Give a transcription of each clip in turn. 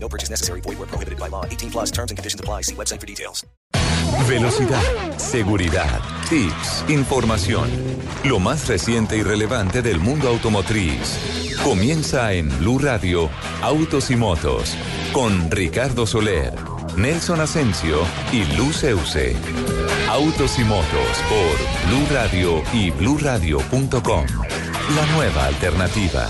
No purchase necessary. Void where prohibited by law. 18 plus terms and conditions apply. See website for details. Velocidad, seguridad, tips, información. Lo más reciente y relevante del mundo automotriz. Comienza en Blue Radio, Autos y Motos, con Ricardo Soler, Nelson Asensio y Luz Euse. Autos y Motos por Blue Radio y BlueRadio.com. La nueva alternativa.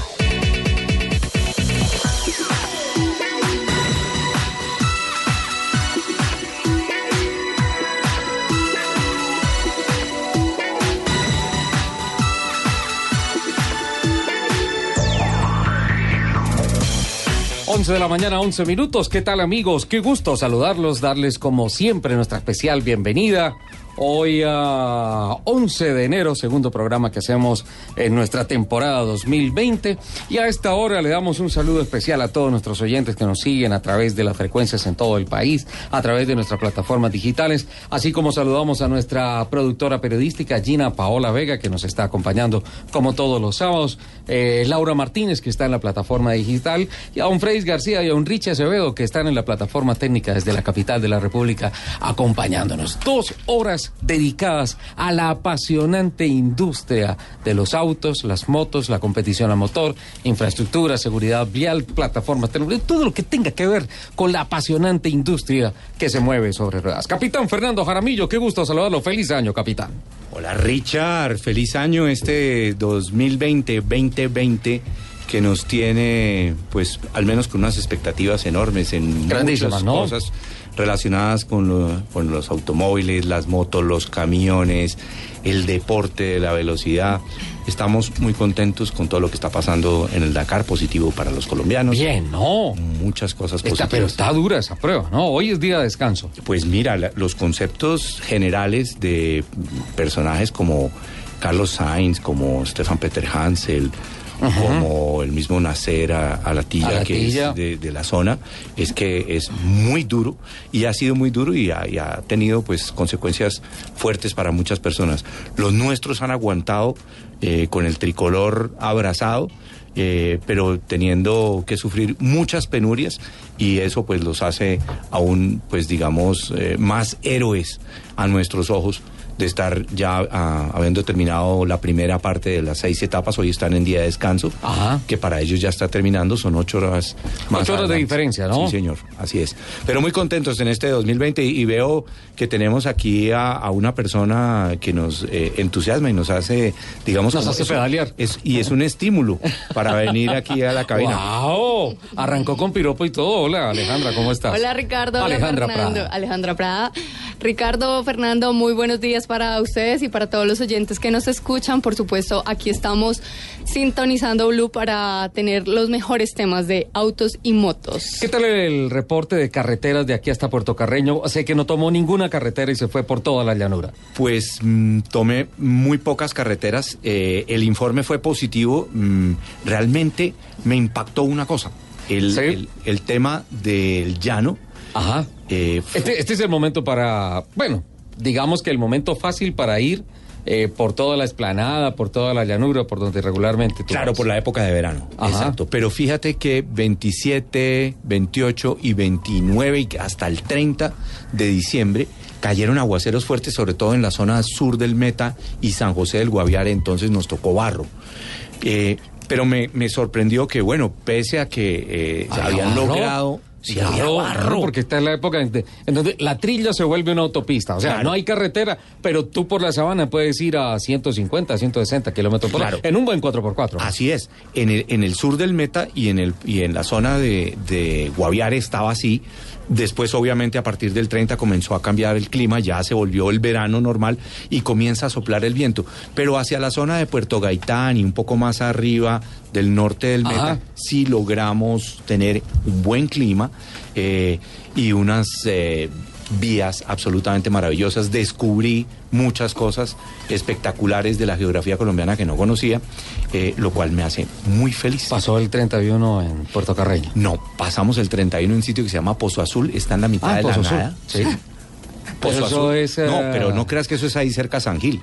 11 de la mañana, 11 minutos. ¿Qué tal amigos? Qué gusto saludarlos, darles como siempre nuestra especial bienvenida. Hoy a 11 de enero, segundo programa que hacemos en nuestra temporada 2020. Y a esta hora le damos un saludo especial a todos nuestros oyentes que nos siguen a través de las frecuencias en todo el país, a través de nuestras plataformas digitales, así como saludamos a nuestra productora periodística Gina Paola Vega, que nos está acompañando como todos los sábados, eh, Laura Martínez, que está en la plataforma digital, y a un Freis García y a un Richie Acevedo, que están en la plataforma técnica desde la capital de la República, acompañándonos. Dos horas dedicadas a la apasionante industria de los autos, las motos, la competición a motor, infraestructura, seguridad vial, plataformas todo lo que tenga que ver con la apasionante industria que se mueve sobre ruedas. Capitán Fernando Jaramillo, qué gusto saludarlo. Feliz año, capitán. Hola Richard, feliz año este 2020-2020 que nos tiene pues al menos con unas expectativas enormes en Grandísimas, muchas ¿no? cosas relacionadas con, lo- con los automóviles, las motos, los camiones, el deporte de la velocidad. Estamos muy contentos con todo lo que está pasando en el Dakar, positivo para los colombianos. Bien, no. Muchas cosas Está, positivas. pero está dura esa prueba, ¿no? Hoy es día de descanso. Pues mira, la- los conceptos generales de personajes como Carlos Sainz, como Stefan Peter Hansel, como el mismo Nacer a, a la tilla, que es de, de la zona, es que es muy duro y ha sido muy duro y ha, y ha tenido pues consecuencias fuertes para muchas personas. Los nuestros han aguantado eh, con el tricolor abrazado. eh, pero teniendo que sufrir muchas penurias y eso pues los hace aún pues digamos eh, más héroes a nuestros ojos de estar ya ah, habiendo terminado la primera parte de las seis etapas, hoy están en día de descanso, Ajá. que para ellos ya está terminando, son ocho horas más. Ocho horas de diferencia, ¿no? Sí, señor, así es. Pero muy contentos en este 2020 y, y veo que tenemos aquí a, a una persona que nos eh, entusiasma y nos hace, digamos, Nos hace es- pedalear. es- y es un estímulo para venir aquí a la cabina. ¡Wow! Arrancó con piropo y todo. Hola, Alejandra, ¿cómo estás? Hola Ricardo, hola Alejandra Fernando. Prada. Alejandra Prada. Ricardo, Fernando, muy buenos días para ustedes y para todos los oyentes que nos escuchan. Por supuesto, aquí estamos sintonizando Blue para tener los mejores temas de autos y motos. ¿Qué tal el reporte de carreteras de aquí hasta Puerto Carreño? Sé que no tomó ninguna carretera y se fue por toda la llanura. Pues mm, tomé muy pocas carreteras. eh, el informe fue positivo. mm, realmente me impactó una cosa. El, Sí. el- el tema del llano. Ajá. Eh, Este, este es el momento para, bueno, digamos que el momento fácil para ir eh, por toda la esplanada, por toda la llanura, por donde regularmente tú Claro, vas. por la época de verano. Ajá. Exacto. Pero fíjate que 27, 28 y 29 y hasta el 30 de diciembre cayeron aguaceros fuertes, sobre todo en la zona sur del Meta y San José del Guaviare, entonces nos tocó barro. Eh, pero me, me sorprendió que, bueno, pese a que eh, se Había habían logrado... Sí, había Claro, barro. claro, porque esta es la época en, de- en donde la trilla se vuelve una autopista. O sea, Claro. no hay carretera, pero tú por la sabana puedes ir a 150, 160 kilómetros por hora. En un buen 4x4. Así es. En el, en el sur del Meta y en, el, y en la zona de, de Guaviare estaba así. Después, obviamente, a partir del 30 comenzó a cambiar el clima, ya se volvió el verano normal y comienza a soplar el viento. Pero hacia la zona de Puerto Gaitán y un poco más arriba del norte del Meta, sí logramos tener un buen clima eh, y unas... eh, vías absolutamente maravillosas. Descubrí muchas cosas espectaculares de la geografía colombiana que no conocía, eh, lo cual me hace muy feliz. Pasó el 31 en Puerto Carreño. No, pasamos el 31 en un sitio que se llama Pozo Azul, está en la mitad Ah, de Pozo la Azul, nada. sí. Pozo Azul. es, eh, No, pero no creas que eso es ahí cerca a San Gil.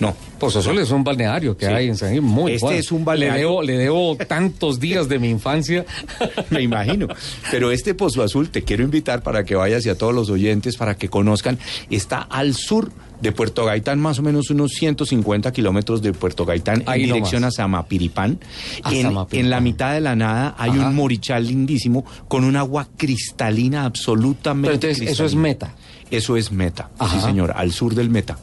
No. Pozo Azul es un balneario que Sí. hay en San Gil muy Este es un balneario- Le debo, le debo tantos días de mi infancia. Me imagino. Pero este Pozo Azul te quiero invitar para que vayas y a todos los oyentes para que conozcan. Está al sur de Puerto Gaitán, más o menos unos 150 kilómetros de Puerto Gaitán, Ahí en dirección a Samapiripán. En, Samapiripán. en la mitad de la nada hay Ajá. un morichal lindísimo con un agua cristalina absolutamente. Pero entonces, eso es cristalina. meta. Eso es Meta, Ajá. sí señor, al sur del Meta.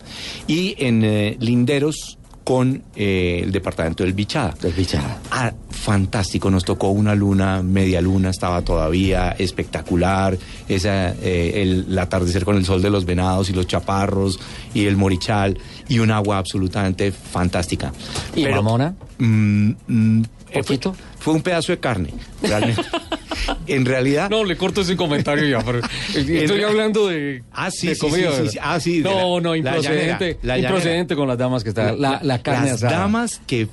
Y en eh, Linderos con eh, el departamento del Bichada. Del Bichada. Ah, fantástico, nos tocó una luna, media luna estaba todavía espectacular, esa, eh, el, el atardecer con el sol de los venados y los chaparros y el morichal y un agua absolutamente fantástica. ¿Y mamona? mm, mm, ¿Poquito? fue un pedazo de carne, realmente. en realidad... No, le corto ese comentario ya, pero estoy hablando de, Ah, sí, de sí, comida. Ah, sí, No, la- no, la improcedente. llanera, la llanera. improcedente con las damas que están. La, la carne las asada. damas que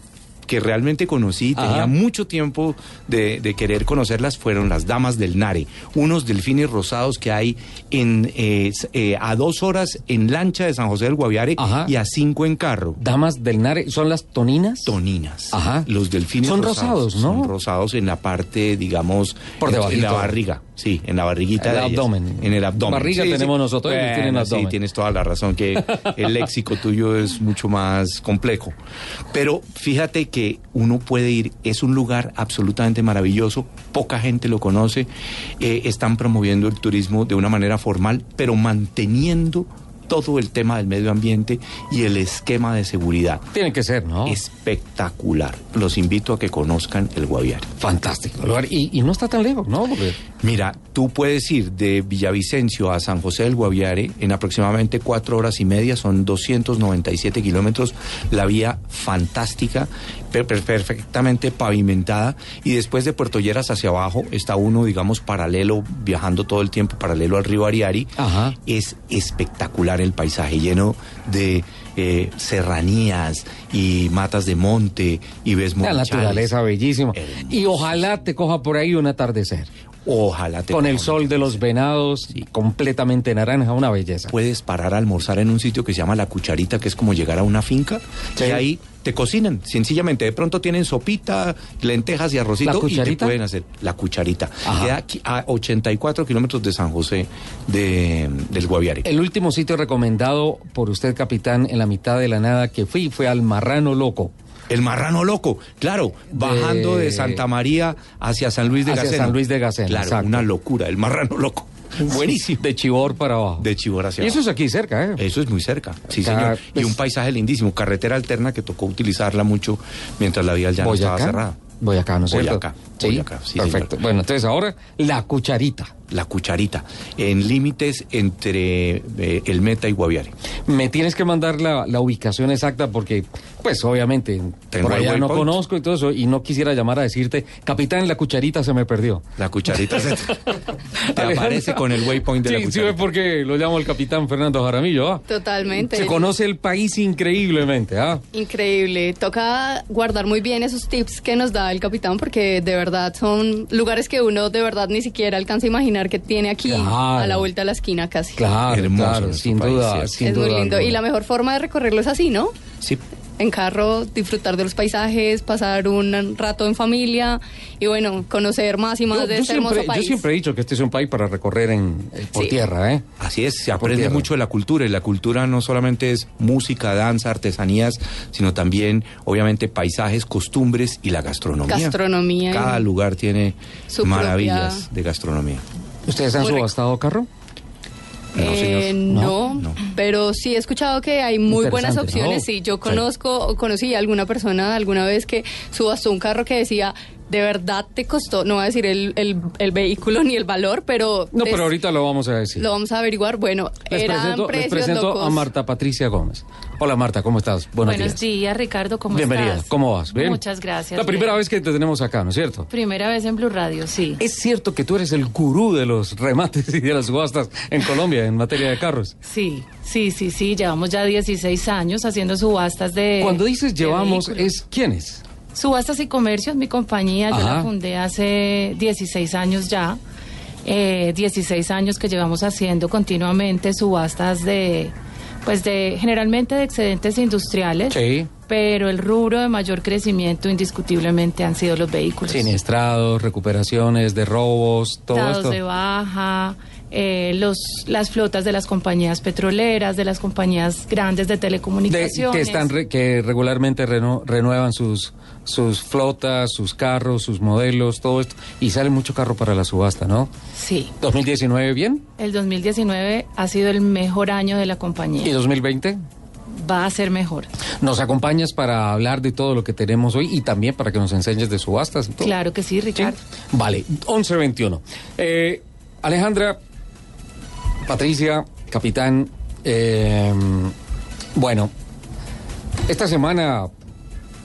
que realmente conocí, Ajá. tenía mucho tiempo de, de querer conocerlas, fueron las damas del Nare, unos delfines rosados que hay en eh, eh, a dos horas en lancha de San José del Guaviare Ajá. y a cinco en carro. Damas del Nare, ¿son las toninas? Toninas. Ajá. Los delfines Son rosados, ¿no? Son rosados en la parte, digamos, Por en, debajito. la barriga. Sí, en la barriguita. El de ellas. abdomen. En el abdomen. Barriga Sí, sí. tenemos nosotros, ellos tienen Bueno, abdomen. Sí, tienes toda la razón que el léxico tuyo es mucho más complejo. Pero fíjate que uno puede ir, es un lugar absolutamente maravilloso, poca gente lo conoce, eh, están promoviendo el turismo de una manera formal, pero manteniendo todo el tema del medio ambiente y el esquema de seguridad. Tiene que ser, ¿no? Espectacular. Los invito a que conozcan el Guaviare. fantástico. lugar. Y, y no está tan lejos, ¿no? Porque Mira, tú puedes ir de Villavicencio a San José del Guaviare en aproximadamente cuatro horas y media, son 297 kilómetros, la vía fantástica, per- per- perfectamente pavimentada, y después de Puerto Lleras hacia abajo está uno, digamos, paralelo, viajando todo el tiempo paralelo al río Ariari. Ajá. Es espectacular el paisaje, lleno de eh, serranías y matas de monte, y ves la naturaleza bellísima. Hermoso. Y ojalá te coja por ahí un atardecer. Ojalá te Con el sol de los venados, completamente naranja, una belleza. puedes parar a almorzar en un sitio que se llama La Cucharita, que es como llegar a una finca, Sí. y ahí te cocinan, sencillamente. De pronto tienen sopita, lentejas y arrocito, ¿La y te pueden hacer La Cucharita. Ajá. Queda aquí a 84 kilómetros de San José de, del Guaviare. El último sitio recomendado por usted, capitán, en la mitad de la nada que fui fue al Marrano Loco. El Marrano Loco, claro, bajando de Santa María hacia San Luis de Hacia Gacena. San Luis de Gacena, Claro, exacto. una locura, el Marrano Loco. Buenísimo. De Chibor para abajo. De Chibor hacia Y eso abajo. es aquí cerca, ¿eh? Eso es muy cerca, sí señor. pues- y un paisaje lindísimo, carretera alterna que tocó utilizarla mucho mientras la vía ya no estaba cerrada. Boyacá, ¿no es cierto? Boyacá, Sí, Boyacá, sí, perfecto. señor. Bueno, entonces ahora la cucharita. La cucharita, en límites entre eh, el Meta y Guaviare. Me tienes que mandar la, la ubicación exacta porque, pues obviamente, Tengo por allá no conozco y todo eso, y no quisiera llamar a decirte, capitán, la cucharita se me perdió. La cucharita se te aparece con el waypoint de sí, la Sí, cucharita. ve por qué lo llamo el capitán Fernando Jaramillo, ¿ah? Totalmente. Se conoce el país increíblemente, ¿ah? Increíble. Toca guardar muy bien esos tips que nos da el capitán porque de verdad son lugares que uno de verdad ni siquiera alcanza a imaginar que tiene aquí Claro. a la vuelta de la esquina casi. Claro, Hermoso claro, nuestro sin país, duda, es muy lindo. Y la mejor forma de recorrerlo es así, ¿no? Sí, En carro, disfrutar de los paisajes, pasar un rato en familia y bueno, conocer más y más Yo, de yo este hermoso siempre, yo país. siempre he dicho que este es un país para recorrer en, eh, por Sí. tierra, ¿eh? así es, se aprende tierra. mucho de la cultura y la cultura no solamente es música, danza, artesanías, sino también obviamente paisajes, costumbres y la gastronomía. Gastronomía. Cada lugar tiene Su maravillas propia- de gastronomía. ¿Ustedes han subastado carro? No, Eh, no, No, no. pero sí he escuchado que hay muy buenas opciones. ¿no? Sí, yo Sí. conozco, o conocí a alguna persona alguna vez que subastó un carro que decía, de verdad te costó, no voy a decir el, el, el vehículo ni el valor, pero... No, des- pero ahorita lo vamos a decir. Lo vamos a averiguar. Bueno, Les eran presento, les precios presento locos. a Marta Patricia Gómez. Hola Marta, ¿cómo estás? Buenos, Buenos días. Ricardo, ¿cómo Bienvenida, estás? ¿cómo vas? ¿Bien? Muchas gracias. La primera vez que te tenemos acá, ¿no es cierto? Primera vez en Blue Radio, sí. ¿Es cierto que tú eres el gurú de los remates y de las subastas en Colombia en materia de carros? Sí, sí, sí, sí. Llevamos ya 16 años haciendo subastas de. Cuando dices de llevamos, vehículos. ¿es quiénes? Subastas y Comercios, mi compañía, yo la fundé hace 16 años ya. Eh, 16 años que llevamos haciendo continuamente subastas de, pues de, generalmente de excedentes industriales. Sí. Pero el rubro de mayor crecimiento indiscutiblemente han sido los vehículos. Siniestrados, recuperaciones de robos, todo esto. de baja, eh, los, las flotas de las compañías petroleras, de las compañías grandes de De- telecomunicaciones. que están re- que regularmente reno- renuevan sus sus flotas, sus carros, sus modelos, todo esto y sale mucho carro para la subasta, ¿no? Sí, 2019 bien el 2019 ha sido el mejor año de la y compañía. 2020 Va a ser mejor. nos acompañas para hablar de todo lo que tenemos hoy y también para que nos enseñes de subastas y todo. Claro que sí, ¿Sí? Ricardo. Vale, 11-21. Eh, Alejandra, Patricia, capitán, eh, bueno, esta semana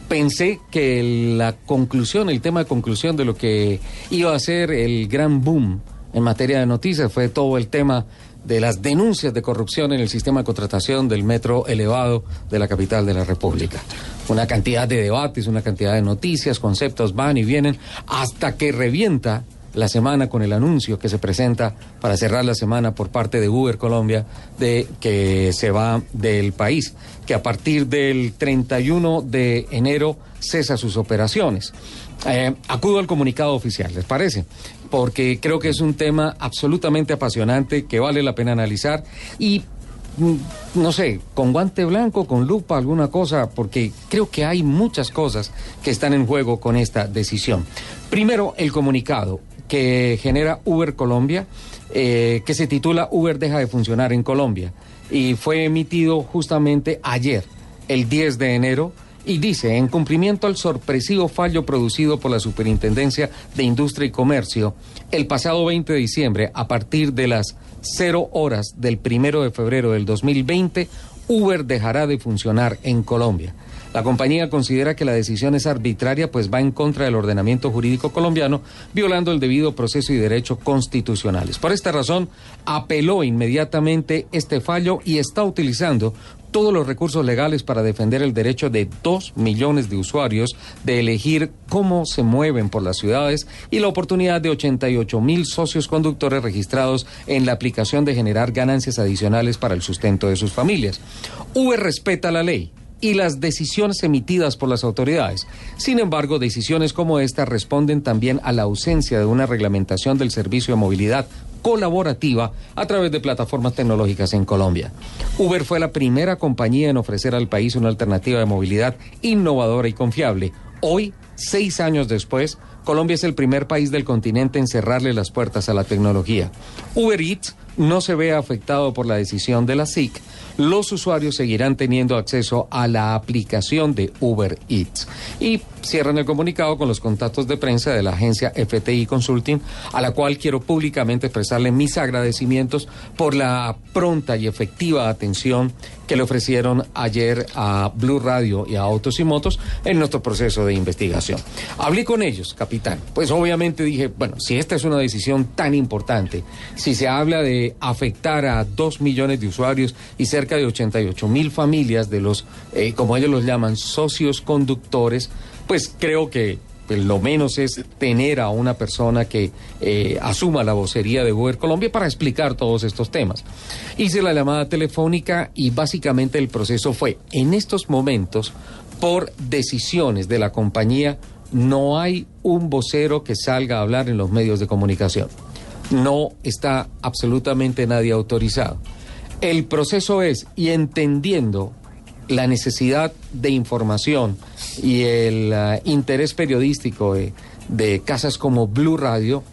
pensé que la conclusión, el tema de conclusión de lo que iba a ser el gran boom en materia de noticias fue todo el tema de las denuncias de corrupción en el sistema de contratación del metro elevado de la capital de la República. Una cantidad de debates, una cantidad de noticias, conceptos van y vienen, hasta que revienta la semana con el anuncio que se presenta para cerrar la semana por parte de Uber Colombia de que se va del país, que a partir del 31 de enero cesa sus operaciones. Eh, acudo al comunicado oficial, ¿les parece? Porque creo que es un tema absolutamente apasionante que vale la pena analizar y mm, no sé, con guante blanco, con lupa, alguna cosa, porque creo que hay muchas cosas que están en juego con esta decisión. Primero, el comunicado que genera Uber Colombia, eh, que se titula Uber deja de funcionar en Colombia, y fue emitido justamente ayer, el 10 de enero, y dice, en cumplimiento al sorpresivo fallo producido por la Superintendencia de Industria y Comercio, el pasado 20 de diciembre, a partir de las 0 horas del primero de febrero del 2020, Uber dejará de funcionar en Colombia. La compañía considera que la decisión es arbitraria, pues va en contra del ordenamiento jurídico colombiano, violando el debido proceso y derechos constitucionales. Por esta razón, apeló inmediatamente este fallo y está utilizando todos los recursos legales para defender el derecho de dos millones de usuarios de elegir cómo se mueven por las ciudades y la oportunidad de 88 mil socios conductores registrados en la aplicación de generar ganancias adicionales para el sustento de sus familias. Uber respeta la ley y las decisiones emitidas por las autoridades. Sin embargo, decisiones como esta responden también a la ausencia de una reglamentación del servicio de movilidad colaborativa a través de plataformas tecnológicas en Colombia. Uber fue la primera compañía en ofrecer al país una alternativa de movilidad innovadora y confiable. Hoy, seis años después, Colombia es el primer país del continente en cerrarle las puertas a la tecnología. Uber Eats no se ve afectado por la decisión de la SIC, los usuarios seguirán teniendo acceso a la aplicación de Uber Eats. Y cierran el comunicado con los contactos de prensa de la agencia FTI Consulting, a la cual quiero públicamente expresarle mis agradecimientos por la pronta y efectiva atención que le ofrecieron ayer a Blue Radio y a Autos y Motos en nuestro proceso de investigación. Hablé con ellos, capitán. Pues obviamente dije, bueno, si esta es una decisión tan importante, si se habla de afectar a dos millones de usuarios y cerca de 88 mil familias de los, eh, como ellos los llaman, socios conductores, pues creo que pues, lo menos es tener a una persona que eh, asuma la vocería de Uber Colombia para explicar todos estos temas. Hice la llamada telefónica y básicamente el proceso fue, en estos momentos, por decisiones de la compañía, no hay un vocero que salga a hablar en los medios de comunicación. No está absolutamente nadie autorizado. El proceso es, y entendiendo la necesidad de información y el uh, interés periodístico de, de, casas como Blue Radio,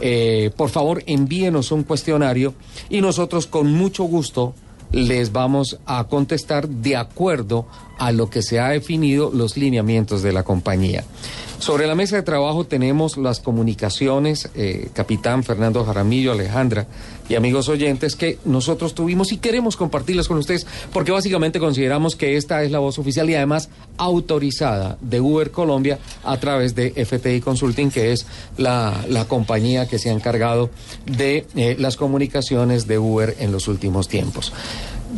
eh, por favor envíenos un cuestionario y nosotros con mucho gusto les vamos a contestar de acuerdo a lo que se ha definido los lineamientos de la compañía. Sobre la mesa de trabajo tenemos las comunicaciones, eh, capitán Fernando Jaramillo, Alejandra y amigos oyentes, que nosotros tuvimos y queremos compartirlas con ustedes porque básicamente consideramos que esta es la voz oficial y además autorizada de Uber Colombia a través de FTI Consulting, que es la, la compañía que se ha encargado de eh, las comunicaciones de Uber en los últimos tiempos.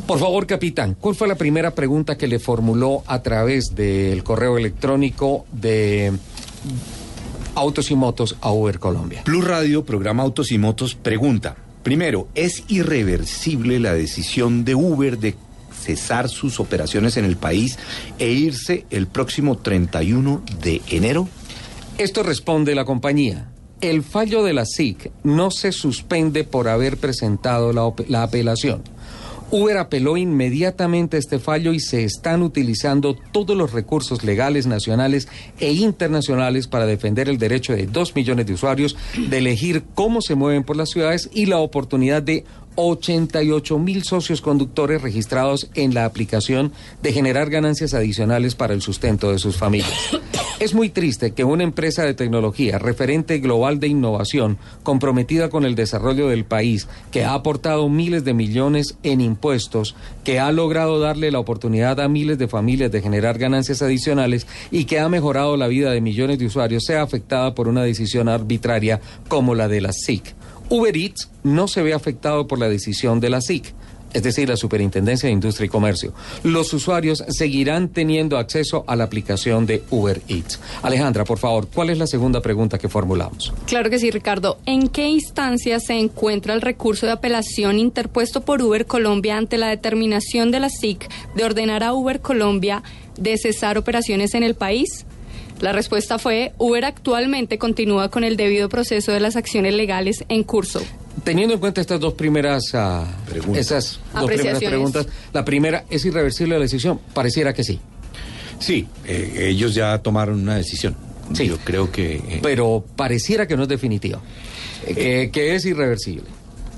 Por favor, capitán, ¿cuál fue la primera pregunta que le formuló a través del correo electrónico de Autos y Motos a Uber Colombia? Plus Radio, programa Autos y Motos, pregunta. Primero, ¿es irreversible la decisión de Uber de cesar sus operaciones en el país e irse el próximo 31 de enero? Esto responde la compañía. El fallo de la SIC no se suspende por haber presentado la, la apelación. Uber apeló inmediatamente a este fallo y se están utilizando todos los recursos legales nacionales e internacionales para defender el derecho de dos millones de usuarios de elegir cómo se mueven por las ciudades y la oportunidad de 88 mil socios conductores registrados en la aplicación de generar ganancias adicionales para el sustento de sus familias. Es muy triste que una empresa de tecnología, referente global de innovación, comprometida con el desarrollo del país, que ha aportado miles de millones en impuestos, que ha logrado darle la oportunidad a miles de familias de generar ganancias adicionales y que ha mejorado la vida de millones de usuarios, sea afectada por una decisión arbitraria como la de la SIC. Uber Eats no se ve afectado por la decisión de la SIC, es decir, la Superintendencia de Industria y Comercio. Los usuarios seguirán teniendo acceso a la aplicación de Uber Eats. Alejandra, por favor, ¿cuál es la segunda pregunta que formulamos? Claro que sí, Ricardo. ¿En qué instancia se encuentra el recurso de apelación interpuesto por Uber Colombia ante la determinación de la SIC de ordenar a Uber Colombia de cesar operaciones en el país? La respuesta fue, Uber actualmente continúa con el debido proceso de las acciones legales en curso. Teniendo en cuenta estas dos primeras, ah, Preguntas. esas dos primeras preguntas, la primera, ¿es irreversible la decisión? Pareciera que sí. Sí, eh, ellos ya tomaron una decisión. Sí. Yo creo que... eh, Pero pareciera que no es definitiva, eh, que, que es irreversible.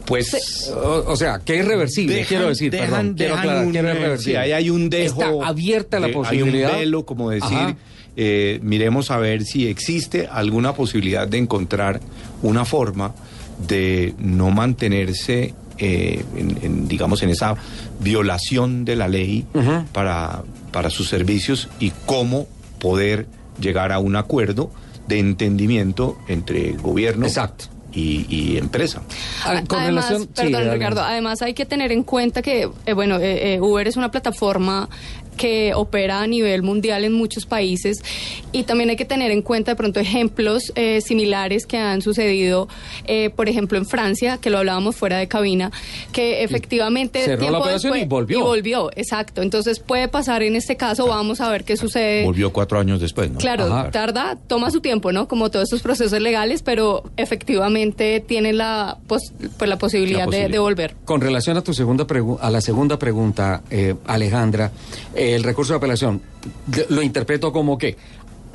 pues... O, o sea, que es reversible, Dejan- quiero decir, dejan- perdón, quiero dejan aclarar, un, que no es eh, reversible. sí, ahí hay un dejo. Está abierta la eh, posibilidad. Hay un velo, como decir, Ajá. Eh, miremos a ver si existe alguna posibilidad de encontrar una forma de no mantenerse, eh, en, en, digamos, en esa violación de la ley para, para sus servicios y cómo poder llegar a un acuerdo de entendimiento entre gobierno Exacto. y, y empresa. Con además, relación- perdón. Ricardo, además hay que tener en cuenta que, eh, bueno, eh, eh, Uber es una plataforma que opera a nivel mundial en muchos países y también hay que tener en cuenta de pronto ejemplos eh, similares que han sucedido, eh, por ejemplo en Francia, que lo hablábamos fuera de cabina, que efectivamente cerró la operación y volvió. Y volvió, exacto. Entonces puede pasar en este caso, vamos a ver qué sucede. Volvió cuatro años después, ¿no? Claro, Ajá. tarda, toma su tiempo, ¿no? Como todos estos procesos legales, pero efectivamente tiene la, pos- pues, la posibilidad, La de- posibilidad. De, volver. Con relación a tu segunda pregu- a la segunda pregunta, eh, Alejandra, eh, el recurso de apelación lo interpreto como que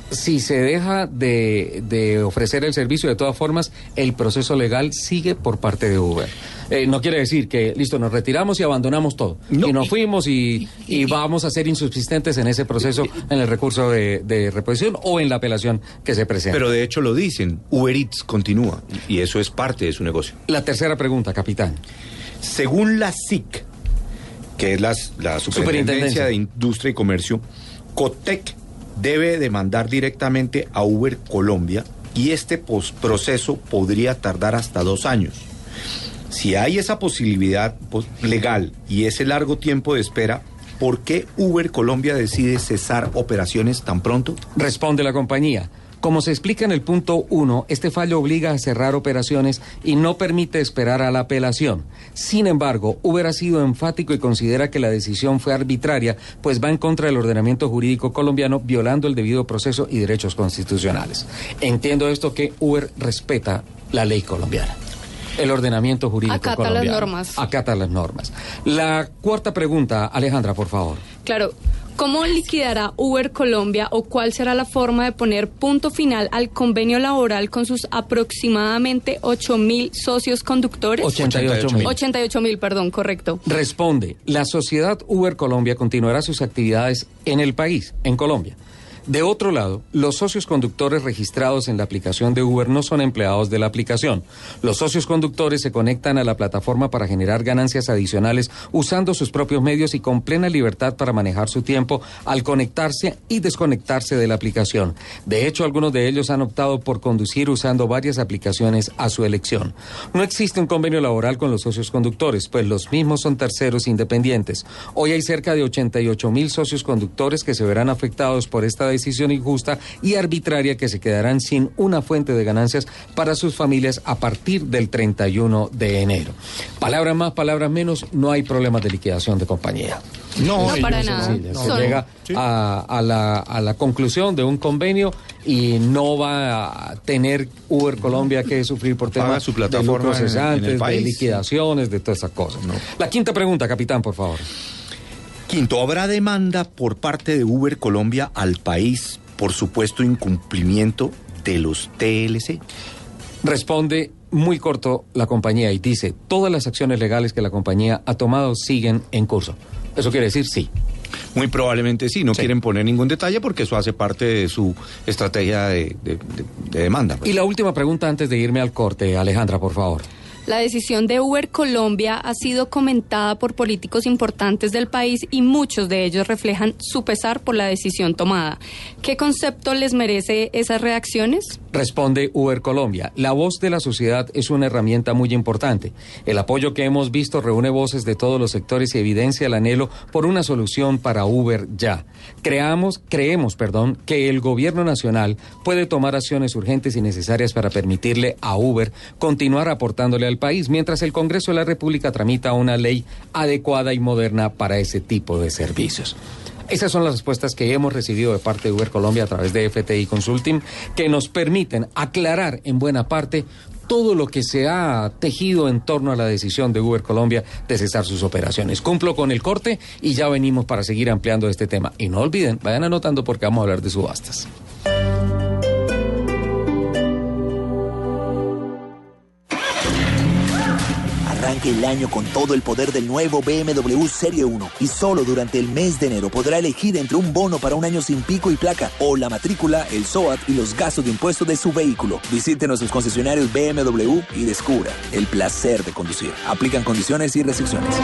si se deja de, de ofrecer el servicio, de todas formas, el proceso legal sigue por parte de Uber. Eh, no quiere decir que, listo, nos retiramos y abandonamos todo. No, y nos y- fuimos y, y vamos a ser insubsistentes en ese proceso, en el recurso de, de reposición o en la apelación que se presenta. Pero de hecho lo dicen, Uber Eats continúa y eso es parte de su negocio. la tercera pregunta, capitán. Según la SIC, que es la, la Superintendencia. De Industria y Comercio, Cotec debe demandar directamente a Uber Colombia y este proceso podría tardar hasta dos años. Si hay esa posibilidad pues, legal y ese largo tiempo de espera, ¿por qué Uber Colombia decide cesar operaciones tan pronto? Responde la compañía. Como se explica en el punto 1, este fallo obliga a cerrar operaciones y no permite esperar a la apelación. Sin embargo, Uber ha sido enfático y considera que la decisión fue arbitraria, pues va en contra del ordenamiento jurídico colombiano, violando el debido proceso y derechos constitucionales. Entiendo esto que Uber respeta la ley colombiana. El ordenamiento jurídico Acata las colombiano. normas. Acata las normas. La cuarta pregunta, Alejandra, por favor. Claro, ¿Cómo liquidará Uber Colombia o cuál será la forma de poner punto final al convenio laboral con sus aproximadamente 8 mil socios conductores? 88 mil. 88 mil, perdón, correcto. Responde, la sociedad Uber Colombia continuará sus actividades en el país, en Colombia. De otro lado, los socios conductores registrados en la aplicación de Uber no son empleados de la aplicación. Los socios conductores se conectan a la plataforma para generar ganancias adicionales usando sus propios medios y con plena libertad para manejar su tiempo al conectarse y desconectarse de la aplicación. De hecho, algunos de ellos han optado por conducir usando varias aplicaciones a su elección. No existe un convenio laboral con los socios conductores, pues los mismos son terceros independientes. Hoy hay cerca de 88 mil socios conductores que se verán afectados por esta decisión injusta y arbitraria que se quedarán sin una fuente de ganancias para sus familias a partir del 31 de enero. Palabras más, palabras menos, no hay problemas de liquidación de compañía. No, para Es nada. sencillo, Se llega a, a la, a la conclusión de un convenio y no va a tener Uber Colombia que sufrir por temas su de plataforma lucros en- en el cesantes, de país. liquidaciones, de todas esas cosas. La quinta pregunta, capitán, por favor. Quinto, ¿habrá demanda por parte de Uber Colombia al país por supuesto incumplimiento de los TLC? Responde muy corto la compañía y dice, todas las acciones legales que la compañía ha tomado siguen en curso. Eso quiere decir sí. Muy probablemente sí, no Sí. quieren poner ningún detalle porque eso hace parte de su estrategia de, de- de- de demanda. pues. Y la última pregunta antes de irme al corte, Alejandra, por favor. La decisión de Uber Colombia ha sido comentada por políticos importantes del país y muchos de ellos reflejan su pesar por la decisión tomada. ¿Qué concepto les merece esas reacciones? Responde Uber Colombia. La voz de la sociedad es una herramienta muy importante. El apoyo que hemos visto reúne voces de todos los sectores y evidencia el anhelo por una solución para Uber ya. Creamos, creemos, perdón, que el gobierno nacional puede tomar acciones urgentes y necesarias para permitirle a Uber continuar aportándole al país, mientras el Congreso de la República tramita una ley adecuada y moderna para ese tipo de servicios. Esas son las respuestas que hemos recibido de parte de Uber Colombia a través de FTI Consulting, que nos permiten aclarar en buena parte todo lo que se ha tejido en torno a la decisión de Uber Colombia de cesar sus operaciones. Cumplo con el corte y ya venimos para seguir ampliando este tema. Y no olviden, vayan anotando porque vamos a hablar de subastas. Arranque el año con todo el poder del nuevo BMW Serie 1 y solo durante el mes de enero podrá elegir entre un bono para un año sin pico y placa o la matrícula, el SOAT y los gastos de impuesto de su vehículo. Visite nuestros concesionarios BMW y descubra el placer de conducir. Aplican condiciones y restricciones.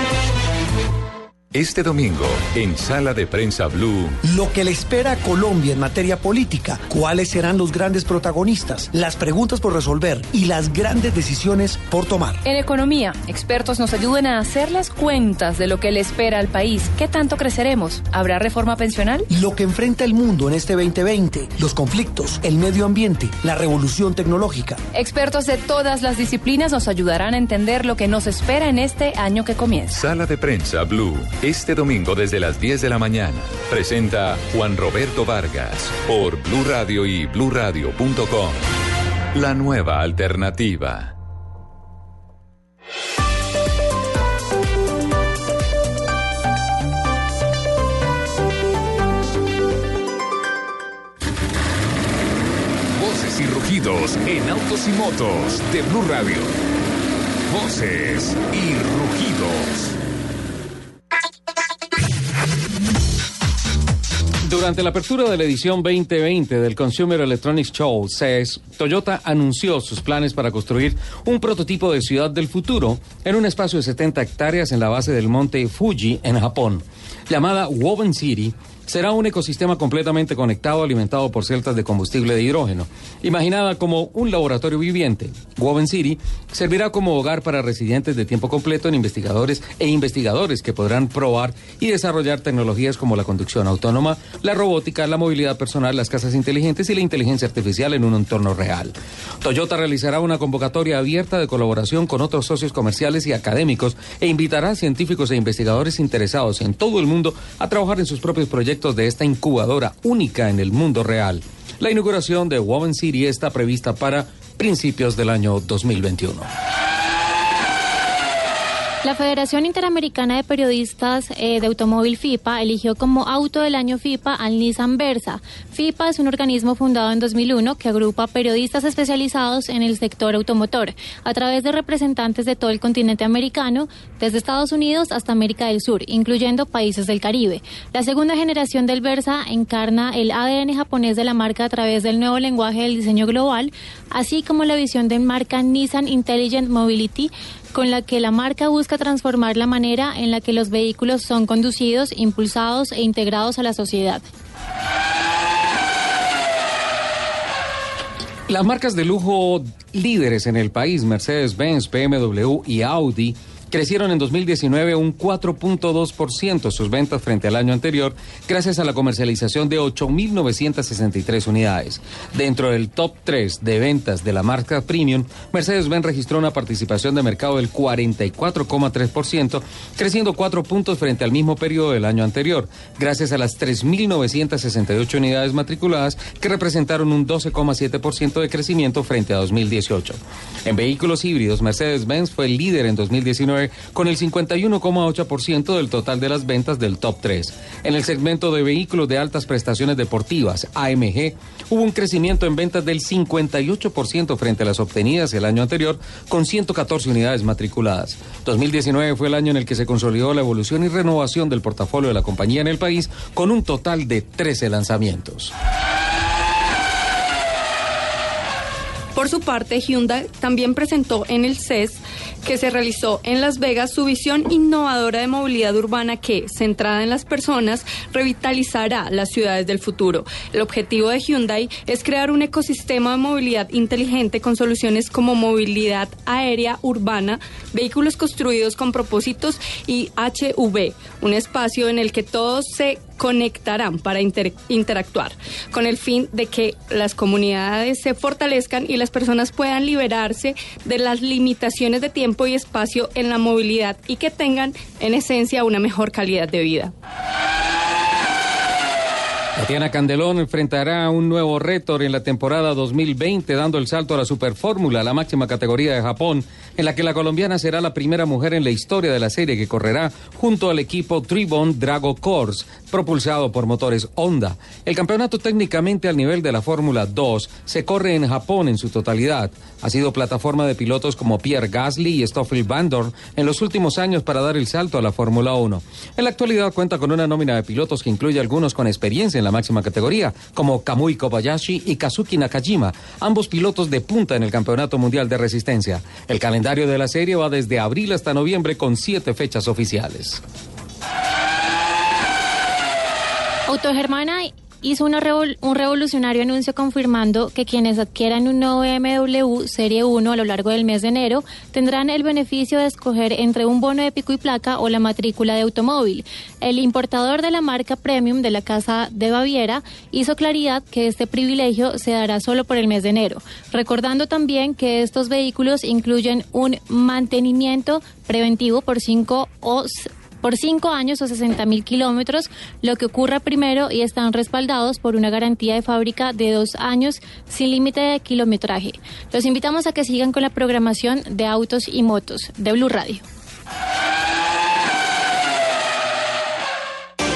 Este domingo, en Sala de Prensa Blue, Lo que le espera a Colombia en materia política, cuáles serán los grandes protagonistas, las preguntas por resolver y las grandes decisiones por tomar. En economía, expertos nos ayudan a hacer las cuentas de lo que le espera al país. ¿Qué tanto creceremos? ¿Habrá reforma pensional? Lo que enfrenta el mundo en este 2020, los conflictos, el medio ambiente, la revolución tecnológica. Expertos de todas las disciplinas nos ayudarán a entender lo que nos espera en este año que comienza. Sala de Prensa Blue, este domingo desde las 10 de la mañana. Presenta Juan Roberto Vargas por Blue Radio y bluradio.com. La nueva alternativa. Voces y rugidos en autos y motos de Blue Radio. Voces y rugidos. Durante la apertura de la edición 2020 del Consumer Electronics Show, CES, Toyota anunció sus planes para construir un prototipo de ciudad del futuro en un espacio de 70 hectáreas en la base del monte Fuji, en Japón. Llamada Woven City, será un ecosistema completamente conectado alimentado por celdas de combustible de hidrógeno. Imaginada como un laboratorio viviente, Woven City servirá como hogar para residentes de tiempo completo en investigadores e investigadores que podrán probar y desarrollar tecnologías como la conducción autónoma, la robótica, la movilidad personal, las casas inteligentes y la inteligencia artificial en un entorno real. Toyota realizará una convocatoria abierta de colaboración con otros socios comerciales y académicos e invitará a científicos e investigadores interesados en todo el mundo a trabajar en sus propios proyectos de esta incubadora única en el mundo real. La inauguración de Woven City está prevista para principios del año 2021. La Federación Interamericana de Periodistas eh, de Automóvil FIPA eligió como auto del año FIPA al Nissan Versa. FIPA es un organismo fundado en 2001 que agrupa periodistas especializados en el sector automotor a través de representantes de todo el continente americano, desde Estados Unidos hasta América del Sur, incluyendo países del Caribe. La segunda generación del Versa encarna el ADN japonés de la marca a través del nuevo lenguaje del diseño global, así como la visión de marca Nissan Intelligent Mobility con la que la marca busca transformar la manera en la que los vehículos son conducidos, impulsados e integrados a la sociedad. Las marcas de lujo líderes en el país, Mercedes-Benz, BMW y Audi, crecieron en 2019 un 4.2% sus ventas frente al año anterior, gracias a la comercialización de 8.963 unidades. Dentro del top 3 de ventas de la marca Premium, Mercedes-Benz registró una participación de mercado del 44,3%, creciendo 4 puntos frente al mismo periodo del año anterior, gracias a las 3.968 unidades matriculadas, que representaron un 12,7% de crecimiento frente a 2018. En vehículos híbridos, Mercedes-Benz fue el líder en 2019 con el 51,8% del total de las ventas del top 3. En el segmento de vehículos de altas prestaciones deportivas, AMG, hubo un crecimiento en ventas del 58% frente a las obtenidas el año anterior, con 114 unidades matriculadas. 2019 fue el año en el que se consolidó la evolución y renovación del portafolio de la compañía en el país, con un total de 13 lanzamientos. Por su parte, Hyundai también presentó en el CES que se realizó en Las Vegas su visión innovadora de movilidad urbana que, centrada en las personas, revitalizará las ciudades del futuro. El objetivo de Hyundai es crear un ecosistema de movilidad inteligente con soluciones como movilidad aérea urbana, vehículos construidos con propósitos y HV, un espacio en el que todos se conectarán para inter- interactuar, con el fin de que las comunidades se fortalezcan y las personas puedan liberarse de las limitaciones de tiempo y espacio en la movilidad y que tengan, en esencia, una mejor calidad de vida. Tatiana Candelón enfrentará un nuevo reto en la temporada 2020, dando el salto a la Superfórmula, la máxima categoría de Japón, en la que la colombiana será la primera mujer en la historia de la serie que correrá junto al equipo Tribon Drago Course, propulsado por motores Honda. El campeonato técnicamente al nivel de la Fórmula 2 se corre en Japón en su totalidad. Ha sido plataforma de pilotos como Pierre Gasly y Stoffel Van Dorn en los últimos años para dar el salto a la Fórmula 1. En la actualidad cuenta con una nómina de pilotos que incluye algunos con experiencia en la máxima categoría, como Kamui Kobayashi y Kazuki Nakajima, ambos pilotos de punta en el Campeonato Mundial de Resistencia. El calendario de la serie va desde abril hasta noviembre con siete fechas oficiales. Autogermana hizo una revol- un revolucionario anuncio confirmando que quienes adquieran un nuevo BMW Serie 1 a lo largo del mes de enero tendrán el beneficio de escoger entre un bono de pico y placa o la matrícula de automóvil. El importador de la marca Premium de la Casa de Baviera hizo claridad que este privilegio se dará solo por el mes de enero, recordando también que estos vehículos incluyen un mantenimiento preventivo por cinco o s- por cinco años o 60 mil kilómetros, lo que ocurra primero y están respaldados por una garantía de fábrica de dos años sin límite de kilometraje. Los invitamos a que sigan con la programación de autos y motos de Blue Radio.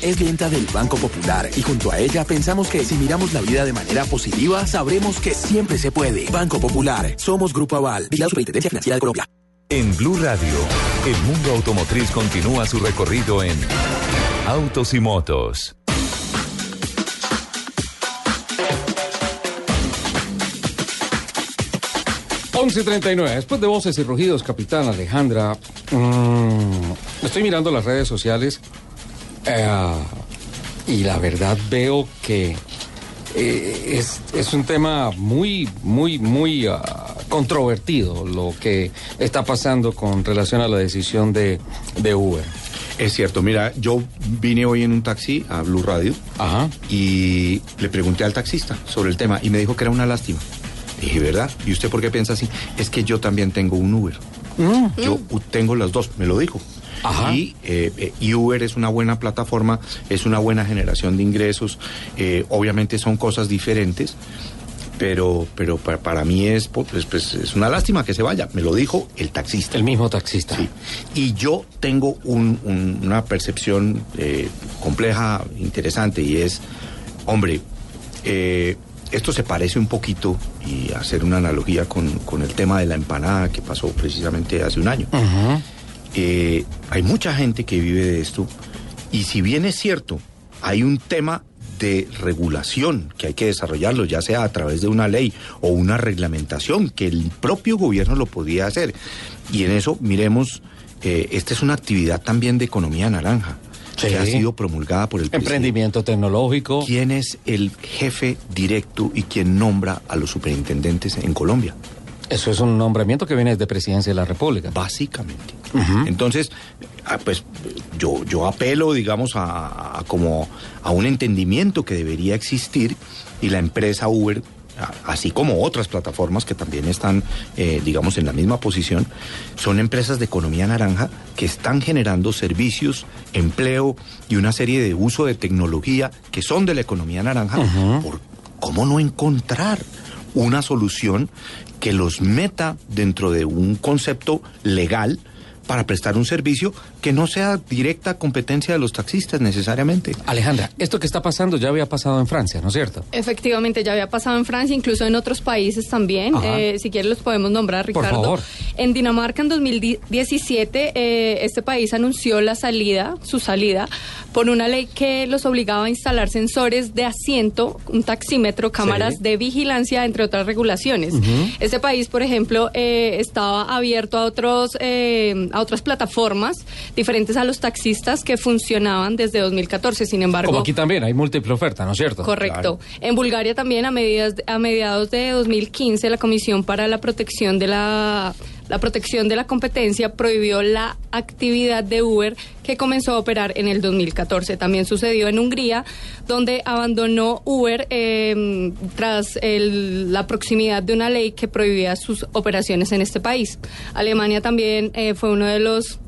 Es clienta del Banco Popular y junto a ella pensamos que si miramos la vida de manera positiva, sabremos que siempre se puede. Banco Popular, somos Grupo Aval y la Superintendencia Financiera de Colombia. En Blue Radio, el mundo automotriz continúa su recorrido en Autos y Motos. Once treinta. Después de voces y rugidos, capitán Alejandra, mm, estoy mirando las redes sociales eh, y la verdad veo que eh, es, es un tema muy, muy, muy ah, controvertido lo que está pasando con relación a la decisión de, de Uber. Es cierto, mira, yo vine hoy en un taxi a Blue Radio y le pregunté al taxista sobre el tema y me dijo que era una lástima. Dije, ¿verdad? ¿Y usted por qué piensa así? Es que yo también tengo un Uber. Yo u- tengo las dos, me lo dijo. Y, eh, eh, y Uber es una buena plataforma, es una buena generación de ingresos. eh, obviamente son cosas diferentes, pero, pero para, para mí es, pues, pues, es una lástima que se vaya. Me lo dijo el taxista. El mismo taxista. Sí. Y yo tengo un- un- una percepción eh, compleja, interesante, y es, hombre, eh, esto se parece un poquito, y hacer una analogía con, con el tema de la empanada que pasó precisamente hace un año. Eh, hay mucha gente que vive de esto, y si bien es cierto, hay un tema de regulación que hay que desarrollarlo, ya sea a través de una ley o una reglamentación, que el propio gobierno lo podía hacer. Y en eso, miremos, eh, esta es una actividad también de economía naranja, que ha sido promulgada por el Emprendimiento tecnológico. ¿Quién es el jefe directo y quién nombra a los superintendentes en Colombia? Eso es un nombramiento que viene desde Presidencia de la República. Básicamente. Entonces, ah, pues yo, yo apelo, digamos, a, a como a un entendimiento que debería existir y la empresa Uber, así como otras plataformas que también están, eh, digamos, en la misma posición, son empresas de economía naranja que están generando servicios, empleo y una serie de uso de tecnología que son de la economía naranja. por ¿Cómo no encontrar una solución que los meta dentro de un concepto legal para prestar un servicio que no sea directa competencia de los taxistas necesariamente. Alejandra, esto que está pasando ya había pasado en Francia, ¿no es cierto? Efectivamente, ya había pasado en Francia, incluso en otros países también. Eh, si quieres los podemos nombrar, Por Ricardo. favor. En Dinamarca en 2017, eh, este país anunció la salida, su salida, por una ley que los obligaba a instalar sensores de asiento, un taxímetro, cámaras Sí. de vigilancia, entre otras regulaciones. Este país, por ejemplo, eh, estaba abierto a otros eh, a otras plataformas diferentes a los taxistas que funcionaban desde 2014. Sin embargo, Como aquí también, hay múltiple oferta, ¿no es cierto? Correcto. En Bulgaria también a, medidas, a mediados de 2015 la Comisión para la Protección de la la protección de la competencia prohibió la actividad de Uber que comenzó a operar en el 2014. También sucedió en Hungría, donde abandonó Uber eh, tras el- la proximidad de una ley que prohibía sus operaciones en este país. Alemania también eh, fue uno de los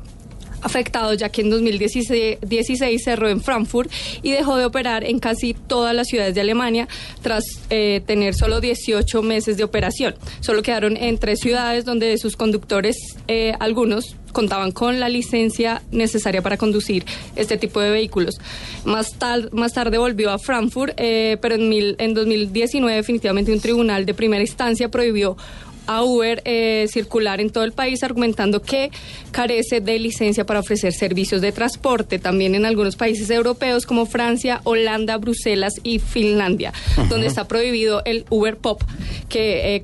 afectados ya que en 2016 16 cerró en Frankfurt y dejó de operar en casi todas las ciudades de Alemania tras eh, tener solo 18 meses de operación. Solo quedaron en tres ciudades donde sus conductores, eh, algunos, contaban con la licencia necesaria para conducir este tipo de vehículos. Más, tal- más tarde volvió a Frankfurt, eh, pero en, mil- en 2019 definitivamente un tribunal de primera instancia prohibió a Uber eh, circular en todo el país argumentando que carece de licencia para ofrecer servicios de transporte, también en algunos países europeos como Francia, Holanda, Bruselas y Finlandia, donde está prohibido el Uber Pop, que... eh,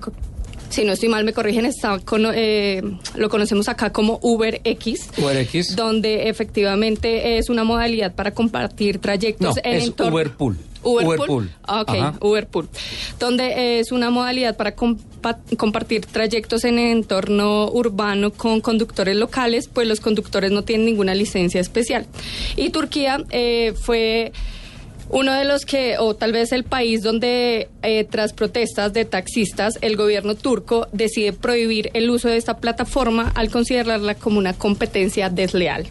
si no estoy mal, me corrigen, está cono- eh, lo conocemos acá como Uber X, UberX. donde efectivamente es una modalidad para compartir trayectos No, en es. Uberpool. Uberpool. Ah, ok, Ajá. Uberpool. Donde es una modalidad para compa- compartir trayectos en el entorno urbano con conductores locales, pues los conductores no tienen ninguna licencia especial. Y Turquía eh, fue uno de los que, o tal vez el país donde eh, tras protestas de taxistas, el gobierno turco decide prohibir el uso de esta plataforma al considerarla como una competencia desleal.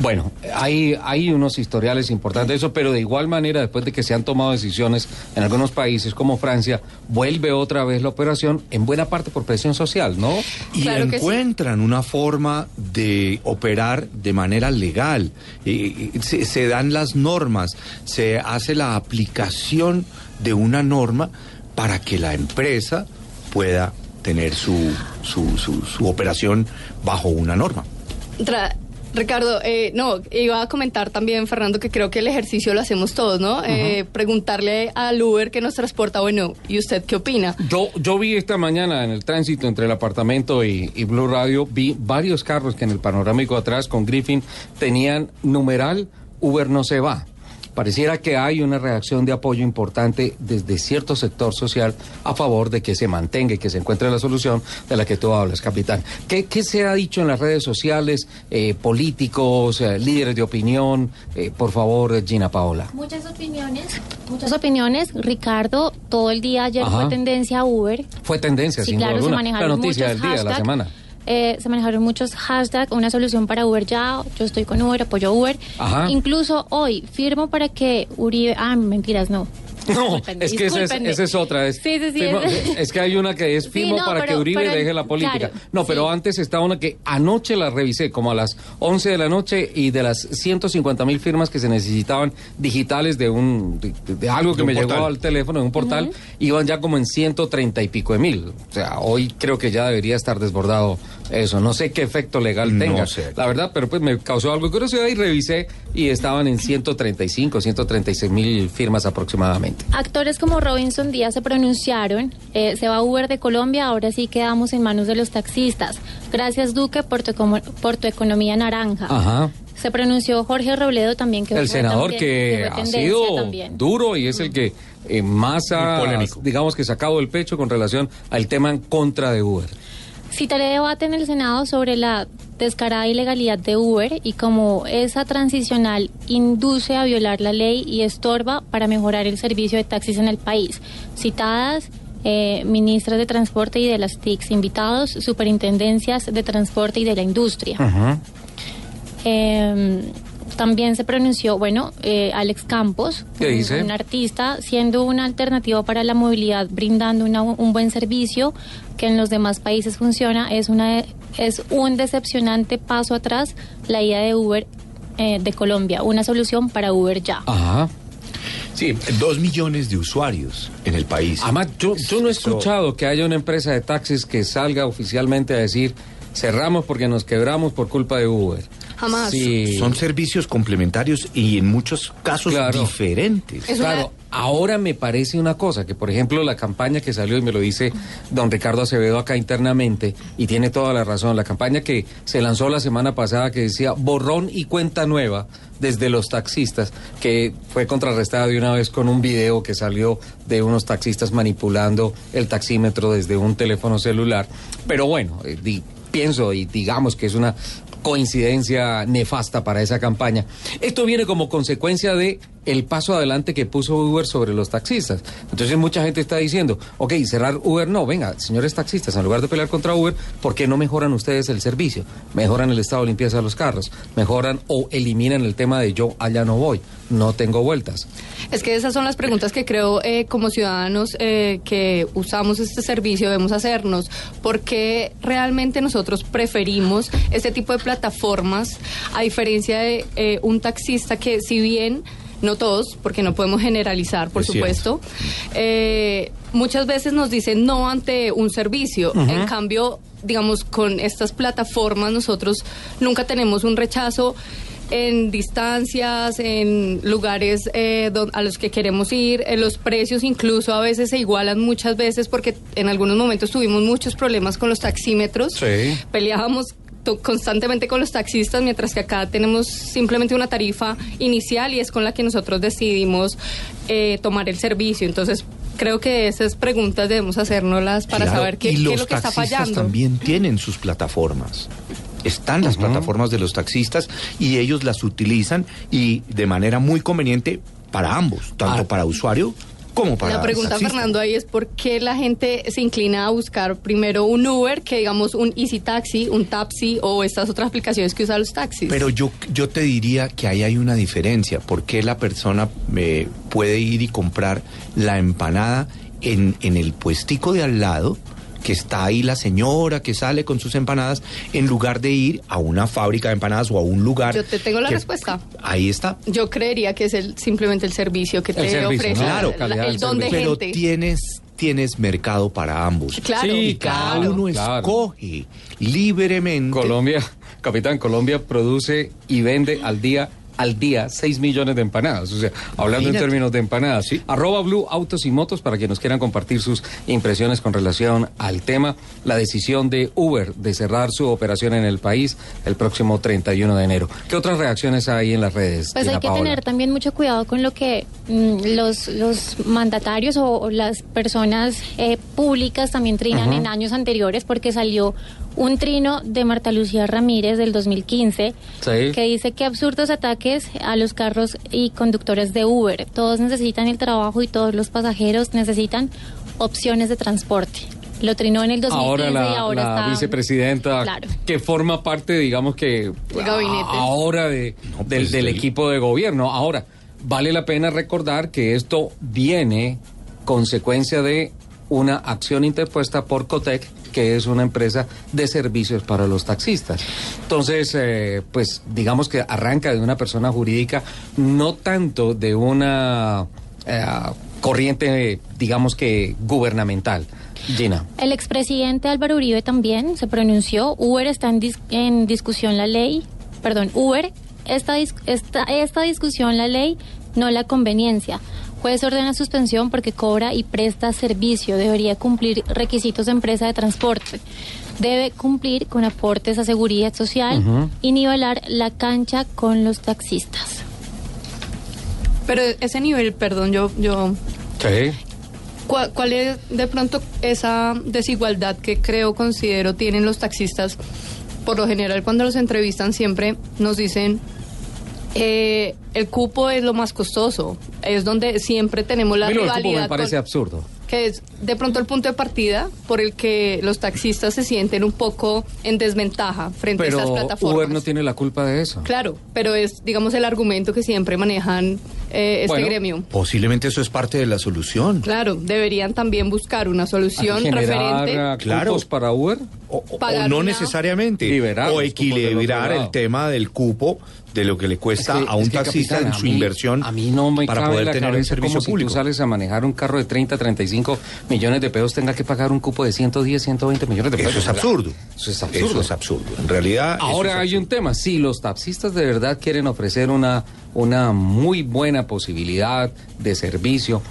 Bueno, hay, hay unos historiales importantes de eso, pero de igual manera, después de que se han tomado decisiones en algunos países como Francia, vuelve otra vez la operación, en buena parte por presión social, ¿no? y encuentran una forma de operar de manera legal. Y- y se, se dan las normas, se hace la aplicación de una norma para que la empresa pueda tener su, su, su- su operación bajo una norma. Tra- Ricardo, eh, no, iba a comentar también, Fernando, que creo que el ejercicio lo hacemos todos, ¿no? Eh, preguntarle al Uber que nos transporta, bueno, ¿y usted qué opina? Yo, yo vi esta mañana en el tránsito entre el apartamento y, y Blue Radio, vi varios carros que en el panorámico atrás con Griffin tenían numeral Uber no se va. Pareciera que hay una reacción de apoyo importante desde cierto sector social a favor de que se mantenga y que se encuentre la solución de la que tú hablas, capitán. ¿Qué, qué se ha dicho en las redes sociales, eh, políticos, eh, líderes de opinión? Eh, por favor, Gina Paola. Muchas opiniones, muchas opiniones. Ricardo, todo el día ayer Ajá. fue tendencia a Uber. Fue tendencia, Sí, sin claro, duda se alguna. La manejaron noticia del día, de la semana. Eh, se manejaron muchos hashtags, una solución para Uber ya, yo estoy con Uber, apoyo Uber. Ajá. Incluso hoy firmo para que Uribe, ah, mentiras, no. No, es que esa es, esa es otra. Es, Sí, sí, sí, firmo- es- es que hay una que es Sí, firmo no, para pero- que Uribe pero- deje la política. claro, no, pero sí. antes está una que anoche la revisé, como a las 11 de la noche, y de las 150 mil firmas que se necesitaban digitales de un de, de algo que De me llegó portal. al teléfono, de un portal, iban ya como en 130 y pico de mil. O sea, hoy creo que ya debería estar desbordado eso. No sé qué efecto legal No tenga, sé. la verdad, pero pues me causó algo de curiosidad y revisé y estaban en 135, 136 mil firmas aproximadamente. Actores como Robinson Díaz se pronunciaron, eh, se va Uber de Colombia, ahora sí quedamos en manos de los taxistas. Gracias Duque por tu, por tu economía naranja. Ajá. Se pronunció Jorge Robledo también, que el fue senador también- que fue ha sido también. duro y es el que eh, más ha, digamos que sacado el pecho con relación al tema en contra de Uber. Citaré debate en el Senado sobre la descarada ilegalidad de Uber y cómo esa transicional induce a violar la ley y estorba para mejorar el servicio de taxis en el país. Citadas eh, ministras de Transporte y de las TICs, invitados, superintendencias de Transporte y de la Industria. Eh, también se pronunció, bueno, eh, Alex Campos, ¿Qué un, dice? un artista, siendo una alternativa para la movilidad, brindando una- un buen servicio que en los demás países funciona, es, una, es un decepcionante paso atrás la idea de Uber eh, de Colombia, una solución para Uber ya. Ajá. Sí, dos millones de usuarios en el país. Además, yo, yo no he escuchado que haya una empresa de taxis que salga oficialmente a decir cerramos porque nos quebramos por culpa de Uber. Jamás. Sí. Son servicios complementarios y en muchos casos Claro. diferentes. Es una- claro, ahora me parece una cosa, que por ejemplo la campaña que salió, y me lo dice don Ricardo Acevedo acá internamente, y tiene toda la razón, la campaña que se lanzó la semana pasada que decía borrón y cuenta nueva desde los taxistas, que fue contrarrestada de una vez con un video que salió de unos taxistas manipulando el taxímetro desde un teléfono celular. Pero bueno, eh, di- pienso y digamos que es una coincidencia nefasta para esa campaña. Esto viene como consecuencia de el paso adelante que puso Uber sobre los taxistas. Entonces mucha gente está diciendo, ok, cerrar Uber no, venga, señores taxistas, en lugar de pelear contra Uber, ¿por qué no mejoran ustedes el servicio? Mejoran el estado de limpieza de los carros, mejoran o eliminan el tema de yo allá no voy, no tengo vueltas. Es que esas son las preguntas que creo eh, como ciudadanos eh, que usamos este servicio debemos hacernos. ¿Por qué realmente nosotros preferimos este tipo de plataformas a diferencia de eh, un taxista que si bien... No todos, porque no podemos generalizar, por Es supuesto. eh, muchas veces nos dicen no ante un servicio. En cambio, digamos, con estas plataformas nosotros nunca tenemos un rechazo en distancias, en lugares eh, don- a los que queremos ir, en los precios incluso a veces se igualan muchas veces porque en algunos momentos tuvimos muchos problemas con los taxímetros, Sí. peleábamos constantemente con los taxistas, mientras que acá tenemos simplemente una tarifa inicial y es con la que nosotros decidimos eh, tomar el servicio. Entonces, creo que esas preguntas debemos hacérnoslas para Claro, saber qué, y qué los es lo que está taxistas fallando. también tienen sus plataformas. Están las plataformas de los taxistas y ellos las utilizan y de manera muy conveniente para ambos, tanto para usuario como para La pregunta. Fernando, ahí es por qué la gente se inclina a buscar primero un Uber que digamos un Easy Taxi, un Tapsi o estas otras aplicaciones que usan los taxis. Pero yo, yo te diría que ahí hay una diferencia. ¿Por qué la persona eh, puede ir y comprar la empanada en, en el puestico de al lado? Que está ahí la señora que sale con sus empanadas, en lugar de ir a una fábrica de empanadas o a un lugar. Yo te tengo la que- respuesta. Ahí está. Yo creería que es el simplemente el servicio que El te servicio, ofrece claro, la- el don de Pero gente. tienes, tienes mercado para ambos. Claro, y cada claro. uno claro. escoge libremente. Colombia, capitán, Colombia produce y vende al día al día 6 millones de empanadas. O sea, hablando en términos de empanadas. Arroba Blue Autos y Motos para que nos quieran compartir sus impresiones con relación al tema. La decisión de Uber de cerrar su operación en el país el próximo 31 de enero. ¿Qué otras reacciones hay en las redes? Pues Gina hay que Paola? tener también mucho cuidado con lo que mm, los, los mandatarios o, o las personas eh, públicas también trinan en años anteriores, porque salió un trino de Marta Lucía Ramírez del 2015 Sí. que dice que absurdos ataques a los carros y conductores de Uber. Todos necesitan el trabajo y todos los pasajeros necesitan opciones de transporte. Lo trinó en el 2015 Ahora la, y ahora la está... vicepresidenta Claro. que forma parte, digamos que a- ahora de, del, pues, del del- equipo de gobierno. Ahora, vale la pena recordar que esto viene consecuencia de una acción interpuesta por Cotec, es una empresa de servicios para los taxistas. Entonces, eh, pues digamos que arranca de una persona jurídica, no tanto de una eh, corriente, digamos que gubernamental. Gina. El expresidente Álvaro Uribe también se pronunció. Uber está en, dis- en discusión la ley. Perdón, Uber, esta, esta, esta discusión la ley, no la conveniencia. Juez ordena suspensión porque cobra y presta servicio. Debería cumplir requisitos de empresa de transporte. Debe cumplir con aportes a seguridad social Ujú. y nivelar la cancha con los taxistas. Pero ese nivel, perdón, yo, yo Sí. ¿Cuál, cuál es de pronto esa desigualdad que creo, considero, tienen los taxistas? Por lo general, cuando los entrevistan siempre nos dicen, eh, el cupo es lo más costoso, es donde siempre tenemos la A lo del cupo rivalidad. me parece con- absurdo. que es de pronto el punto de partida por el que los taxistas se sienten un poco en desventaja frente a estas plataformas. Uber no tiene la culpa de eso. Claro, pero es, digamos, el argumento que siempre manejan eh, este Bueno, gremio. Posiblemente eso es parte de la solución. Claro, deberían también buscar una solución referente. claro. para Uber? O, no una- necesariamente. Liberar o cupos equilibrar el tema del cupo de lo que le cuesta Es que- a un es que, taxista capitán, en su mí- inversión A mí no me para cabe poder la tener un servicio como si público. tú sales a manejar un carro de 30, 35 millones de pesos tenga que pagar un cupo de 110, 120 millones de pesos. Eso es absurdo. Eso es absurdo. Eso es absurdo. En realidad. Ahora hay un tema, si los taxistas de verdad quieren ofrecer una, una muy buena posibilidad de servicio,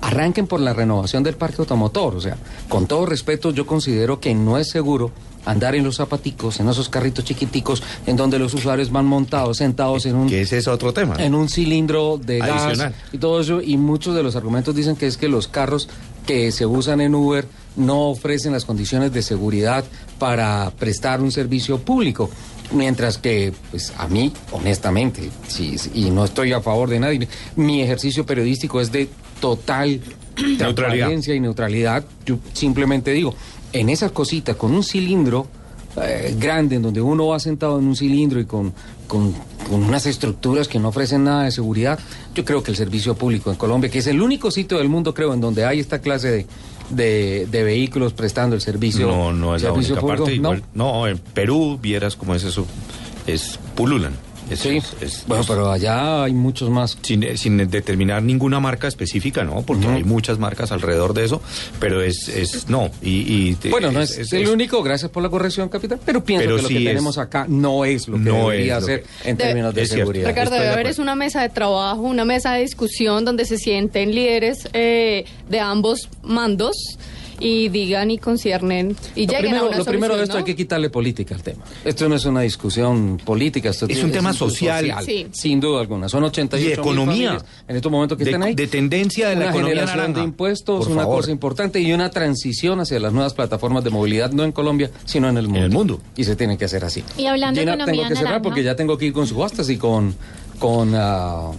arranquen por la renovación del parque automotor. O sea, con todo respeto, yo considero que no es seguro andar en los zapaticos, en esos carritos chiquiticos, en donde los usuarios van montados, sentados en un... Que ese es otro tema. En un cilindro de Adicional. gas y todo eso. Y muchos de los argumentos dicen que es que los carros que se usan en Uber no ofrecen las condiciones de seguridad para prestar un servicio público. Mientras que, pues a mí, honestamente, sí, sí, y no estoy a favor de nadie, mi ejercicio periodístico es de total Neutralidad. transparencia y neutralidad. Yo simplemente digo, en esas cositas, con un cilindro eh, grande, en donde uno va sentado en un cilindro y con, con, con unas estructuras que no ofrecen nada de seguridad, yo creo que el servicio público en Colombia, que es el único sitio del mundo, creo, en donde hay esta clase de, de, de vehículos prestando el servicio, No, no es la servicio única parte. igual- no, en Perú vieras cómo es eso. Es pululan. Sí. es- es- Bueno, es- pero allá hay muchos más. Sin, sin determinar ninguna marca específica, ¿no? Porque hay muchas marcas alrededor de eso, pero es, es no. Y, y te- Bueno, no es, es- el es- único, gracias por la corrección, capitán, pero pienso Pero que lo que es- tenemos acá no es lo que no debería ser que- en De- términos de cierto. seguridad. Ricardo, debe haber es una mesa de trabajo, una mesa de discusión donde se sienten líderes eh, de ambos mandos y digan y conciernen y Lo lleguen primero, a una lo primero de solución, esto ¿no? hay que quitarle política al tema. Esto no es una discusión política, esto Es un tema asunto social. Sí. Sin duda alguna. Son 88 Y economía. en estos momentos que de, están ahí. de tendencia de la una economía generación naranja. de impuestos, Por una favor. cosa importante y una transición hacia las nuevas plataformas de movilidad, no en Colombia, sino en el mundo. el mundo. Y se tiene que hacer así. Y hablando de Gina, economía tengo que cerrar naranja. porque ya tengo que ir con subastas y con, con ah,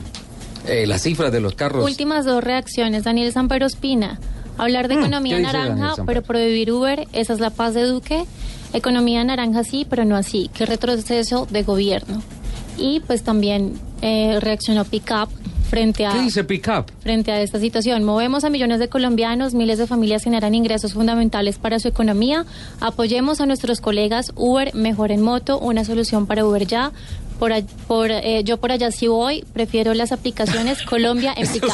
eh, las cifras de los carros. Últimas dos reacciones. Daniel Sampero Espina. Hablar de Mm, economía ¿qué dice Daniel naranja, pero prohibir Uber, esa es la paz de Duque. Economía naranja sí, pero no así. Qué retroceso de gobierno. Y pues también eh, reaccionó Pickup frente a ¿Qué dice Pickup? frente a esta situación. Movemos a millones de colombianos, miles de familias generan ingresos fundamentales para su economía. Apoyemos a nuestros colegas Uber, mejor en moto, una solución para Uber ya. Por, por eh, yo por allá sí voy, prefiero las aplicaciones Colombia en pickup.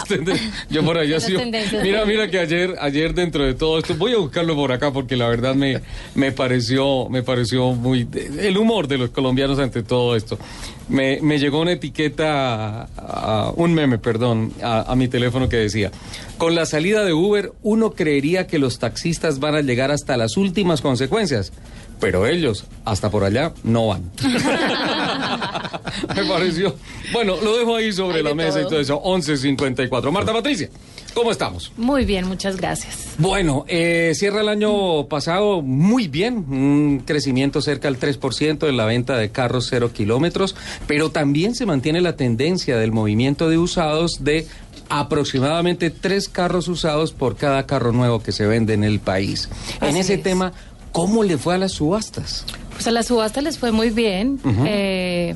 Yo por allá sí. Mira, mira que ayer, ayer dentro de todo esto, voy a buscarlo por acá porque la verdad me, me pareció, me pareció muy el humor de los colombianos ante todo esto. Me, me llegó una etiqueta, a- un meme, perdón, a, a mi teléfono que decía: con la salida de Uber, uno creería que los taxistas van a llegar hasta las últimas consecuencias. Pero ellos, hasta por allá, no van. Me pareció. Bueno, lo dejo ahí sobre Hay la mesa y todo. todo eso. 11.54. Marta Patricia, ¿cómo estamos? Muy bien, muchas gracias. Bueno, eh, cierra el año pasado muy bien, un crecimiento cerca del 3% en la venta de carros cero kilómetros, pero también se mantiene la tendencia del movimiento de usados de aproximadamente tres carros usados por cada carro nuevo que se vende en el país. en ese es. tema, ¿cómo le fue a las subastas? Pues a la subasta les fue muy bien. Eh,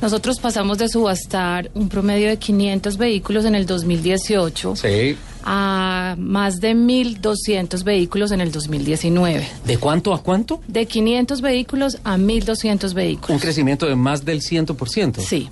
nosotros pasamos de subastar un promedio de 500 vehículos en el 2018 Sí. a más de 1.200 vehículos en el 2019. ¿De cuánto a cuánto? De 500 vehículos a 1.200 vehículos. Un crecimiento de más del 100%. Sí.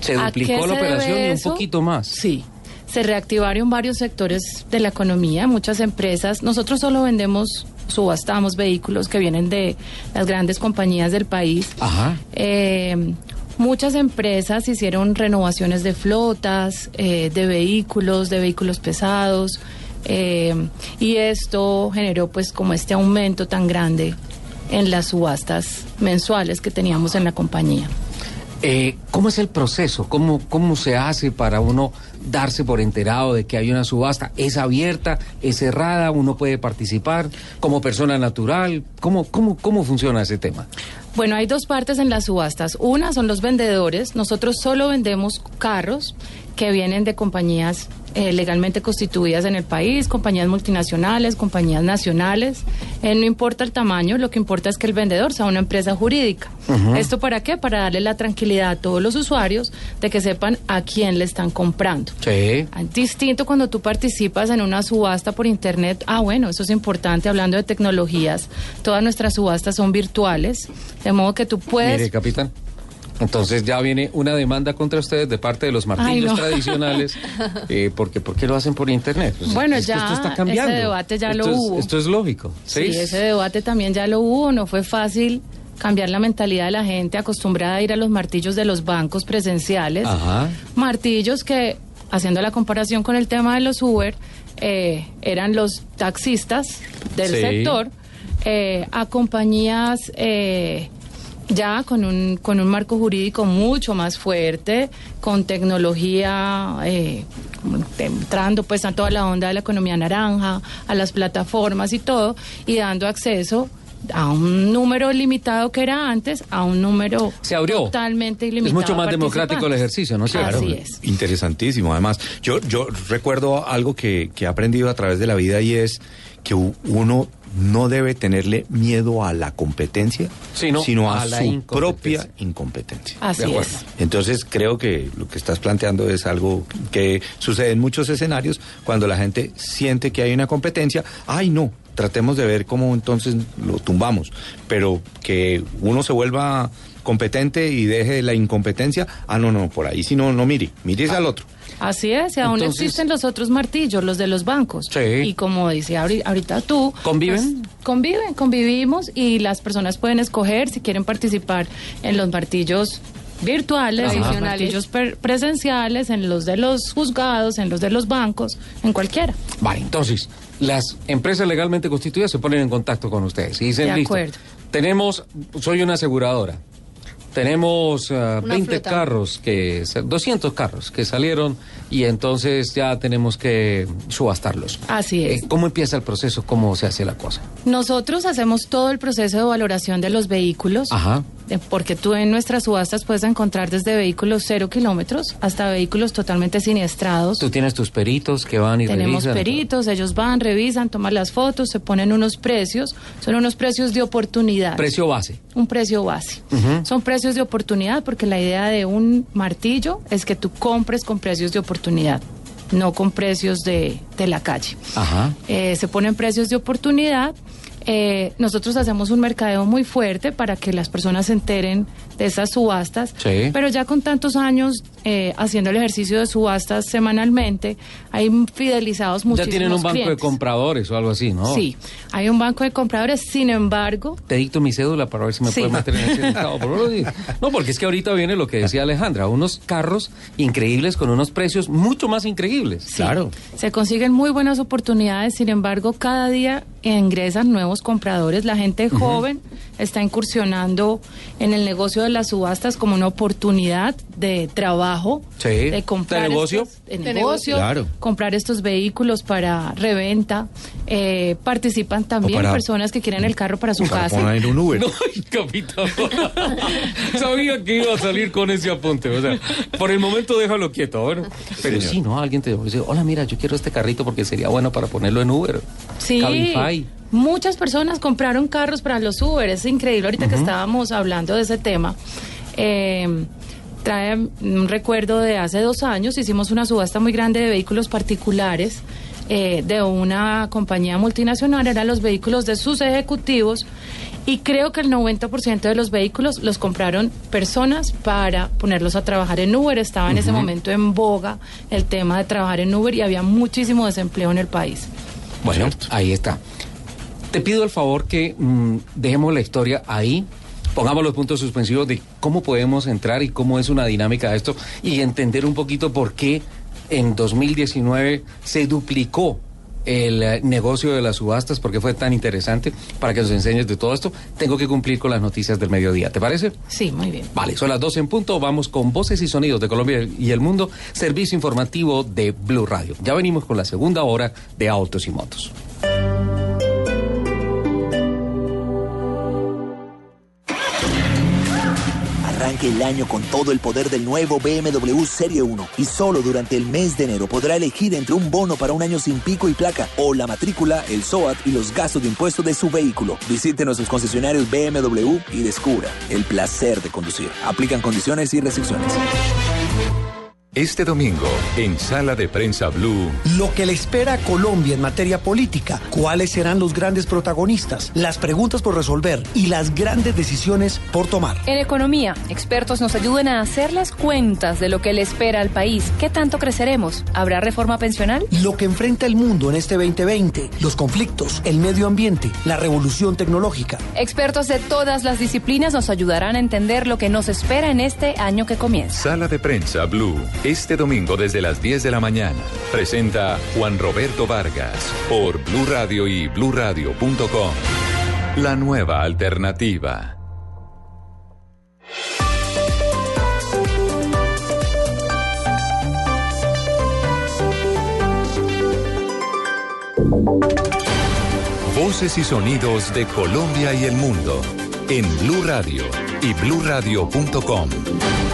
Se ¿A duplicó la se operación y un poquito más. Sí. Se reactivaron varios sectores de la economía, muchas empresas. Nosotros solo vendemos, subastamos vehículos que vienen de las grandes compañías del país. Ajá. Eh, muchas empresas hicieron renovaciones de flotas, eh, de vehículos, de vehículos pesados. eh, y esto generó pues como este aumento tan grande en las subastas mensuales que teníamos en la compañía. Eh, ¿Cómo es el proceso? ¿Cómo, ¿Cómo se hace para uno darse por enterado de que hay una subasta? ¿Es abierta? ¿Es cerrada? ¿Uno puede participar como persona natural? ¿Cómo, cómo, cómo funciona ese tema? Bueno, hay dos partes en las subastas. Una son los vendedores. Nosotros solo vendemos carros que vienen de compañías eh, legalmente constituidas en el país, compañías multinacionales, compañías nacionales. Eh, no importa el tamaño, lo que importa es que el vendedor sea una empresa jurídica. ¿Esto para qué? Para darle la tranquilidad a todos los usuarios de que sepan a quién le están comprando. Sí. Distinto cuando tú participas en una subasta por internet. Ah, bueno, eso es importante. Hablando de tecnologías, todas nuestras subastas son virtuales, de modo que tú puedes. Mire, capitán. Entonces ya viene una demanda contra ustedes de parte de los martillos no. tradicionales. eh, porque, ¿Por qué lo hacen por internet? Pues, Bueno, es ya esto está cambiando. ese debate ya lo Esto es- hubo. Esto es lógico. Sí, ese debate también ya lo hubo. No fue fácil cambiar la mentalidad de la gente acostumbrada a ir a los martillos de los bancos presenciales. Ajá. Martillos que, haciendo la comparación con el tema de los Uber, eh, eran los taxistas del Sí. sector eh, a compañías eh, ya con un, con un marco jurídico mucho más fuerte, con tecnología, eh, entrando pues a toda la onda de la economía naranja, a las plataformas y todo, y dando acceso a un número limitado que era antes, a un número Se abrió. totalmente Es ilimitado. mucho más de democrático el ejercicio, ¿no es cierto? Así es. Interesantísimo, además. Yo, yo recuerdo algo que, que he aprendido a través de la vida y es que uno no debe tenerle miedo a la competencia, Sino sino a, a la su incompetencia. propia incompetencia. Así es. Entonces creo que lo que estás planteando es algo que sucede en muchos escenarios cuando la gente siente que hay una competencia. Ay, no, tratemos de ver cómo entonces lo tumbamos. Pero que uno se vuelva competente y deje la incompetencia. Ah, no, no, por ahí si no, no mire, mire al otro. Así es, y aún Entonces- existen los otros martillos, los de los bancos. Sí. Y como dice ahori- ahorita tú... ¿Conviven? pues, conviven, convivimos y las personas pueden escoger si quieren participar en los martillos virtuales, en los martillos presenciales, en los de los juzgados, en los de los bancos, en cualquiera. Vale, entonces, las empresas legalmente constituidas se ponen en contacto con ustedes y dicen, De listo, acuerdo. tenemos, soy una aseguradora, tenemos ah, Una 20 flota. carros, que 200 carros que salieron y entonces ya tenemos que subastarlos. Así es. Eh, ¿Cómo empieza el proceso? ¿Cómo se hace la cosa? Nosotros hacemos todo el proceso de valoración de los vehículos. Ajá. Eh, Porque tú en nuestras subastas puedes encontrar desde vehículos cero kilómetros hasta vehículos totalmente siniestrados. Tú tienes tus peritos que van y Tenemos revisan. peritos, ellos van, revisan, toman las fotos, se ponen unos precios, son unos precios de oportunidad. Precio base. un precio base. Son precios de oportunidad porque la idea de un martillo es que tú compres con precios de oportunidad, no con precios de, de la calle. Ajá. Eh, se ponen precios de oportunidad, Eh, nosotros hacemos un mercadeo muy fuerte para que las personas se enteren esas subastas, Sí. pero ya con tantos años eh, haciendo el ejercicio de subastas semanalmente, hay fidelizados Ya muchísimos tienen un banco de compradores o algo así, ¿no? Sí, hay un banco de compradores, sin embargo, Te dicto mi cédula para ver si me Sí. puede meter en ese di- No, porque es que ahorita viene lo que decía Alejandra, unos carros increíbles con unos precios mucho más increíbles. Claro. Se consiguen muy buenas oportunidades, sin embargo, cada día ingresan nuevos compradores. La gente joven está incursionando en el negocio de las subastas como una oportunidad de trabajo, Sí. de comprar ¿De negocio? estos- de De negocio, negocio. Claro. comprar estos vehículos para reventa. Eh, participan también para- personas que quieren el carro para su para casa. poner en un Uber. No, capitán. Sabía que iba a salir con ese apunte. O sea, por el momento déjalo quieto. Bueno, pero Señor. sí, ¿no? Alguien te dice, hola, mira, yo quiero este carrito porque sería bueno para ponerlo en Uber. Sí, Cabify. Muchas personas compraron carros para los Uber, es increíble. Ahorita que estábamos hablando de ese tema, eh, trae un recuerdo de hace dos años, hicimos una subasta muy grande de vehículos particulares eh, de una compañía multinacional, eran los vehículos de sus ejecutivos. Y creo que el 90% de los vehículos los compraron personas para ponerlos a trabajar en Uber. Estaba en ese momento en boga el tema de trabajar en Uber y había muchísimo desempleo en el país. Bueno, ahí está. Te pido el favor que mm, dejemos la historia ahí, pongamos los puntos suspensivos de cómo podemos entrar y cómo es una dinámica de esto y entender un poquito por qué en 2019 se duplicó el eh, negocio de las subastas, porque fue tan interesante para que nos enseñes de todo esto. Tengo que cumplir con las noticias del mediodía, ¿te parece? Sí, muy bien. Vale, son las 12 en punto. Vamos con voces y sonidos de Colombia y el mundo, servicio informativo de Blue Radio. Ya venimos con la segunda hora de Autos y Motos. Arranque el año con todo el poder del nuevo BMW Serie 1 y solo durante el mes de enero podrá elegir entre un bono para un año sin pico y placa o la matrícula, el SOAT y los gastos de impuesto de su vehículo. Visite nuestros concesionarios BMW y descubra el placer de conducir. Aplican condiciones y restricciones. Este domingo, en Sala de Prensa Blue, Lo que le espera a Colombia en materia política, cuáles serán los grandes protagonistas, las preguntas por resolver y las grandes decisiones por tomar. En economía, expertos nos ayudan a hacer las cuentas de lo que le espera al país. ¿Qué tanto creceremos? ¿Habrá reforma pensional? Lo que enfrenta el mundo en este 2020, los conflictos, el medio ambiente, la revolución tecnológica. Expertos de todas las disciplinas nos ayudarán a entender lo que nos espera en este año que comienza. Sala de Prensa Blue, este domingo desde las 10 de la mañana. Presenta Juan Roberto Vargas por Blue Radio y bluradio.com. La nueva alternativa. Voces y sonidos de Colombia y el mundo en Blue Radio y bluradio.com,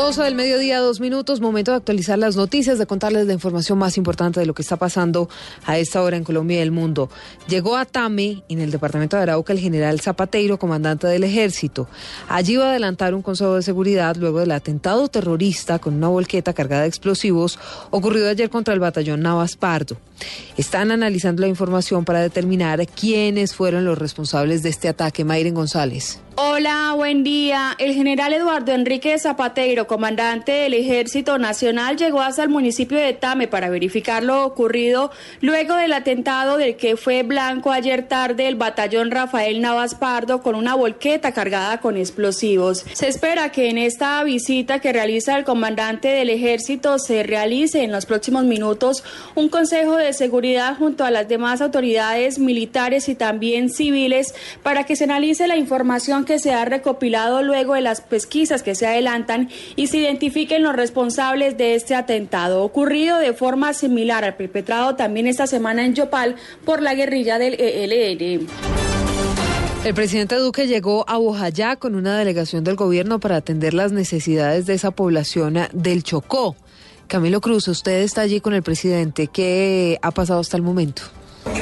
12 del mediodía, dos minutos, momento de actualizar las noticias, de contarles la información más importante de lo que está pasando a esta hora en Colombia y el mundo. Llegó a Tame, en el departamento de Arauca, el general Zapateiro, comandante del ejército. Allí va a adelantar un consejo de seguridad luego del atentado terrorista con una volqueta cargada de explosivos ocurrido ayer contra el batallón Navas Pardo. Están analizando la información para determinar quiénes fueron los responsables de este ataque. Mayren González. Hola, buen día. El general Eduardo Enrique Zapateiro, comandante del Ejército Nacional, llegó hasta el municipio de Tame para verificar lo ocurrido luego del atentado del que fue blanco ayer tarde el batallón Rafael Navas Pardo con una volqueta cargada con explosivos. Se espera que en esta visita que realiza el comandante del Ejército se realice en los próximos minutos un consejo de seguridad junto a las demás autoridades militares y también civiles para que se analice la información que se ha recopilado luego de las pesquisas que se adelantan y se identifiquen los responsables de este atentado, ocurrido de forma similar al perpetrado también esta semana en Yopal por la guerrilla del ELN. El presidente Duque llegó a Bojayá con una delegación del gobierno para atender las necesidades de esa población del Chocó. Camilo Cruz, usted está allí con el presidente. ¿Qué ha pasado hasta el momento?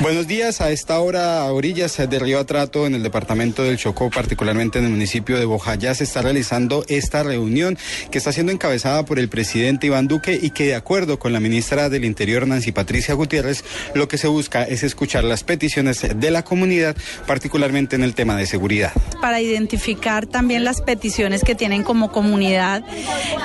Buenos días. A esta hora, a orillas de Río Atrato, en el departamento del Chocó, particularmente en el municipio de Bojayá, se está realizando esta reunión que está siendo encabezada por el presidente Iván Duque y que, de acuerdo con la ministra del Interior, Nancy Patricia Gutiérrez, lo que se busca es escuchar las peticiones de la comunidad, particularmente en el tema de seguridad. Para identificar también las peticiones que tienen como comunidad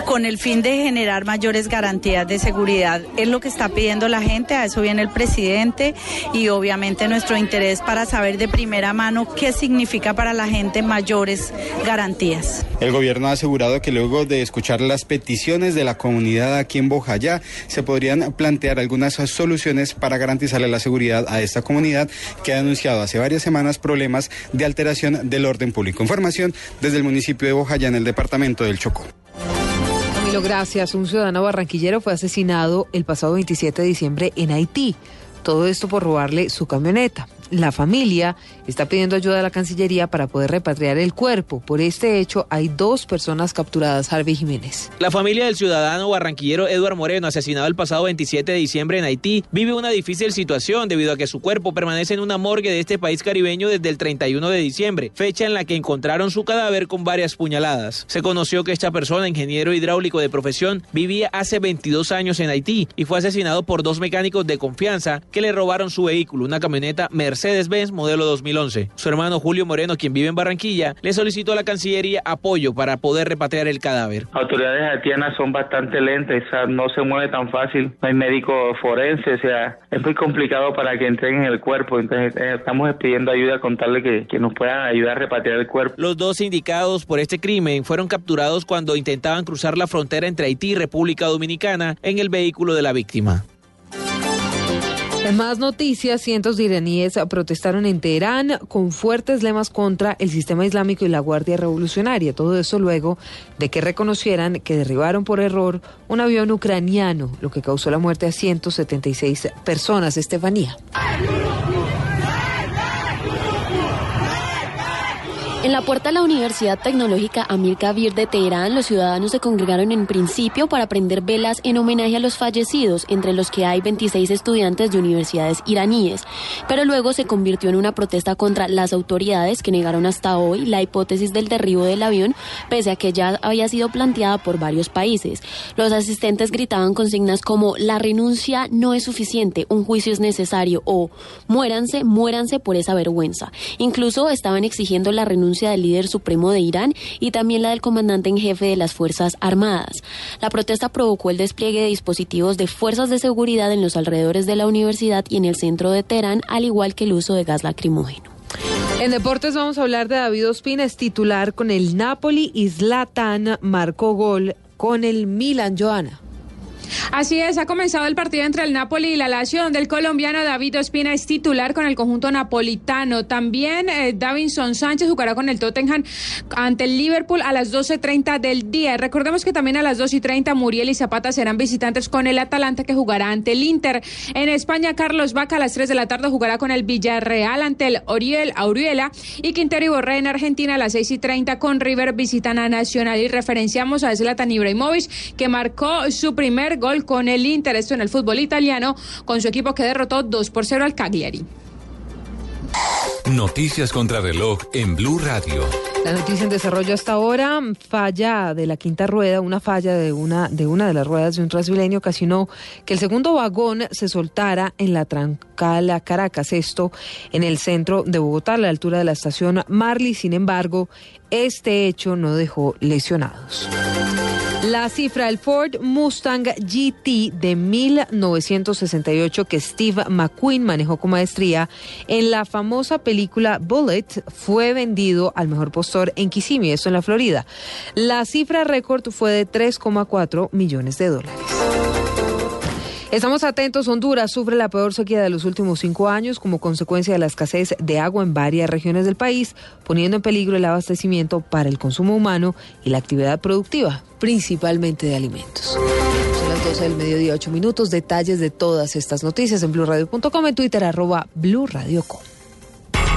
con el fin de generar mayores garantías de seguridad. Es lo que está pidiendo la gente, a eso viene el presidente y obviamente nuestro interés para saber de primera mano qué significa para la gente mayores garantías. El gobierno ha asegurado que luego de escuchar las peticiones de la comunidad aquí en Bojayá, se podrían plantear algunas soluciones para garantizarle la seguridad a esta comunidad que ha anunciado hace varias semanas problemas de alteración del orden público. Información desde el municipio de Bojayá en el departamento del Chocó. Camilo, gracias. Un ciudadano barranquillero fue asesinado el pasado 27 de diciembre en Haití. Todo esto por robarle su camioneta. La familia está pidiendo ayuda a la Cancillería para poder repatriar el cuerpo. Por este hecho hay dos personas capturadas, Harvey Jiménez. La familia del ciudadano barranquillero Eduard Moreno, asesinado el pasado 27 de diciembre en Haití, vive una difícil situación debido a que su cuerpo permanece en una morgue de este país caribeño desde el 31 de diciembre, fecha en la que encontraron su cadáver con varias puñaladas. Se conoció que esta persona, ingeniero hidráulico de profesión, vivía hace 22 años en Haití y fue asesinado por dos mecánicos de confianza que le robaron su vehículo, una camioneta Mercedes-Benz modelo 2011. Su hermano Julio Moreno, quien vive en Barranquilla, le solicitó a la Cancillería apoyo para poder repatriar el cadáver. autoridades haitianas son bastante lentas, o sea, no se mueve tan fácil, no hay médico forense, o sea, es muy complicado para que entreguen el cuerpo, entonces eh, estamos pidiendo ayuda con tal de que, que nos puedan ayudar a repatriar el cuerpo. Los dos indicados por este crimen fueron capturados cuando intentaban cruzar la frontera entre Haití y República Dominicana en el vehículo de la víctima. Más noticias, cientos de iraníes protestaron en Teherán con fuertes lemas contra el sistema islámico y la Guardia Revolucionaria. Todo eso luego de que reconocieran que derribaron por error un avión ucraniano, lo que causó la muerte a 176 personas. Estefanía. En la puerta de la Universidad Tecnológica Amir Kabir de Teherán, los ciudadanos se congregaron en principio para prender velas en homenaje a los fallecidos, entre los que hay 26 estudiantes de universidades iraníes. Pero luego se convirtió en una protesta contra las autoridades que negaron hasta hoy la hipótesis del derribo del avión, pese a que ya había sido planteada por varios países. Los asistentes gritaban consignas como la renuncia no es suficiente, un juicio es necesario o muéranse, muéranse por esa vergüenza. Incluso estaban exigiendo la renuncia del líder supremo de Irán y también la del comandante en jefe de las Fuerzas Armadas. La protesta provocó el despliegue de dispositivos de fuerzas de seguridad en los alrededores de la universidad y en el centro de Teherán, al igual que el uso de gas lacrimógeno. En deportes vamos a hablar de David Ospina, es titular con el Napoli y Zlatan marcó gol con el Milan, Joana. Así es, ha comenzado el partido entre el Napoli y la Lazio, donde el colombiano David Ospina es titular con el conjunto napolitano. También eh, Davinson Sánchez jugará con el Tottenham ante el Liverpool a las 12.30 del día. Recordemos que también a las 2.30 Muriel y Zapata serán visitantes con el Atalanta que jugará ante el Inter. En España, Carlos Vaca a las 3 de la tarde jugará con el Villarreal ante el Oriel Auriela y Quintero y Borré en Argentina a las 6.30 con River visitan a Nacional. Y referenciamos a Zlatan Ibrahimovic que marcó su primer gol con el Inter, esto en el fútbol italiano, con su equipo que derrotó 2 por 0 al Cagliari. Noticias contra reloj en Blue Radio. La noticia en desarrollo hasta ahora, falla de la quinta rueda, una falla de una de una de las ruedas de un transmilenio ocasionó que el segundo vagón se soltara en la Trancala Caracas, esto en el centro de Bogotá, a la altura de la estación Marley. Sin embargo, este hecho no dejó lesionados. La cifra del Ford Mustang GT de 1968 que Steve McQueen manejó con maestría en la famosa película Bullet fue vendido al mejor postor en Kissimmee, eso en la Florida. La cifra récord fue de 3,4 millones de dólares. Estamos atentos, Honduras sufre la peor sequía de los últimos cinco años como consecuencia de la escasez de agua en varias regiones del país, poniendo en peligro el abastecimiento para el consumo humano y la actividad productiva, principalmente de alimentos. Son las 12 del mediodía, 8 minutos. Detalles de todas estas noticias en blurradio.com, en Twitter, arroba blurradioco.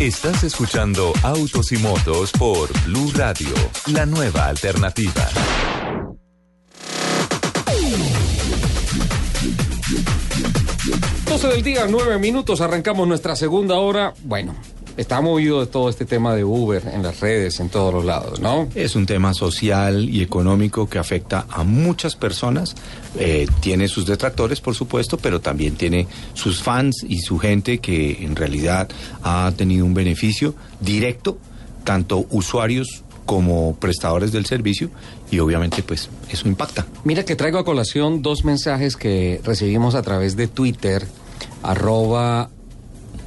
Estás escuchando Autos y Motos por Blue Radio, la nueva alternativa. Del día, nueve minutos, arrancamos nuestra segunda hora. Bueno, está movido de todo este tema de Uber en las redes, en todos los lados, ¿no? Es un tema social y económico que afecta a muchas personas. Eh, tiene sus detractores, por supuesto, pero también tiene sus fans y su gente que en realidad ha tenido un beneficio directo, tanto usuarios como prestadores del servicio y obviamente pues eso impacta. Mira que traigo a colación dos mensajes que recibimos a través de Twitter, arroba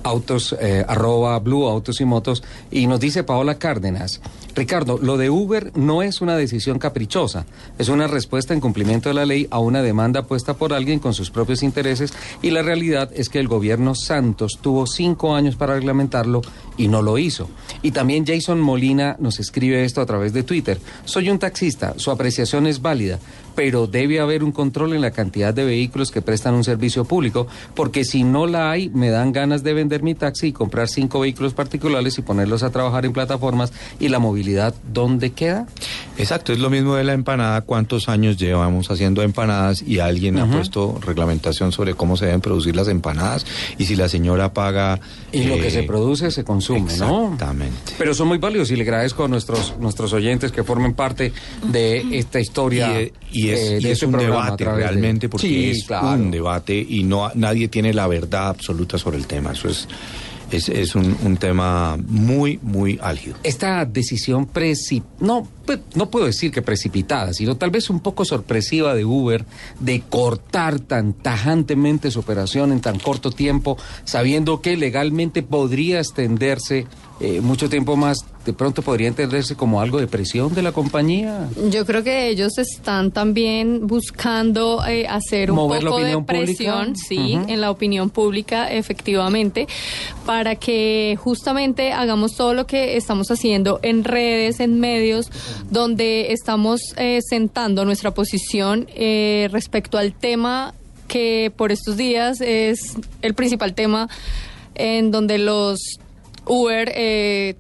autos, eh, arroba blue autos y motos, y nos dice Paola Cárdenas, Ricardo, lo de Uber no es una decisión caprichosa, es una respuesta en cumplimiento de la ley a una demanda puesta por alguien con sus propios intereses y la realidad es que el gobierno Santos tuvo cinco años para reglamentarlo y no lo hizo. Y también Jason Molina nos escribe esto a través de Twitter. Soy un taxista, su apreciación es válida, pero debe haber un control en la cantidad de vehículos que prestan un servicio público, porque si no la hay, me dan ganas de vender mi taxi y comprar cinco vehículos particulares y ponerlos a trabajar en plataformas y la movilidad, ¿dónde queda? Exacto, es lo mismo de la empanada. ¿Cuántos años llevamos haciendo empanadas y alguien ha puesto reglamentación sobre cómo se deben producir las empanadas? Y si la señora paga... Y lo que eh, se produce se consume, ¿no? Exactamente. Pero son muy válidos y le agradezco a nuestros, nuestros oyentes que formen parte de esta historia. Y, y es, eh, y es este un debate de- realmente porque Sí, es claro. un debate y no nadie tiene la verdad absoluta sobre el tema. Eso es, es, es un, un tema muy, muy álgido. esta decisión preci no pues, no puedo decir que precipitada, sino tal vez un poco sorpresiva de Uber de cortar tan tajantemente su operación en tan corto tiempo, sabiendo que legalmente podría extenderse eh, mucho tiempo más, de pronto podría entenderse como algo de presión de la compañía. Yo creo que ellos están también buscando eh, hacer un Mover poco de pública. presión, sí, en la opinión pública, efectivamente, para que justamente hagamos todo lo que estamos haciendo en redes, en medios, donde estamos eh, sentando nuestra posición eh, respecto al tema que por estos días es el principal tema en donde los Uber eh,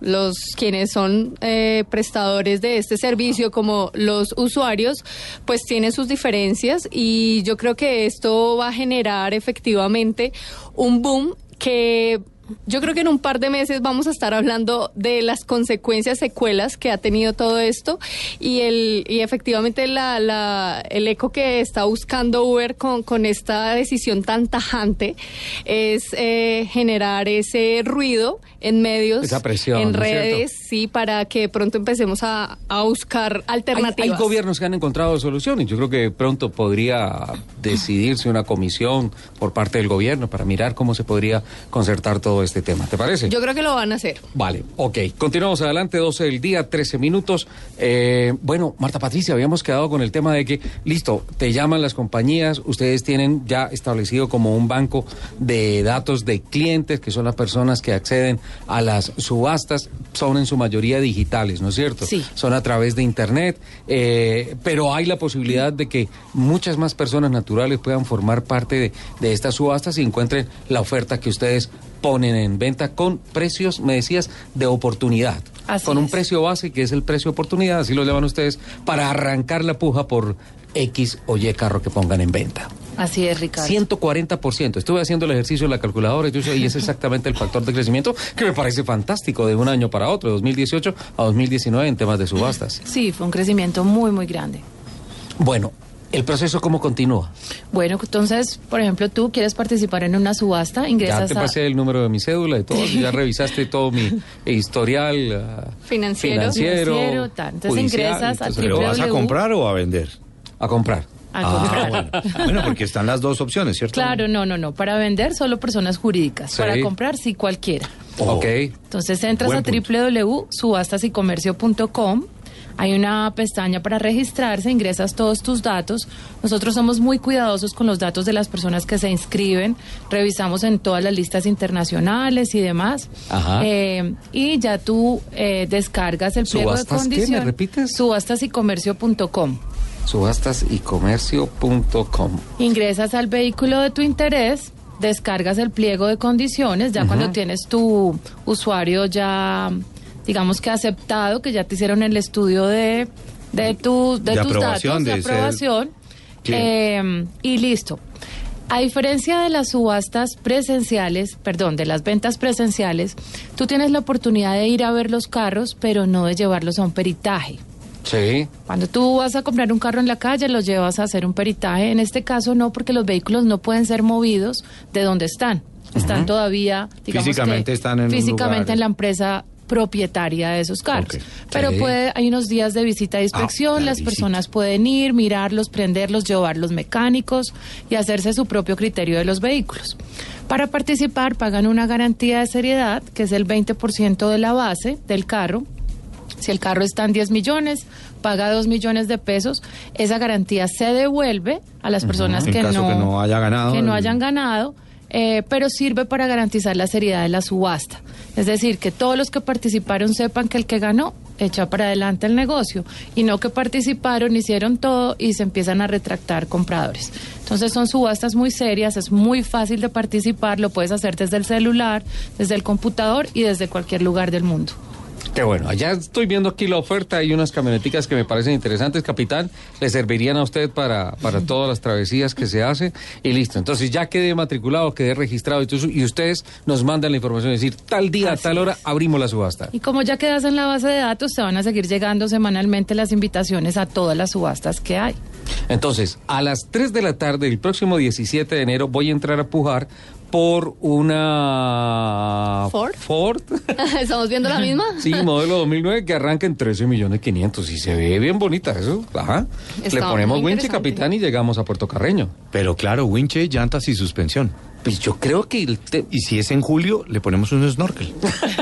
los quienes son eh, prestadores de este servicio como los usuarios pues tienen sus diferencias y yo creo que esto va a generar efectivamente un boom que yo creo que en un par de meses vamos a estar hablando de las consecuencias, secuelas que ha tenido todo esto y el y efectivamente la, la- el eco que está buscando Uber con, con esta decisión tan tajante es eh, generar ese ruido en medios, Esa presión, en redes, sí, para que pronto empecemos a, a buscar Hay, alternativas. hay gobiernos que han encontrado soluciones. Yo creo que pronto podría decidirse una comisión por parte del gobierno para mirar cómo se podría concertar todo todo este tema. ¿Te parece? Yo creo que lo van a hacer. Vale, ok. Continuamos adelante, 12 del día, 13 minutos. Eh, bueno, Marta Patricia, habíamos quedado con el tema de que, listo, te llaman las compañías, ustedes tienen ya establecido como un banco de datos de clientes, que son las personas que acceden a las subastas, son en su mayoría digitales, ¿no es cierto? Sí. Son a través de Internet, eh, pero hay la posibilidad de que muchas más personas naturales puedan formar parte de, de estas subastas y encuentren la oferta que ustedes ponen en venta con precios, me decías, de oportunidad. Así con un precio base que es el precio de oportunidad, así lo llaman ustedes, para arrancar la puja por X o Y carro que pongan en venta. Así es, Ricardo. 140%. Estuve haciendo el ejercicio en la calculadora y es exactamente el factor de crecimiento que me parece fantástico de un año para otro, de 2018 a 2019 en temas de subastas. Sí, fue un crecimiento muy, muy grande. Bueno, ¿el proceso cómo continúa? Bueno, entonces, por ejemplo, tú quieres participar en una subasta, Ya ingresas te a... pasé el número de mi cédula y todo, ya revisaste todo mi historial ah, Financiero. financiero, Financiero, tal. Entonces judicial, ingresas a entonces- ¿Pero vas a comprar o a vender? A comprar. a Ah, comprar. bueno. Bueno, porque están las dos opciones, ¿cierto? Claro, no, no, no. Para vender solo personas jurídicas. Sí. Para comprar sí cualquiera. Ok. Entonces entras Buen a www.subastasycomercio.com. Hay una pestaña para registrarse, ingresas todos tus datos. Nosotros somos muy cuidadosos con los datos de las personas que se inscriben. Revisamos en todas las listas internacionales y demás. Ajá. Eh, y ya tú eh, descargas el pliego de ¿Subastas qué? ¿Me condiciones. repites? Subastasycomercio.com. Subastasycomercio.com. Ingresas al vehículo de tu interés, descargas el pliego de condiciones, ya cuando tienes tu usuario ya, digamos que aceptado, que ya te hicieron el estudio de, de, tu, de, De tus aprobación, datos de aprobación, eh, y listo. A diferencia de las subastas presenciales, perdón, de las ventas presenciales, tú tienes la oportunidad de ir a ver los carros, pero no de llevarlos a un peritaje. Sí. Cuando tú vas a comprar un carro en la calle, los llevas a hacer un peritaje. En este caso no, porque los vehículos no pueden ser movidos de donde están. Están Ujú. todavía, digamos Físicamente que están en un físicamente lugar. en la empresa propietaria de esos carros. Pero Sí. puede, hay unos días de visita de inspección, la las visita. personas pueden ir, mirarlos, prenderlos, llevarlos mecánicos y hacerse su propio criterio de los vehículos. Para participar pagan una garantía de seriedad, que es el 20% de la base del carro, si el carro está en 10 millones, paga 2 millones de pesos, esa garantía se devuelve a las personas que, caso no, que no haya ganado que no el- hayan ganado, eh, pero sirve para garantizar la seriedad de la subasta. Es decir, que todos los que participaron sepan que el que ganó echa para adelante el negocio y no que participaron, hicieron todo y se empiezan a retractar compradores. Entonces son subastas muy serias, es muy fácil de participar, lo puedes hacer desde el celular, desde el computador y desde cualquier lugar del mundo. Qué bueno, allá estoy viendo aquí la oferta, hay unas camioneticas que me parecen interesantes, capitán, le servirían a usted para, para todas las travesías que se hacen y listo. Entonces ya quedé matriculado, quedé registrado y, ustedes nos mandan la información, es decir, tal día, tal hora, abrimos la subasta. Y como ya quedas en la base de datos, te van a seguir llegando semanalmente las invitaciones a todas las subastas que hay. Entonces, a las 3 de la tarde del próximo 17 de enero voy a entrar a pujar por una ¿Ford? Ford. ¿Estamos viendo la misma? Sí, modelo 2009 que arranca en 13 millones 500 y se ve bien bonita eso. Ajá. Está Le ponemos winche capitán y llegamos a Puerto Carreño. Pero claro, winche, llantas y suspensión. Pues yo creo que el te- Y si es en julio, le ponemos un snorkel.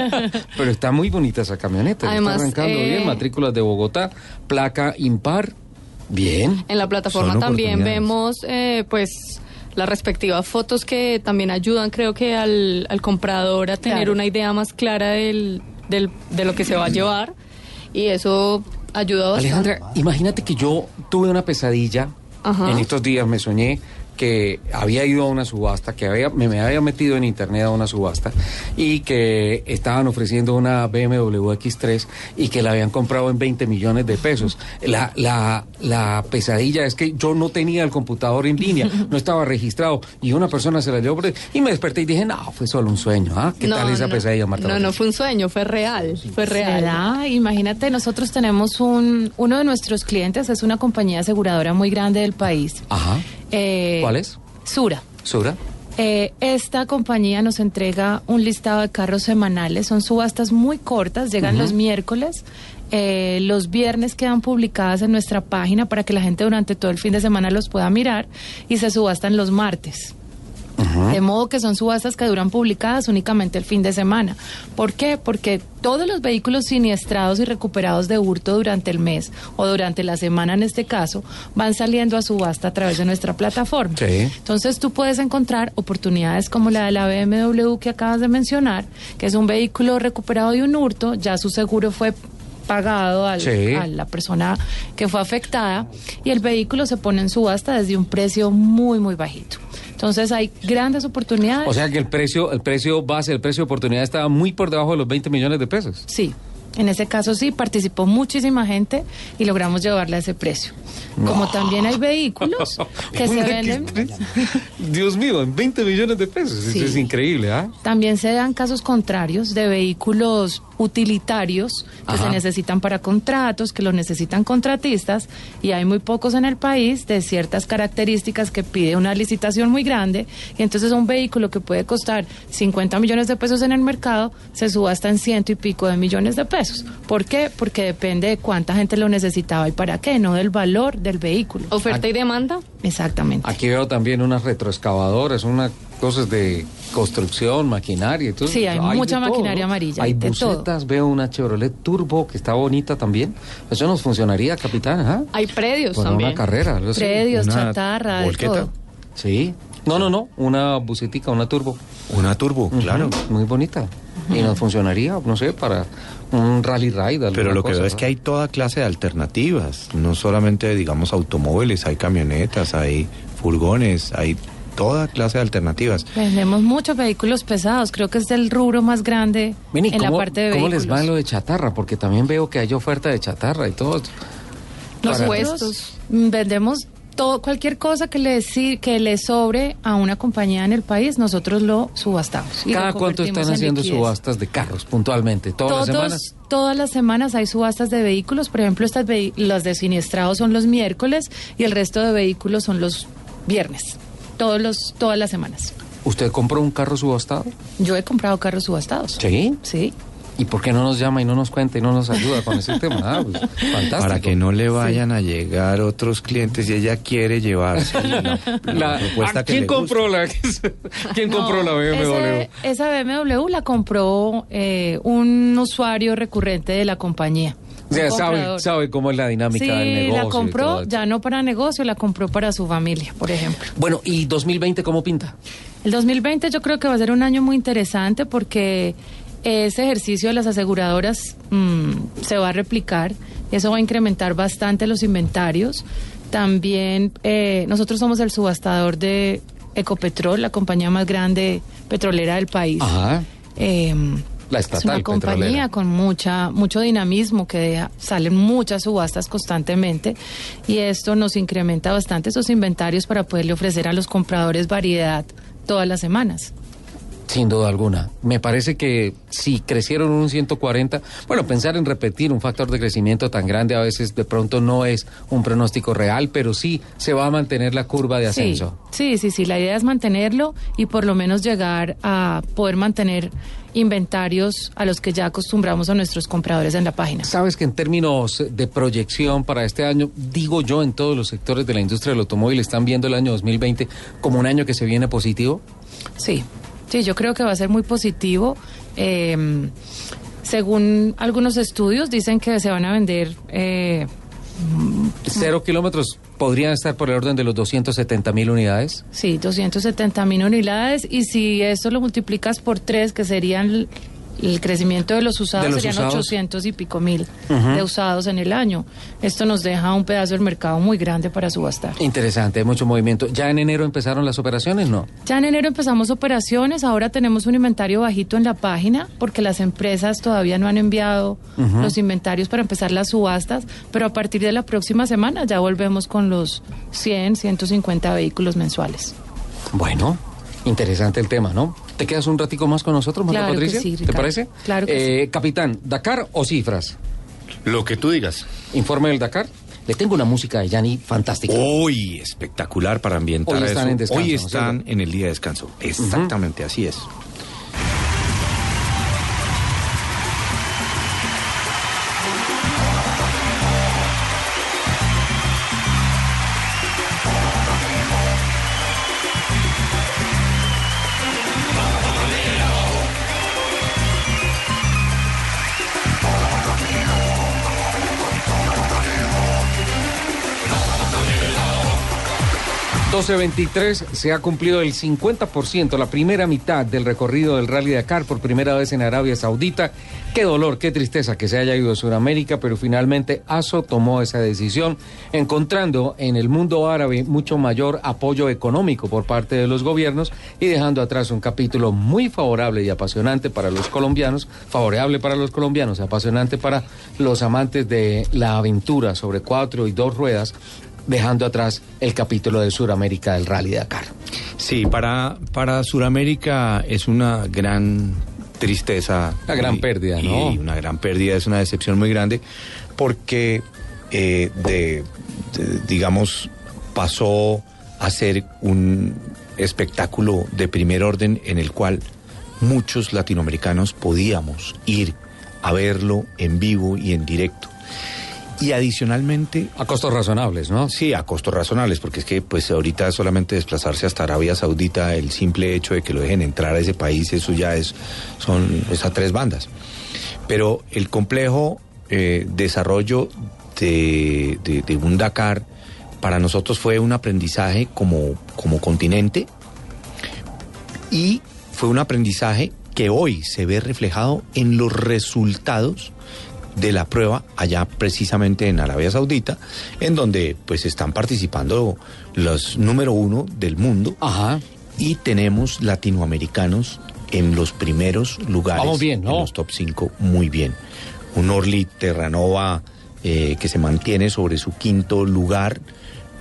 pero está muy bonita esa camioneta. Además, está arrancando eh, bien, matrículas de Bogotá, placa impar. Bien. En la plataforma Son también vemos eh, pues las respectivas fotos que también ayudan creo que al, al comprador a tener Claro. una idea más clara del, del- de lo que se va a llevar y eso ayuda bastante. Alejandra, imagínate que yo tuve una pesadilla. Ajá. En estos días me soñé que había ido a una subasta, que había, me, me había metido en internet a una subasta y que estaban ofreciendo una BMW X3 y que la habían comprado en 20 millones de pesos. La, la, la pesadilla es que yo no tenía el computador en línea, no estaba registrado y una persona se la llevó por- y me desperté y dije, no, fue solo un sueño. ¿ah? ¿Qué No, tal esa no, pesadilla, Marta? No, no fue un sueño, fue real, fue real. ¿Será? Imagínate, nosotros tenemos un, uno de nuestros clientes, es una compañía aseguradora muy grande del país. Ajá. Eh, ¿Cuál es? Sura. ¿Sura? Eh, esta compañía nos entrega un listado de carros semanales, son subastas muy cortas, llegan los miércoles, eh, los viernes quedan publicadas en nuestra página para que la gente durante todo el fin de semana los pueda mirar y se subastan los martes. De modo que son subastas que duran publicadas únicamente el fin de semana. ¿Por qué? Porque todos los vehículos siniestrados y recuperados de hurto durante el mes o durante la semana en este caso van saliendo a subasta a través de nuestra plataforma. Entonces tú puedes encontrar oportunidades como la de la BMW que acabas de mencionar, que es un vehículo recuperado de un hurto, ya su seguro fue pagado al- Sí. a la persona que fue afectada y el vehículo se pone en subasta desde un precio muy muy bajito. Entonces hay grandes oportunidades. O sea que el precio, el precio base, el precio de oportunidad estaba muy por debajo de los 20 millones de pesos. Sí, en ese caso sí, participó muchísima gente y logramos llevarle a ese precio. Como también hay vehículos que se venden, Dios mío, en 20 millones de pesos. Sí. Eso es increíble, ¿ah? también se dan casos contrarios de vehículos utilitarios que Ajá. se necesitan para contratos, que los necesitan contratistas y hay muy pocos en el país de ciertas características que pide una licitación muy grande y entonces un vehículo que puede costar 50 millones de pesos en el mercado se subasta en ciento y pico de millones de pesos. ¿Por qué? Porque depende de cuánta gente lo necesitaba y para qué, no del valor del vehículo. Oferta y demanda. Exactamente. Aquí veo también unas retroexcavadoras, unas cosas de construcción, maquinaria y todo. Sí, hay mucha todo, maquinaria ¿no? amarilla, Hay de todo. bucetas, veo una Chevrolet Turbo que está bonita también. Eso nos funcionaría, capitán. Hay predios Para también. una carrera, algo así. Predios, Una chatarra, de volqueta. todo. Sí. No, no, no, una bucetica, una turbo. Una turbo, claro. Muy bonita. Y nos funcionaría, no sé, para un rally ride. Pero lo que cosa, veo es que hay toda clase de alternativas, no solamente, digamos, automóviles, hay camionetas, hay furgones, hay toda clase de alternativas. Vendemos muchos vehículos pesados, creo que es el rubro más grande Vení, en la ¿cómo, parte de ¿Cómo vehículos. les va lo de chatarra? Porque también veo que hay oferta de chatarra y todo. Los puestos. mm, Vendemos todo, cualquier cosa que le, que le sobre a una compañía en el país, nosotros lo subastamos. y lo ¿Cada cuánto están en haciendo liquidez. subastas de carros puntualmente? ¿Todas las semanas? Todas las semanas hay subastas de vehículos. Por ejemplo, estas las de siniestrados son los miércoles y el resto de vehículos son los viernes. Todos los, todas las semanas. ¿Usted compró un carro subastado? Yo he comprado carros subastados. Sí. Sí. ¿Y por qué no nos llama y no nos cuenta y no nos ayuda con ese tema? Ah, pues, fantástico. Para que no le vayan a llegar otros clientes y ella quiere llevarse la, la La- propuesta ¿a que ¿Quién le compró la, ¿quién No, compró la BMW? ese- esa BMW la compró eh, un usuario recurrente de la compañía. O sea, sabe, sabe cómo es la dinámica Sí, del negocio. la y compró ya no para negocio, la compró para su familia, por ejemplo. Bueno, ¿y 2020 cómo pinta? El 2020 yo creo que va a ser un año muy interesante porque ese ejercicio de las aseguradoras mm, se va a replicar, eso va a incrementar bastante los inventarios. También eh, nosotros somos el subastador de Ecopetrol, la compañía más grande petrolera del país. Ajá. Eh, La es una compañía petrolera. con mucha mucho dinamismo que deja- salen muchas subastas constantemente y esto nos incrementa bastante esos inventarios para poderle ofrecer a los compradores variedad todas las semanas. Sin duda alguna. Me parece que si crecieron un 140, bueno, pensar en repetir un factor de crecimiento tan grande a veces de pronto no es un pronóstico real, pero sí se va a mantener la curva de ascenso. Sí, sí, sí, la idea es mantenerlo y por lo menos llegar a poder mantener inventarios a los que ya acostumbramos a nuestros compradores en la página. Sabes que en términos de proyección para este año, digo yo, en todos los sectores de la industria del automóvil están viendo el año 2020 como un año que se viene positivo. Sí, sí, yo creo que va a ser muy positivo. Eh, según algunos estudios, dicen que se van a vender. eh, Cero kilómetros podrían estar por el orden de los 270 mil unidades. Sí, 270 mil unidades y si eso lo multiplicas por tres, que serían el, crecimiento de los usados, De los serían usados. 800 y pico mil de usados en el año. Esto nos deja un pedazo del mercado muy grande para subastar. Interesante, hay mucho movimiento. ¿Ya en enero empezaron las operaciones? No. Ya en enero empezamos operaciones, ahora tenemos un inventario bajito en la página porque las empresas todavía no han enviado los inventarios para empezar las subastas, pero a partir de la próxima semana ya volvemos con los 100, 150 vehículos mensuales. Bueno, interesante el tema, ¿no? ¿Te quedas un ratico más con nosotros, Marta Claro que Patricia? sí, ¿Te parece? Claro que Eh, Capitán, ¿Dakar o cifras? Lo que tú digas. Informe del Dakar. Le tengo una música de Yanni fantástica. Hoy espectacular para ambientar Hoy están eso. en descanso, Hoy ¿no es están en el día de descanso. Exactamente, así es. 12.23 se ha cumplido el 50%, la primera mitad del recorrido del Rally Dakar por primera vez en Arabia Saudita. Qué dolor, qué tristeza que se haya ido a Sudamérica, pero finalmente ASO tomó esa decisión, encontrando en el mundo árabe mucho mayor apoyo económico por parte de los gobiernos y dejando atrás un capítulo muy favorable y apasionante para los colombianos, favorable para los colombianos, apasionante para los amantes de la aventura sobre cuatro y dos ruedas dejando atrás el capítulo de Sudamérica del Rally Dakar. Sí, para, para Sudamérica es una gran tristeza. Una gran y- pérdida, y ¿no? una gran pérdida, es una decepción muy grande, porque eh, de, de- digamos, pasó a ser un espectáculo de primer orden en el cual muchos latinoamericanos podíamos ir a verlo en vivo y en directo. Y adicionalmente... A costos razonables, ¿no? Sí, a costos razonables, porque es que pues ahorita solamente desplazarse hasta Arabia Saudita, el simple hecho de que lo dejen entrar a ese país, eso ya es, son esas tres bandas. Pero el complejo eh, desarrollo de, de- de un Dakar para nosotros fue un aprendizaje como, como continente y fue un aprendizaje que hoy se ve reflejado en los resultados de la prueba allá precisamente en Arabia Saudita, en donde pues están participando los número uno del mundo y tenemos latinoamericanos en los primeros lugares, Vamos bien, ¿no? en los top 5 muy bien. Un Orly Terranova eh, que se mantiene sobre su quinto lugar,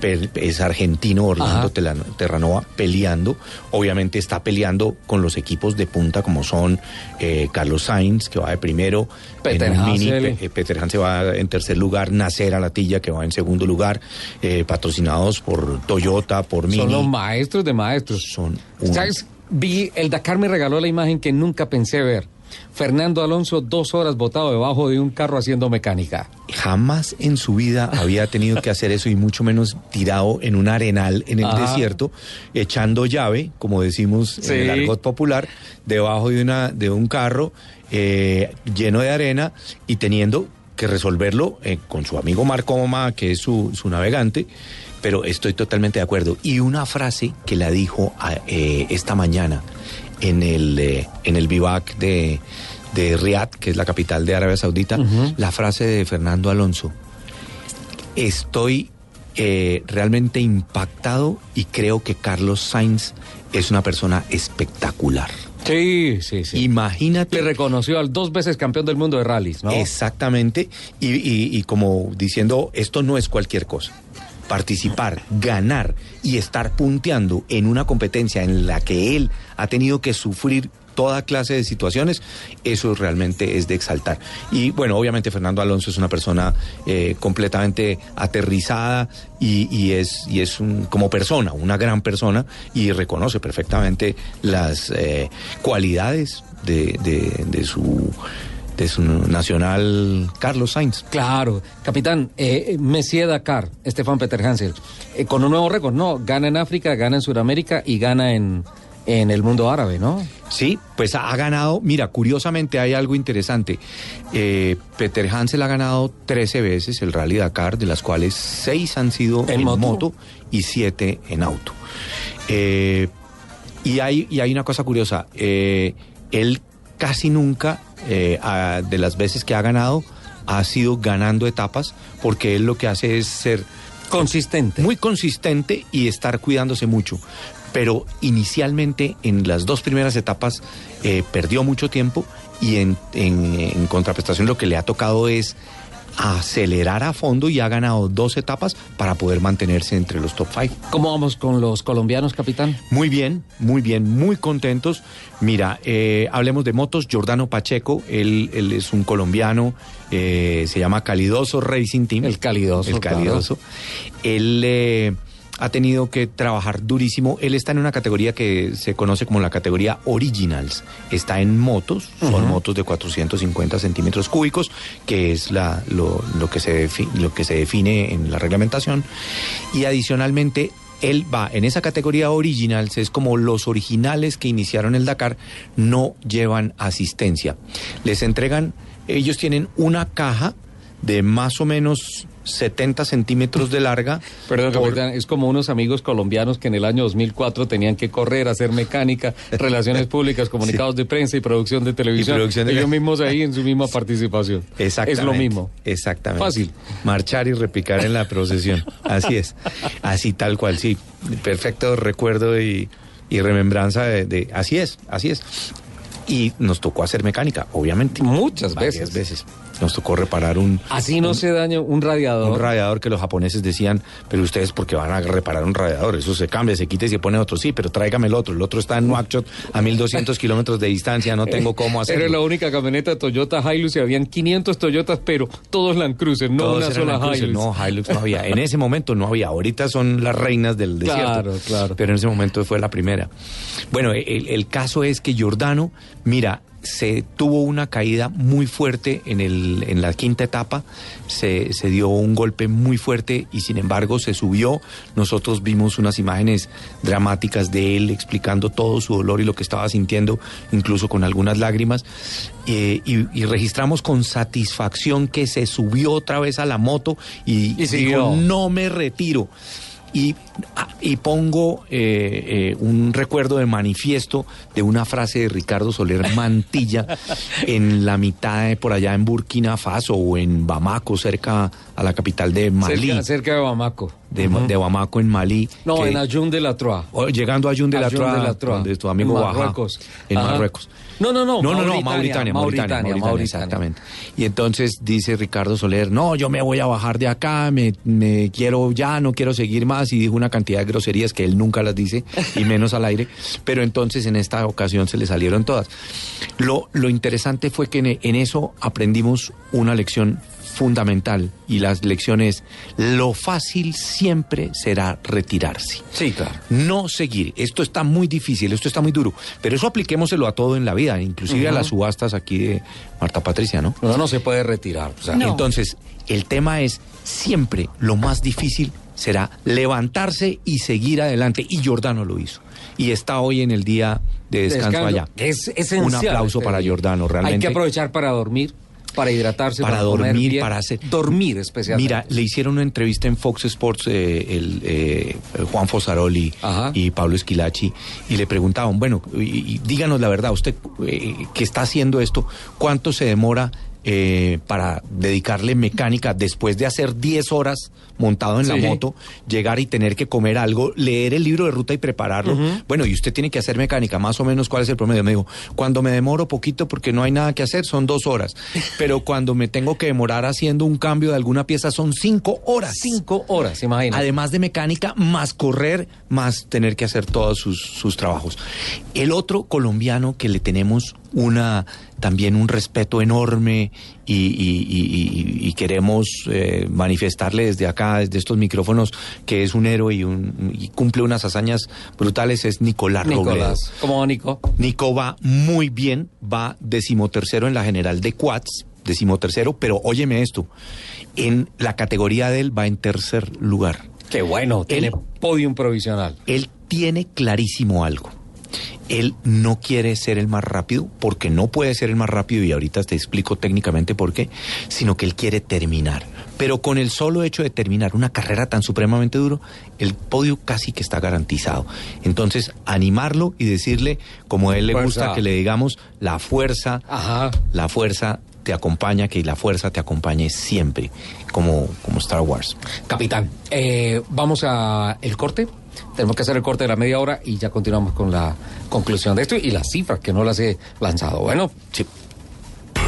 es argentino Orlando. Telano- Terranova peleando, obviamente está peleando con los equipos de punta como son eh, Carlos Sainz que va de primero, Peter Hansel. Pe- eh, Peter Hanse va en tercer lugar, Nacer Alatilla que va en segundo lugar, eh, patrocinados por Toyota, por Mini. Son los maestros de maestros. Son ¿Sabes? Vi, el Dakar me regaló la imagen que nunca pensé ver. Fernando Alonso dos horas botado debajo de un carro haciendo mecánica. Jamás en su vida había tenido que hacer eso y mucho menos tirado en un arenal en el Ajá. desierto, echando llave, como decimos Sí. en el argot popular, debajo de, una, de un carro eh, lleno de arena y teniendo que resolverlo eh, con su amigo Marco Moma, que es su, su navegante, pero estoy totalmente de acuerdo. Y una frase que la dijo a- eh, esta mañana en el, eh, en el vivac de, de Riyadh, que es la capital de Arabia Saudita, la frase de Fernando Alonso. Estoy eh, realmente impactado y creo que Carlos Sainz es una persona espectacular. Sí, sí, sí. Imagínate. Le reconoció al dos veces campeón del mundo de rallies, ¿no? Exactamente. Y, y- y como diciendo, esto no es cualquier cosa. Participar, ganar y estar punteando en una competencia en la que él ha tenido que sufrir toda clase de situaciones, eso realmente es de exaltar. Y bueno, obviamente Fernando Alonso es una persona eh, completamente aterrizada y, es, y es un- como persona, una gran persona y reconoce perfectamente las eh, cualidades de, su nacional Carlos Sainz. Claro, capitán, eh, Messier Dakar, Estefan Peter Hansel, eh, con un nuevo récord, ¿no? Gana en África, gana en Sudamérica y gana en, en el mundo árabe, ¿no? Sí, pues ha, ganado, mira, curiosamente hay algo interesante. Eh, Peter Hansel ha ganado 13 veces el Rally Dakar, de las cuales 6 han sido en, moto? y 7 en auto. Eh, y, hay, y hay una cosa curiosa, eh, él casi nunca, ha- de las veces que ha ganado, ha sido ganando etapas, porque él lo que hace es ser consistente. Muy consistente y estar cuidándose mucho. Pero inicialmente en las dos primeras etapas eh, perdió mucho tiempo y en, en- en contraprestación lo que le ha tocado es acelerar a fondo y ha ganado dos etapas para poder mantenerse entre los top five. ¿Cómo vamos con los colombianos, capitán? Muy bien, muy bien, muy contentos. Mira, eh, hablemos de motos. Jordano Pacheco, él, él es un colombiano, eh, se llama Calidoso Racing Team. El Calidoso, El Calidoso. Él eh, ha tenido que trabajar durísimo. Él está en una categoría que se conoce como la categoría Originals. Está en motos, son motos de 450 centímetros cúbicos, que es la, lo, lo que se lo que se define en la reglamentación. Y adicionalmente él va en esa categoría originals, es como los originales que iniciaron el Dakar no llevan asistencia. Les entregan, ellos tienen una caja de más o menos 70 centímetros de larga. Perdón, por- capitán, es como unos amigos colombianos que en el año 2004 tenían que correr, hacer mecánica, relaciones públicas, comunicados de prensa y producción de televisión. Y producción de- Ellos mismos ahí en su misma participación. Exactamente. Es lo mismo. Exactamente. Fácil. Marchar y repicar en la procesión. Así es. Así tal cual, sí. Perfecto recuerdo y, y remembranza de, de- Así es, así es. Y nos tocó hacer mecánica, obviamente. Muchas Varias veces. Nos tocó reparar un... Así no se daña un radiador. Un radiador que los japoneses decían, pero ustedes porque van a reparar un radiador, eso se cambia, se quita y se pone otro. Sí, pero tráigame el otro. El otro está en Nouakchott a 1200 kilómetros de distancia, no tengo cómo hacerlo. Era la única camioneta Toyota Hilux y habían 500 Toyotas, pero todos Land Cruiser, no Todos una sola Cruiser. Hilux. No, Hilux no había. En ese momento no había. Ahorita son las reinas del desierto. Claro, claro. Pero en ese momento fue la primera. Bueno, el, el caso es que Giordano, mira, se tuvo una caída muy fuerte en, el, en la quinta etapa, se, se dio un golpe muy fuerte y sin embargo se subió. Nosotros vimos unas imágenes dramáticas de él explicando todo su dolor y lo que estaba sintiendo, incluso con algunas lágrimas. Eh, y, y registramos con satisfacción que se subió otra vez a la moto y, Y dijo, no me retiro. Y, y pongo eh, eh, un recuerdo de manifiesto de una frase de Ricardo Soler Mantilla en la mitad de por allá en Burkina Faso o en Bamako, cerca a la capital de Malí. Cerca, cerca de Bamako. De, de Bamako en Malí. No, que- en Ayun de la Troa. o llegando a Ayun de la Troa, de la Troa. donde tu amigo En Baja, Marruecos. en Ajá. Marruecos. No, no, no. No, no, no, Mauritania, Mauritania, Mauritania, Mauritania, exactamente. Y entonces dice Ricardo Soler, no, yo me voy a bajar de acá, me, me quiero ya, no quiero seguir más, y dijo una cantidad de groserías que él nunca las dice, y menos al aire, pero entonces en esta ocasión se le salieron todas. Lo, lo interesante fue que en, en eso aprendimos una lección fundamental, y la lección es, lo fácil siempre será retirarse. Sí, claro. No seguir. Esto está muy difícil, esto está muy duro. Pero eso apliquémoselo a todo en la vida, inclusive a las subastas aquí de Marta Patricia, ¿no? Uno no se puede retirar. o sea, Entonces, el tema es, siempre lo más difícil será levantarse y seguir adelante. Y Giordano lo hizo. Y está hoy en el día de descanso, Descanso. allá. Es esencial Un aplauso este para día. Para realmente. Hay que aprovechar para dormir, para hidratarse, para, dormir, bien. para hacer dormir especialmente. Mira, le hicieron una entrevista en Fox Sports eh, el eh, Juan Fosaroli y Pablo Esquilachi y le preguntaban, bueno, y- y díganos la verdad, usted eh, que está haciendo esto, ¿cuánto se demora? Eh, para dedicarle mecánica después de hacer 10 horas montado en la moto, llegar y tener que comer algo, leer el libro de ruta y prepararlo. Bueno, y usted tiene que hacer mecánica, más o menos cuál es el promedio. Me dijo, cuando me demoro poquito porque no hay nada que hacer, son dos horas. Pero cuando me tengo que demorar haciendo un cambio de alguna pieza, son cinco horas. Cinco horas, imagina. Además de mecánica, más correr, más tener que hacer todos sus, sus trabajos. El otro colombiano que le tenemos una también un respeto enorme y, y- y- y- y queremos eh, manifestarle desde acá, desde estos micrófonos, que es un héroe y, un- y cumple unas hazañas brutales, es Nicolás, Robledo. Nicolás. ¿Cómo va, Nico? Nico va muy bien, va decimotercero en la general de quads, decimotercero, pero óyeme esto, en la categoría de él va en tercer lugar. Qué bueno, tiene podium provisional. Él tiene clarísimo algo. Él no quiere ser el más rápido, porque no puede ser el más rápido, y ahorita te explico técnicamente por qué, sino que él quiere terminar. Pero con el solo hecho de terminar una carrera tan supremamente duro, el podio casi que está garantizado. Entonces, animarlo y decirle, como a él le Fuerza. gusta que le digamos, la fuerza, la fuerza te acompaña, que la fuerza te acompañe siempre, como, como Star Wars. Capitán, eh, vamos a el corte. Tenemos que hacer el corte de la media hora y ya continuamos con la conclusión de esto y las cifras que no las he lanzado. Bueno, sí.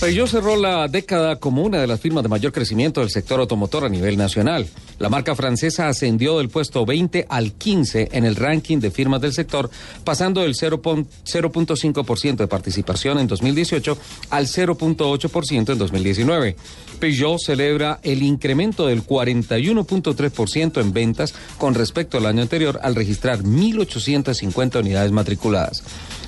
Peugeot cerró la década como una de las firmas de mayor crecimiento del sector automotor a nivel nacional. La marca francesa ascendió del puesto 20 al 15 en el ranking de firmas del sector, pasando del 0.5% de participación en 2018 al 0.8% en 2019. Peugeot celebra el incremento del 41.3% en ventas con respecto al año anterior al registrar 1.850 unidades matriculadas.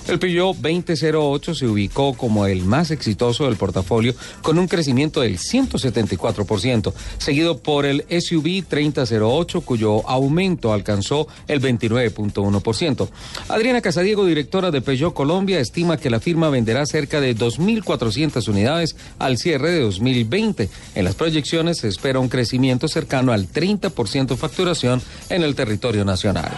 El Peugeot 2008 se ubicó como el más exitoso del portafolio con un crecimiento del 174%, seguido por el SUV 3008 cuyo aumento alcanzó el 29.1%. Adriana Casadiego, directora de Peugeot Colombia, estima que la firma venderá cerca de 2.400 unidades al cierre de 2020. En las proyecciones se espera un crecimiento cercano al 30% facturación en el territorio nacional.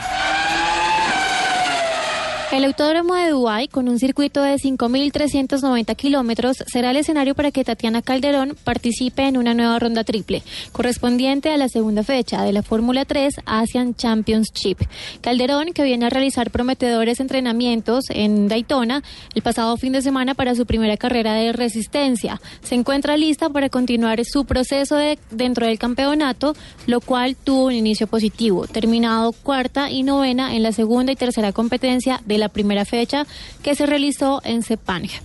El Autódromo de Dubái, con un circuito de 5.390 kilómetros, será el escenario para que Tatiana Calderón participe en una nueva ronda triple, correspondiente a la segunda fecha de la Fórmula 3 Asian Championship. Calderón, que viene a realizar prometedores entrenamientos en Daytona el pasado fin de semana para su primera carrera de resistencia, se encuentra lista para continuar su proceso de, dentro del campeonato, lo cual tuvo un inicio positivo, terminado cuarta y novena en la segunda y tercera competencia de la primera fecha que se realizó en Sepania.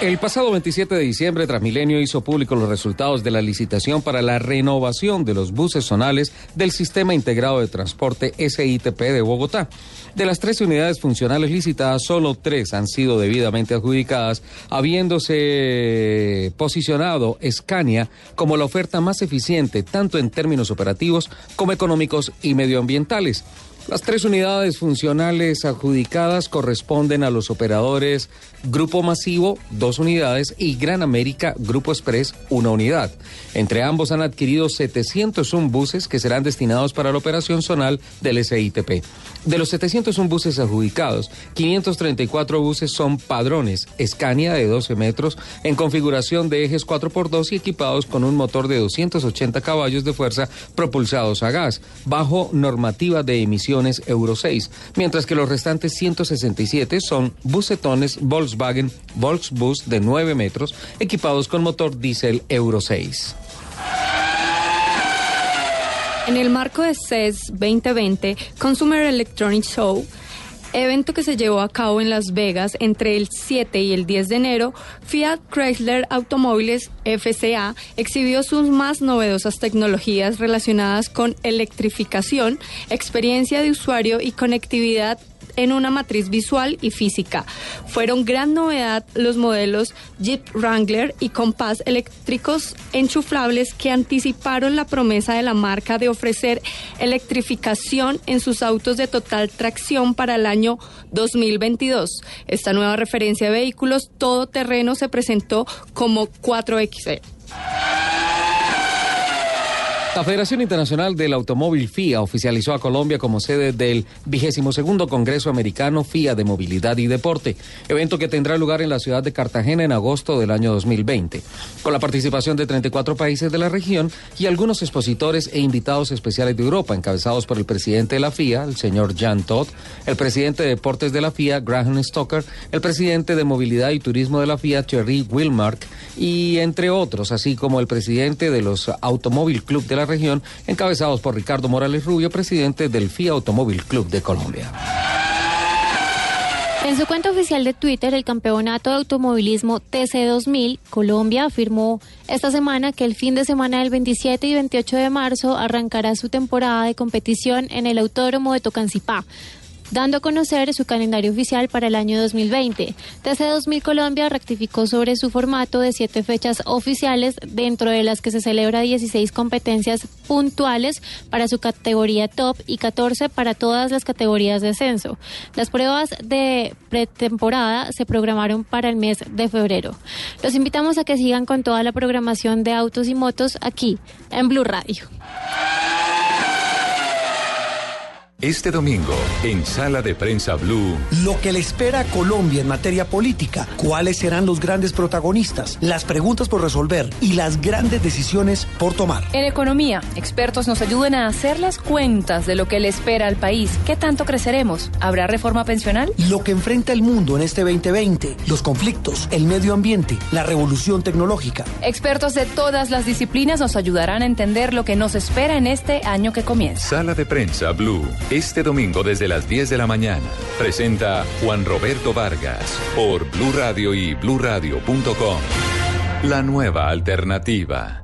El pasado 27 de diciembre, Transmilenio hizo público los resultados de la licitación para la renovación de los buses zonales del Sistema Integrado de Transporte SITP de Bogotá. De las 13 unidades funcionales licitadas, solo tres han sido debidamente adjudicadas, habiéndose posicionado Scania como la oferta más eficiente tanto en términos operativos como económicos y medioambientales. Las tres unidades funcionales adjudicadas corresponden a los operadores Grupo Masivo, dos unidades, y Gran América Grupo Express, una unidad. Entre ambos han adquirido 701 buses que serán destinados para la operación zonal del SITP. De los 701 buses adjudicados, 534 buses son padrones, Scania de 12 metros, en configuración de ejes 4x2 y equipados con un motor de 280 caballos de fuerza propulsados a gas, bajo normativa de emisiones Euro 6, mientras que los restantes 167 son bucetones Volkswagen Volksbus de 9 metros, equipados con motor diésel Euro 6. En el marco de CES 2020, Consumer Electronics Show, evento que se llevó a cabo en Las Vegas entre el 7 y el 10 de enero, Fiat Chrysler Automóviles FCA exhibió sus más novedosas tecnologías relacionadas con electrificación, experiencia de usuario y conectividad en una matriz visual y física. Fueron gran novedad los modelos Jeep Wrangler y Compass eléctricos enchuflables que anticiparon la promesa de la marca de ofrecer electrificación en sus autos de total tracción para el año 2022. Esta nueva referencia de vehículos todoterreno se presentó como 4XE. La Federación Internacional del Automóvil FIA oficializó a Colombia como sede del vigésimo segundo Congreso Americano FIA de Movilidad y Deporte, evento que tendrá lugar en la ciudad de Cartagena en agosto del año 2020, con la participación de 34 países de la región y algunos expositores e invitados especiales de Europa, encabezados por el presidente de la FIA, el señor Jan Todd, el presidente de Deportes de la FIA, Graham Stoker, el presidente de Movilidad y Turismo de la FIA, Thierry Wilmark, y entre otros, así como el presidente de los Automóvil Club de la región, encabezados por Ricardo Morales Rubio, presidente del FIA Automóvil Club de Colombia. En su cuenta oficial de Twitter, el Campeonato de Automovilismo TC2000 Colombia afirmó esta semana que el fin de semana del 27 y 28 de marzo arrancará su temporada de competición en el Autódromo de Tocancipá dando a conocer su calendario oficial para el año 2020. TC 2000 Colombia rectificó sobre su formato de siete fechas oficiales, dentro de las que se celebra 16 competencias puntuales para su categoría top y 14 para todas las categorías de ascenso. Las pruebas de pretemporada se programaron para el mes de febrero. Los invitamos a que sigan con toda la programación de autos y motos aquí en Blue Radio. Este domingo, en Sala de Prensa Blue, Lo que le espera a Colombia en materia política, cuáles serán los grandes protagonistas, las preguntas por resolver y las grandes decisiones por tomar. En economía, expertos nos ayudan a hacer las cuentas de lo que le espera al país. ¿Qué tanto creceremos? ¿Habrá reforma pensional? Lo que enfrenta el mundo en este 2020, los conflictos, el medio ambiente, la revolución tecnológica. Expertos de todas las disciplinas nos ayudarán a entender lo que nos espera en este año que comienza. Sala de Prensa Blue, este domingo desde las 10 de la mañana. Presenta Juan Roberto Vargas por Blue Radio y bluradio.com. La nueva alternativa.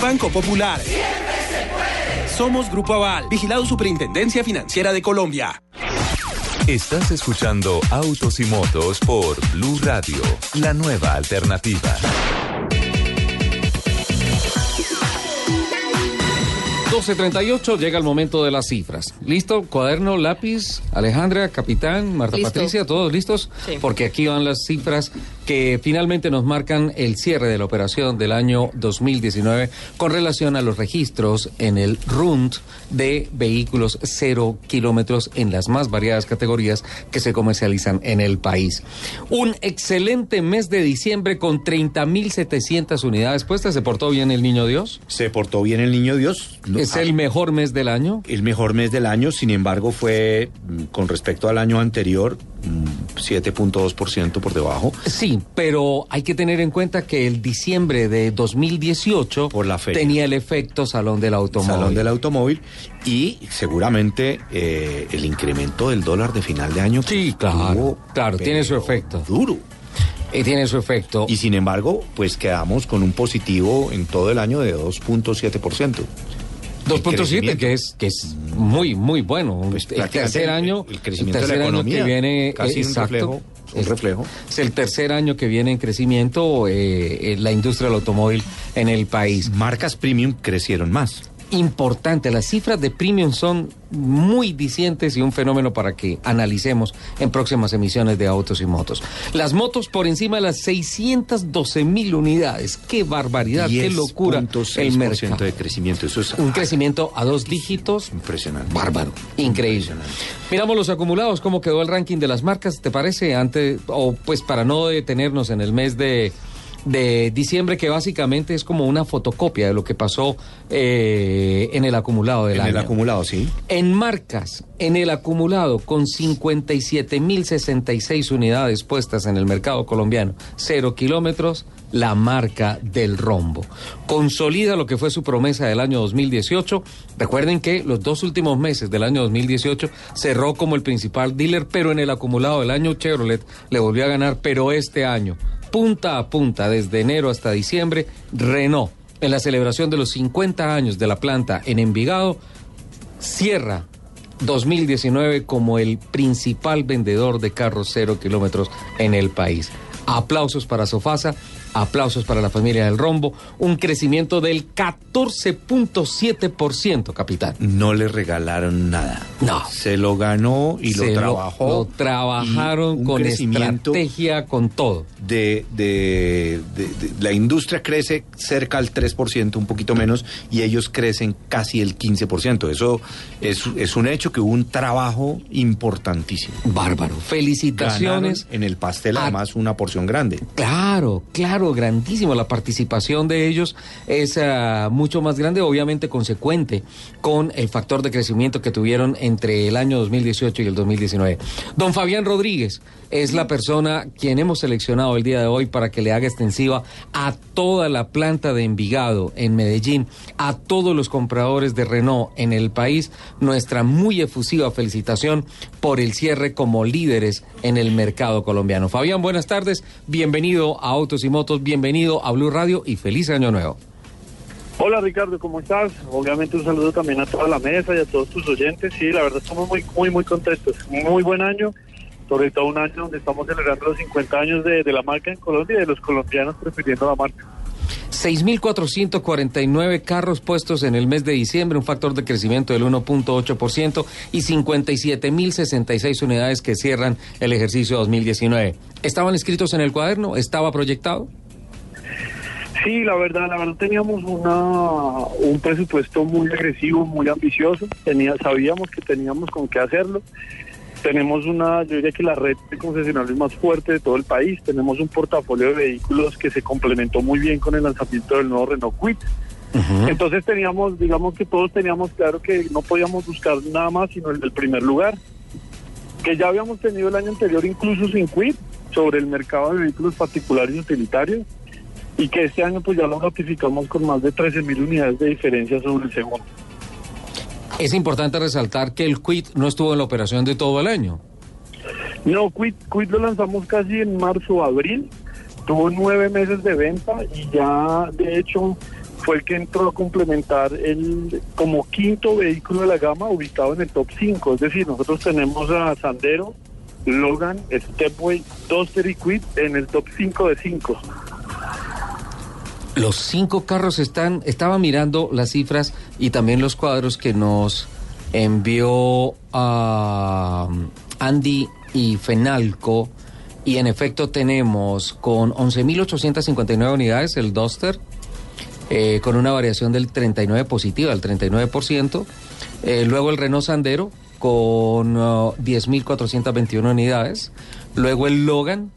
Banco Popular. Somos Grupo Aval, vigilado Superintendencia Financiera de Colombia. Estás escuchando Autos y Motos por Blue Radio, la nueva alternativa. 12.38 llega el momento de las cifras. ¿Listo? Cuaderno, lápiz, Alejandra, capitán, Marta Listo. Patricia, ¿todos listos? Sí. Porque aquí van las cifras que finalmente nos marcan el cierre de la operación del año 2019 con relación a los registros en el RUND de vehículos cero kilómetros en las más variadas categorías que se comercializan en el país. Un excelente mes de diciembre con 30.700 unidades puestas. ¿Se portó bien el niño Dios? Se portó bien el niño Dios. ¿Es el mejor mes del año? El mejor mes del año, sin embargo, fue mm, con respecto al año anterior 7.2% por debajo. Sí, pero hay que tener en cuenta que el diciembre de 2018 Por la feria. tenía el efecto Salón del Automóvil. Salón del automóvil y seguramente eh, el incremento del dólar de final de año. Sí, claro, claro, tiene su efecto. Duro. Y tiene su efecto. Y sin embargo, pues quedamos con un positivo en todo el año de 2.7%. 2.7, que es, que es muy, muy bueno. el prácticamente tercer el- año, el crecimiento tercer de la año economía, que viene, casi eh, un exacto, reflejo, un es- reflejo. Es el tercer año que viene en crecimiento eh, eh, la industria del automóvil en el país. Marcas premium crecieron más. Importante, las cifras de premium son muy dicientes y un fenómeno para que analicemos en próximas emisiones de autos y motos. Las motos por encima de las 612 mil unidades. ¡Qué barbaridad! ¡Qué locura! El 10.6% mercado. de crecimiento. Eso es Un crecimiento a dos dígitos impresionante. bárbaro, increíble. Miramos los acumulados, cómo quedó el ranking de las marcas, ¿te parece? Antes, o pues para no detenernos en el mes de, de diciembre, que básicamente es como una fotocopia de lo que pasó eh, en el acumulado del En año. el acumulado, sí. En marcas, en el acumulado, con 57.066 unidades puestas en el mercado colombiano, cero kilómetros, la marca del rombo. Consolida lo que fue su promesa del año 2018. Recuerden que los dos últimos meses del año 2018 cerró como el principal dealer, pero en el acumulado del año Chevrolet le volvió a ganar, pero este año, punta a punta, desde enero hasta diciembre, Renault, en la celebración de los 50 años de la planta en Envigado, cierra 2019 como el principal vendedor de carros cero kilómetros en el país. Aplausos para Sofasa, aplausos para la familia del Rombo, un crecimiento del 14.7%, capitán. No le regalaron nada. No. Se lo ganó y Se lo trabajó. Lo trabajaron con estrategia, con todo. De, de- de- de- la industria crece cerca al 3%, un poquito menos, y ellos crecen casi el 15%. Eso es, es un hecho que hubo un trabajo importantísimo. Bárbaro. Felicitaciones. Ganaron en el pastel, además, una porción grande. Claro, claro, grandísimo. La participación de ellos es ah, mucho más grande, obviamente consecuente con el factor de crecimiento que tuvieron entre el año 2018 y el 2019. Don Fabián Rodríguez es la persona quien hemos seleccionado el día de hoy para que le haga extensiva a toda la planta de Envigado en Medellín, a todos los compradores de Renault en el país, nuestra muy efusiva felicitación por el cierre como líderes en el mercado colombiano. Fabián, buenas tardes, bienvenido a Autos y Motos, bienvenido a Blue Radio y feliz año nuevo. Hola Ricardo, ¿cómo estás? Obviamente un saludo también a toda la mesa y a todos tus oyentes. Sí, la verdad estamos muy, muy, muy contentos. Muy buen año, sobre todo un año donde estamos celebrando los 50 años de, de la marca en Colombia y de los colombianos prefiriendo la marca. 6.449 carros puestos en el mes de diciembre, un factor de crecimiento del 1.8% y 57.066 unidades que cierran el ejercicio 2019. ¿Estaban inscritos en el cuaderno? ¿Estaba proyectado? Sí, la verdad, la verdad teníamos una, un presupuesto muy agresivo, muy ambicioso. Tenía, sabíamos que teníamos con qué hacerlo. Tenemos una, yo diría que la red de concesionarios más fuerte de todo el país. Tenemos un portafolio de vehículos que se complementó muy bien con el lanzamiento del nuevo Renault Quit. Entonces teníamos, digamos que todos teníamos claro que no podíamos buscar nada más sino el del primer lugar. Que ya habíamos tenido el año anterior incluso sin Quit sobre el mercado de vehículos particulares y utilitarios y que este año pues ya lo notificamos con más de 13 mil unidades de diferencia sobre el segundo. Es importante resaltar que el quit no estuvo en la operación de todo el año. No, Quit, Quit lo lanzamos casi en marzo o abril, tuvo nueve meses de venta y ya de hecho fue el que entró a complementar el como quinto vehículo de la gama ubicado en el top 5, es decir, nosotros tenemos a Sandero, Logan, Stepway, Duster y Quit en el top 5 de 5. Los cinco carros están, estaba mirando las cifras y también los cuadros que nos envió a Andy y Fenalco. Y en efecto tenemos con 11.859 unidades el Duster, eh, con una variación del 39 positiva, del 39%. Eh, luego el Renault Sandero con uh, 10.421 unidades. Luego el Logan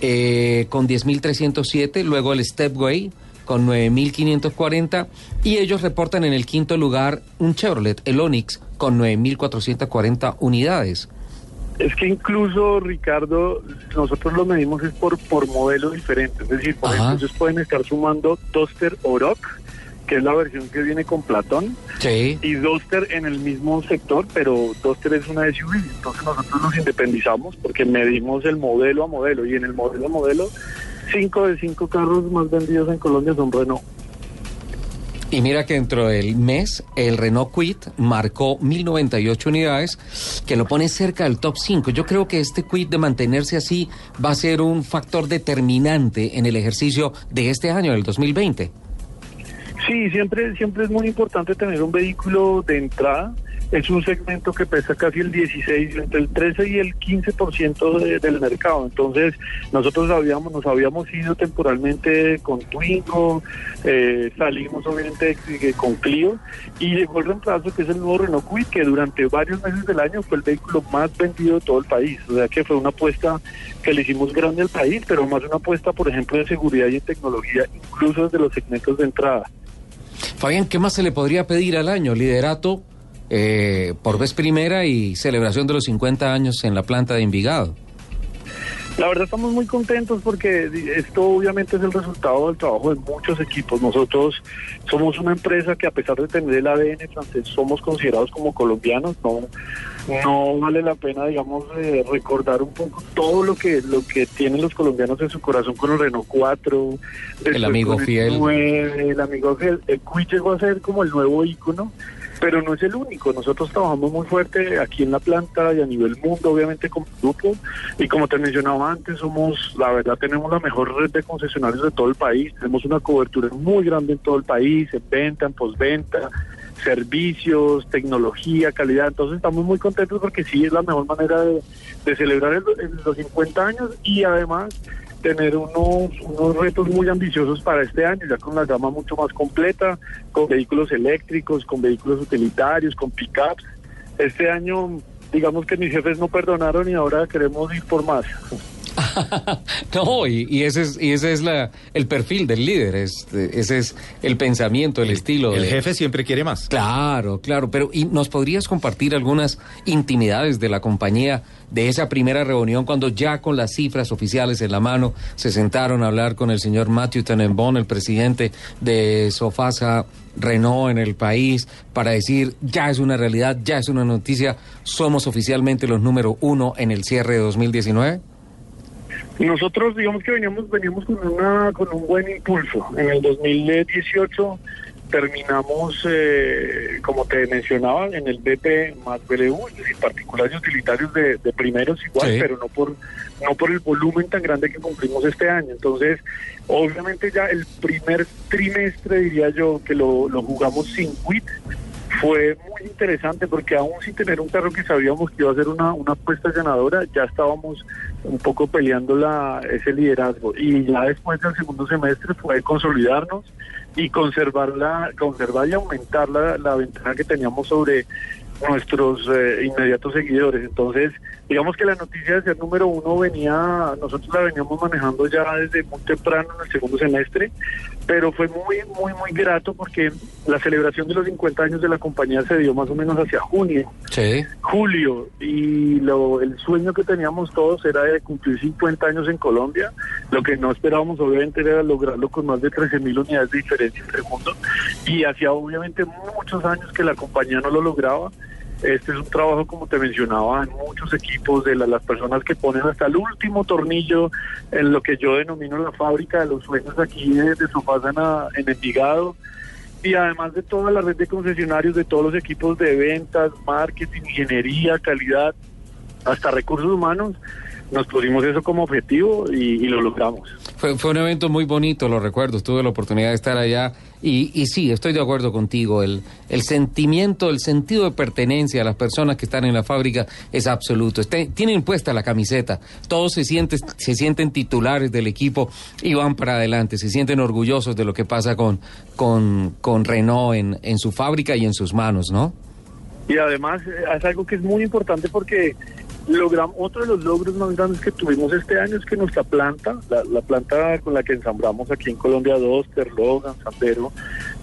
eh, con 10.307. Luego el Stepway con 9.540 y ellos reportan en el quinto lugar un Chevrolet, el Onix, con 9.440 unidades. Es que incluso, Ricardo, nosotros lo medimos es por, por modelos diferentes. Es decir, por ejemplo, ellos pueden estar sumando Duster Oroc, que es la versión que viene con Platón, Sí. y Duster en el mismo sector, pero Duster es una SUV. Entonces nosotros nos independizamos porque medimos el modelo a modelo. Y en el modelo a modelo, cinco de cinco carros más vendidos en Colombia son Renault. Y mira que dentro del mes el Renault Quit marcó 1098 unidades, que lo pone cerca del top 5. Yo creo que este Quit de mantenerse así va a ser un factor determinante en el ejercicio de este año, del 2020. Sí, siempre, siempre es muy importante tener un vehículo de entrada. Es un segmento que pesa casi el 16, entre el 13 y el 15% de- del mercado. Entonces, nosotros habíamos, nos habíamos ido temporalmente con Twingo, eh, salimos obviamente con Clio y llegó el reemplazo que es el nuevo Renault Kwid, que durante varios meses del año fue el vehículo más vendido de todo el país. O sea que fue una apuesta que le hicimos grande al país, pero más una apuesta, por ejemplo, en seguridad y en tecnología, incluso desde los segmentos de entrada. Fabián, ¿qué más se le podría pedir al año? Liderato eh, por vez primera y celebración de los 50 años en la planta de Envigado. La verdad estamos muy contentos porque esto obviamente es el resultado del trabajo de muchos equipos. Nosotros somos una empresa que a pesar de tener el ADN francés somos considerados como colombianos. No, no vale la pena, digamos, eh, recordar un poco todo lo que lo que tienen los colombianos en su corazón con el Renault 4, después amigo con fiel. 9, el amigo fiel. El Kwid llegó a ser como el nuevo ícono. Pero no es el único, nosotros trabajamos muy fuerte aquí en la planta y a nivel mundo, obviamente como grupo, y como te mencionaba antes, somos, la verdad, tenemos la mejor red de concesionarios de todo el país, tenemos una cobertura muy grande en todo el país, en venta, en postventa, servicios, tecnología, calidad, entonces estamos muy contentos porque sí es la mejor manera de, celebrar el- el- los 50 años y además tener unos, unos retos muy ambiciosos para este año, ya con la gama mucho más completa, con vehículos eléctricos, con vehículos utilitarios, con pickups. Este año, digamos que mis jefes no perdonaron y ahora queremos ir por más. No, y, y ese es, y ese es la, el perfil del líder, es, ese es el pensamiento, el, estilo. el de- jefe siempre quiere más. Claro, claro, pero ¿y nos podrías compartir algunas intimidades de la compañía de esa primera reunión cuando ya con las cifras oficiales en la mano se sentaron a hablar con el señor Matthew Tenenbaum, el presidente de Sofasa Renault en el país, para decir ya es una realidad, ya es una noticia, somos oficialmente los número uno en el cierre de 2019? Nosotros digamos que veníamos veníamos con una con un buen impulso. En el 2018 terminamos, eh, como te mencionaba, en el BP más BLU, particulares y utilitarios de, de primeros igual, Sí. pero no por no por el volumen tan grande que cumplimos este año. Entonces, obviamente ya el primer trimestre, diría yo, que lo, lo jugamos sin quit, fue muy interesante porque aún sin tener un carro que sabíamos que iba a ser una, una apuesta ganadora, ya estábamos un poco peleando la, ese liderazgo. Y ya después del segundo semestre fue consolidarnos y conservar, la, conservar y aumentar la, la ventaja que teníamos sobre nuestros eh, inmediatos seguidores. Entonces, digamos que la noticia de ser número uno venía, nosotros la veníamos manejando ya desde muy temprano en el segundo semestre, pero fue muy, muy, muy grato porque la celebración de los 50 años de la compañía se dio más o menos hacia junio Sí. julio y lo, el sueño que teníamos todos era de cumplir 50 años en Colombia. Lo que no esperábamos obviamente era lograrlo con más de 13 mil unidades de diferencia entre el mundo y hacía obviamente muchos años que la compañía no lo lograba. Este es un trabajo, como te mencionaba, en muchos equipos de la- las personas que ponen hasta el último tornillo en lo que yo denomino la fábrica de los sueños aquí de, de Sofasana en Envigado. Y además de toda la red de concesionarios, de todos los equipos de ventas, marketing, ingeniería, calidad, hasta recursos humanos, nos pusimos eso como objetivo y, y lo logramos. Fue, fue un evento muy bonito, lo recuerdo. Tuve la oportunidad de estar allá. Y, y sí, estoy de acuerdo contigo. El, el sentimiento, el sentido de pertenencia a las personas que están en la fábrica es absoluto. Este- tienen puesta la camiseta. Todos se sienten, se sienten titulares del equipo y van para adelante. Se sienten orgullosos de lo que pasa con, con, con Renault en, en su fábrica y en sus manos, ¿no? Y además eh, es algo que es muy importante porque logramos otro de los logros más grandes que tuvimos este año es que nuestra planta, la, la planta con la que ensamblamos aquí en Colombia, Doster, Logan, Sandero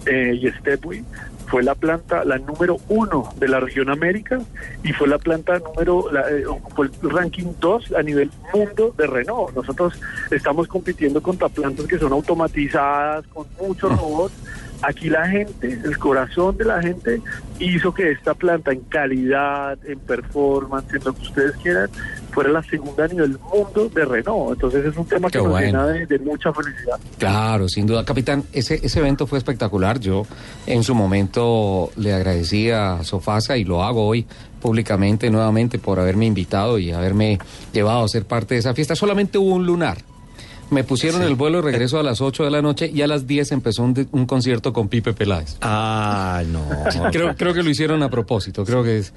eh, y Stepway, fue la planta, la número uno de la región América y fue la planta número, la, eh, ocupó el ranking 2 a nivel mundo de Renault. Nosotros estamos compitiendo contra plantas que son automatizadas, con muchos robots. Aquí la gente, el corazón de la gente hizo que esta planta en calidad, en performance, en lo que ustedes quieran, fuera la segunda a nivel mundo de Renault. Entonces es un tema Qué que nos bueno. llena de, de mucha felicidad. Claro, sin duda. Capitán, ese, ese evento fue espectacular. Yo en su momento le agradecí a Sofasa y lo hago hoy públicamente nuevamente por haberme invitado y haberme llevado a ser parte de esa fiesta. Solamente hubo un lunar. Me pusieron el vuelo de regreso a las 8 de la noche y a las 10 empezó un, un concierto con Pipe Peláez. Ah, no. Creo, creo que lo hicieron a propósito. Creo que es,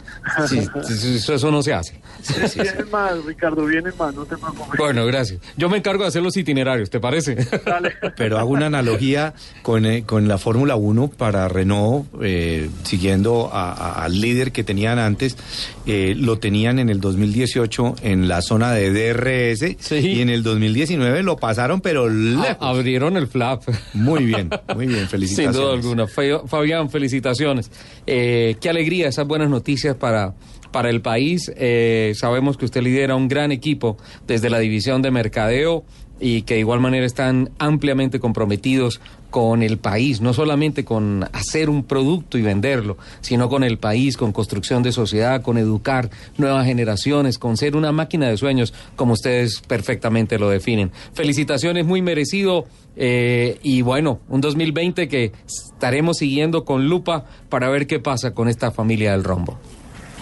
sí, eso, eso no se hace. Vienen más, Ricardo, vienen más, no te preocupes. Bueno, gracias. Yo me encargo de hacer los itinerarios, ¿te parece? Pero hago una analogía con, eh, con la Fórmula 1 para Renault, eh, siguiendo a- a- al líder que tenían antes. eh, lo tenían en el 2018 en la zona de DRS y en el 2019 lo pasaron, pero lejos. abrieron el flap. Muy bien, muy bien, Sin felicitaciones. duda alguna. Fa- Fabián, felicitaciones. Eh, qué alegría esas buenas noticias para, para el país. Eh, sabemos que usted lidera un gran equipo desde la división de mercadeo y que de igual manera están ampliamente comprometidos con el país, no solamente con hacer un producto y venderlo, sino con el país, con construcción de sociedad, con educar nuevas generaciones, con ser una máquina de sueños, como ustedes perfectamente lo definen. Felicitaciones, muy merecido. eh, y bueno, un 2020 que estaremos siguiendo con lupa para ver qué pasa con esta familia del rombo.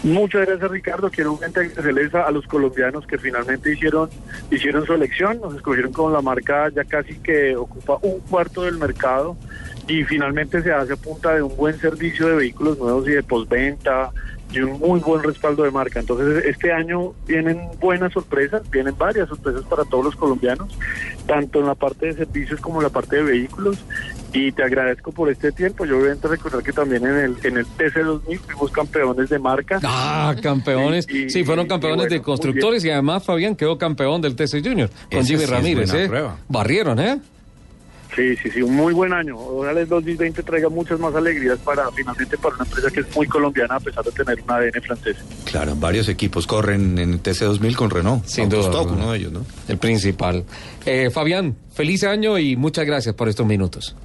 Muchas gracias Ricardo, quiero obviamente agradecerles a, a los colombianos que finalmente hicieron hicieron su elección, nos escogieron como la marca ya casi que ocupa un cuarto del mercado y finalmente se hace punta de un buen servicio de vehículos nuevos y de postventa y un muy buen respaldo de marca. Entonces este año vienen buenas sorpresas, vienen varias sorpresas para todos los colombianos, tanto en la parte de servicios como en la parte de vehículos y te agradezco por este tiempo. Yo obviamente recordar que también en el en el TC2000 fuimos campeones de marca. Ah, campeones. Y- y- sí, fueron y campeones bueno, de constructores y además Fabián quedó campeón del TC Junior con Ese Jimmy sí es Ramírez. buena ¿eh? prueba. Barrieron, ¿eh? Sí, sí, sí, un muy buen año. Ojalá el 2020 traiga muchas más alegrías para finalmente para una empresa que es muy colombiana a pesar de tener un ADN francés. Claro, varios equipos corren en el TC2000 con Renault. Sin duda uno de ellos, ¿no? El principal. Eh, Fabián, feliz año y muchas gracias por estos minutos.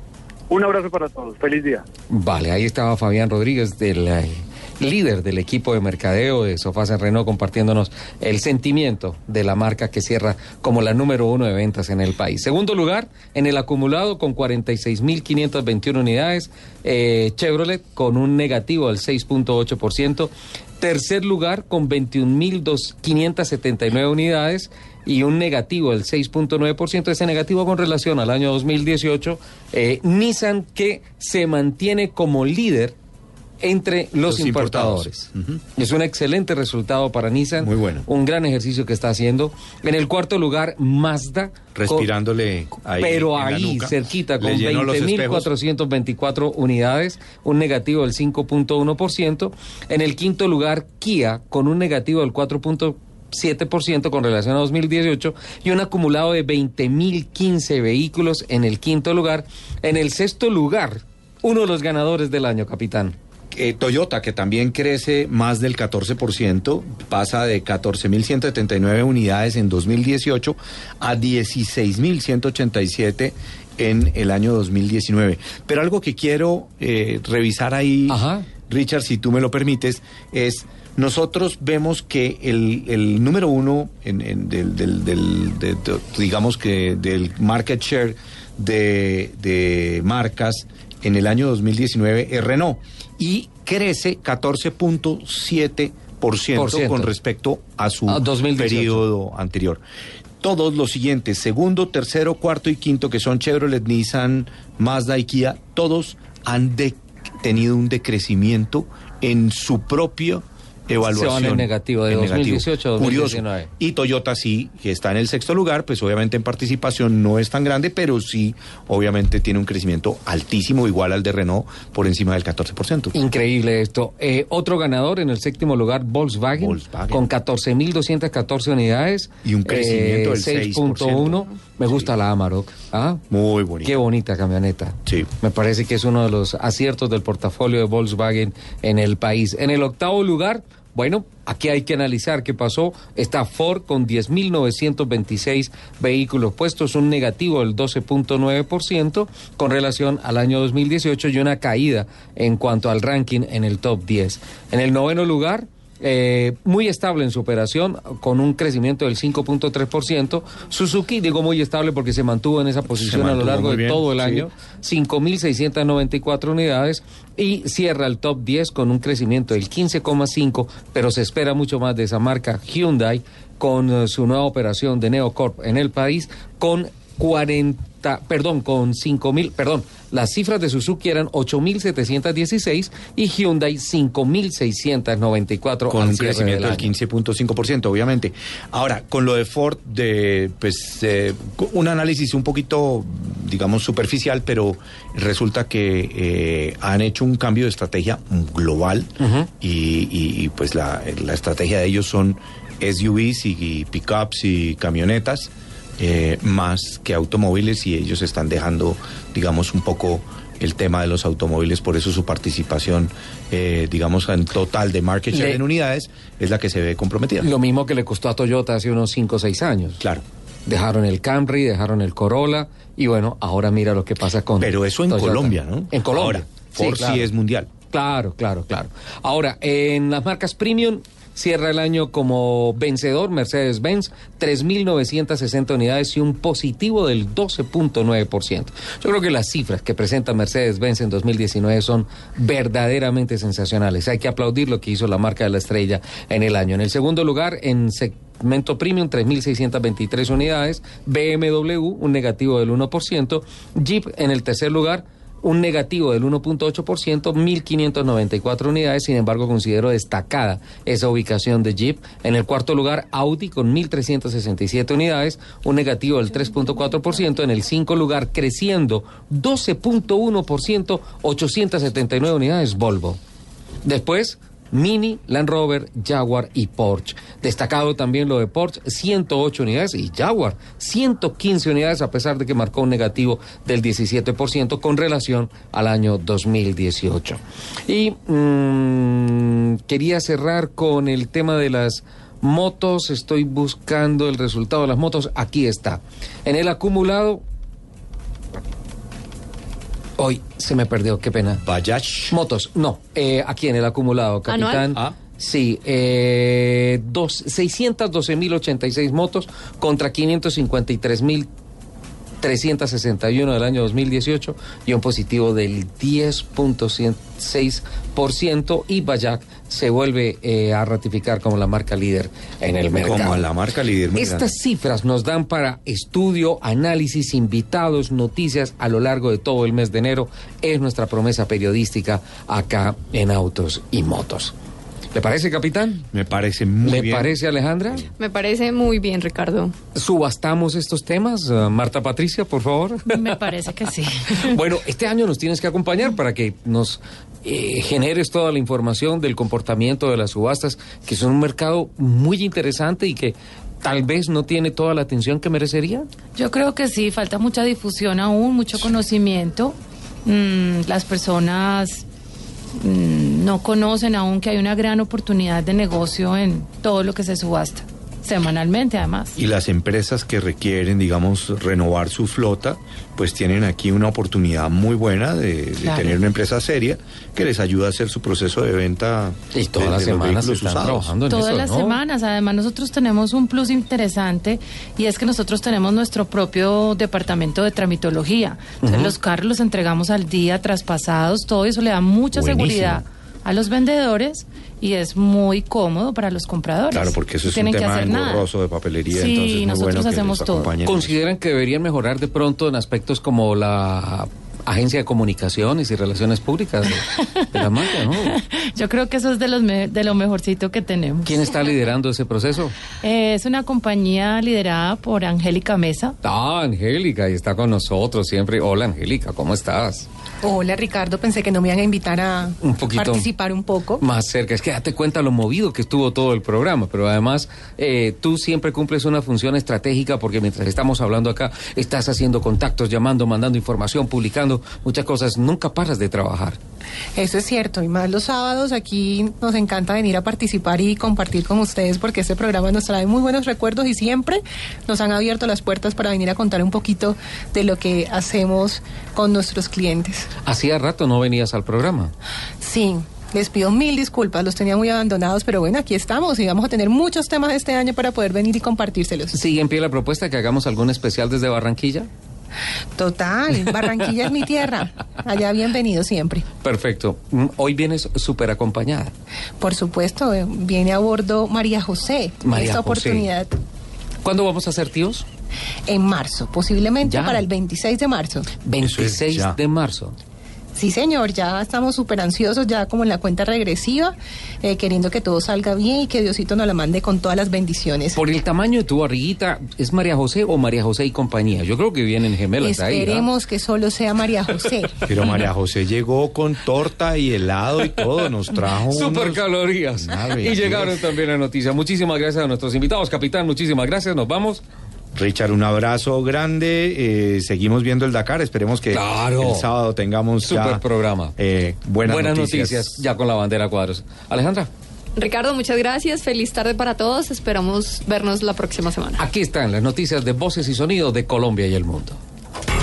Un abrazo para todos. Feliz día. Vale, ahí estaba Fabián Rodríguez del eh, líder del equipo de mercadeo de Sofás en Renault, compartiéndonos el sentimiento de la marca que cierra como la número uno de ventas en el país. Segundo lugar, en el acumulado con 46.521 unidades, eh, Chevrolet con un negativo del 6.8%. Tercer lugar con 21.579 unidades y un negativo del 6.9%. Ese negativo con relación al año 2018. eh, Nissan que se mantiene como líder entre los, importadores. Es un excelente resultado para Nissan. Muy bueno. Un gran ejercicio que está haciendo. En el cuarto lugar, Mazda. con- Respirándole ahí pero en la ahí, nuca. cerquita, con llenó los espejos. 20.424 unidades, un negativo del 5.1%. En el quinto lugar, Kia, con un negativo del 4.7% con relación a 2018 y un acumulado de 20.015 vehículos en el quinto lugar. En el sexto lugar, uno de los ganadores del año, capitán. Eh, Toyota, que también crece más del 14%, pasa de 14.179 unidades en 2018 a 16.187 en el año 2019. Pero algo que quiero eh, revisar ahí, Richard, si tú me lo permites, es nosotros vemos que el, el número uno en, en del, del- del- de- de- digamos que del market share de, de marcas en el año 2019 es Renault y crece 14.7% Por ciento. con respecto a su A 2018. periodo anterior. Todos los siguientes, segundo, tercero, cuarto y quinto, que son Chevrolet, Nissan, Mazda y Kia, todos han de- tenido un decrecimiento en su propia evaluación. Se van en negativo, de En negativo. 2018 a Curioso. 2019. Y Toyota sí, que está en el sexto lugar, pues obviamente en participación no es tan grande, pero sí, obviamente tiene un crecimiento altísimo, igual al de Renault, por encima del 14%. Increíble esto. Eh, otro ganador en el séptimo lugar, Volkswagen, con 14.214 unidades. Y un crecimiento del 6.1. Me gusta la Amarok. ¿ah? Muy bonita. Qué bonita camioneta. Sí. Me parece que es uno de los aciertos del portafolio de Volkswagen en el país. En el octavo lugar, bueno, aquí hay que analizar qué pasó. Está Ford con 10.926 vehículos puestos, un negativo del 12.9% con relación al año 2018 y una caída en cuanto al ranking en el top 10. En el noveno lugar, eh, muy estable en su operación, con un crecimiento del 5.3%. Suzuki, digo muy estable porque se mantuvo en esa posición a lo largo de bien, todo el sí. año. 5.694 unidades y cierra el top 10 con un crecimiento del 15,5, pero se espera mucho más de esa marca Hyundai con eh, su nueva operación de Neocorp en el país con 40, perdón, con 5.000, perdón, las cifras de Suzuki eran 8.716 y Hyundai 5.694 con un crecimiento del del año. 15.5%, obviamente. Ahora, con lo de Ford, de, pues, eh, un análisis un poquito, digamos, superficial, pero resulta que eh, han hecho un cambio de estrategia global y, y- y, pues la, la estrategia de ellos son SUVs y, y pickups y camionetas. Eh, más que automóviles y ellos están dejando, digamos, un poco el tema de los automóviles, por eso su participación, eh, digamos, en total de market share Le- en unidades es la que se ve comprometida. Lo mismo que le costó a Toyota hace unos 5 o 6 años. Claro. Dejaron el Camry, dejaron el Corolla y bueno, ahora mira lo que pasa con Pero eso en Toyota. Colombia, ¿no? En Colombia. Ahora, Ford sí es mundial. Claro, claro, claro. Ahora, en las marcas premium cierra el año como vencedor Mercedes-Benz, 3.960 unidades y un positivo del 12.9%. Yo creo que las cifras que presenta Mercedes-Benz en 2019 son verdaderamente sensacionales. Hay que aplaudir lo que hizo la marca de la estrella en el año. En el segundo lugar, en segmento premium, 3.623 unidades, BMW, un negativo del 1%, Jeep en el tercer lugar, un negativo del 1.8%, 1.594 unidades, sin embargo considero destacada esa ubicación de Jeep. En el cuarto lugar, Audi con 1.367 unidades, un negativo del 3.4%. En el cinco lugar, creciendo 12.1%, 879 unidades, Volvo. Después, Mini, Land Rover, Jaguar y Porsche. Destacado también lo de Porsche, 108 unidades y Jaguar, 115 unidades a pesar de que marcó un negativo del 17% con relación al año 2018. Y mm, quería cerrar con el tema de las motos, estoy buscando el resultado de las motos, aquí está. En el acumulado Hoy se me perdió, qué pena. Bajaj. Motos, no. eh, aquí en el acumulado, capitán. ¿Anual? Ah. Sí, eh, dos, 612.086 motos contra 553.361 del año 2018 y un positivo del 10.6% y Bayak se vuelve eh, a ratificar como la marca líder en el mercado. Como la marca líder. Estas grande. cifras nos dan para estudio, análisis, invitados, noticias a lo largo de todo el mes de enero. Es nuestra promesa periodística acá en Autos y Motos. ¿Le parece, capitán? Me parece muy ¿Le bien. parece, Alejandra? Me parece muy bien, Ricardo. ¿Subastamos estos temas? Uh, Marta Patricia, por favor. Me parece que sí. bueno, este año nos tienes que acompañar para que nos eh, generes toda la información del comportamiento de las subastas, que son un mercado muy interesante y que tal vez no tiene toda la atención que merecería. Yo creo que sí, falta mucha difusión aún, mucho conocimiento. Mm, las personas no conocen aún que hay una gran oportunidad de negocio en todo lo que se subasta, semanalmente además. Y las empresas que requieren, digamos, renovar su flota, pues tienen aquí una oportunidad muy buena de, tener una empresa seria que les ayuda a hacer su proceso de venta. Y todas de- las de semanas vehículos están usados. trabajando en Todas eso, las ¿no? semanas, además nosotros tenemos un plus interesante y es que nosotros tenemos nuestro propio departamento de tramitología. Entonces los carros los entregamos al día, traspasados, todo eso le da mucha Buenísimo. seguridad a los vendedores y es muy cómodo para los compradores. Claro, porque eso es un tienen tema nada. engorroso de papelería. Sí, entonces nosotros bueno hacemos todo. ¿Consideran que deberían mejorar de pronto en aspectos como la agencia de comunicaciones y relaciones públicas de, de la marca, ¿no? Yo creo que eso es de, los me- de lo mejorcito que tenemos. ¿Quién está liderando ese proceso? Eh, es una compañía liderada por Angélica Mesa. Ah, Angélica, y está con nosotros siempre. Hola, Angélica, ¿cómo estás? Hola Ricardo, pensé que no me iban a invitar a Un participar un poco. Más cerca, es que date cuenta lo movido que estuvo todo el programa, pero además eh, tú siempre cumples una función estratégica porque mientras estamos hablando acá, estás haciendo contactos, llamando, mandando información, publicando muchas cosas, nunca paras de trabajar. Eso es cierto, y más los sábados aquí nos encanta venir a participar y compartir con ustedes porque este programa nos trae muy buenos recuerdos y siempre nos han abierto las puertas para venir a contar un poquito de lo que hacemos con nuestros clientes. Hacía rato no venías al programa. Sí. Les pido mil disculpas, los tenía muy abandonados, pero bueno, aquí estamos y vamos a tener muchos temas este año para poder venir y compartírselos. ¿Sigue en pie la propuesta que hagamos algún especial desde Barranquilla? Total, Barranquilla es mi tierra. Allá bienvenido siempre. Perfecto. Mm, Hoy vienes súper acompañada. Por supuesto, eh, viene a bordo María José. María esta José. oportunidad ¿Cuándo vamos a ser tíos? En marzo, posiblemente Ya. para el 26 de marzo. 26 de marzo. Sí, señor, ya estamos súper ansiosos, ya como en la cuenta regresiva, eh, queriendo que todo salga bien y que Diosito nos la mande con todas las bendiciones. Por el tamaño de tu barriguita, ¿es María José o María José y compañía? Yo creo que vienen gemelas ahí. ¿ah? Esperemos que solo sea María José. Pero María José llegó con torta y helado y todo, nos trajo Super unos- calorías. Y llegaron también las noticias. Muchísimas gracias a nuestros invitados. Capitán, muchísimas gracias. Nos vamos. Richard, un abrazo grande. eh, seguimos viendo el Dakar. Esperemos que Claro. el sábado tengamos ya, Super programa. eh, buenas, noticias. noticias. ya con la bandera cuadros. Alejandra, Ricardo, muchas gracias. Feliz tarde para todos. Esperamos vernos la próxima semana. aquí están las noticias de voces y sonidos de Colombia y el mundo.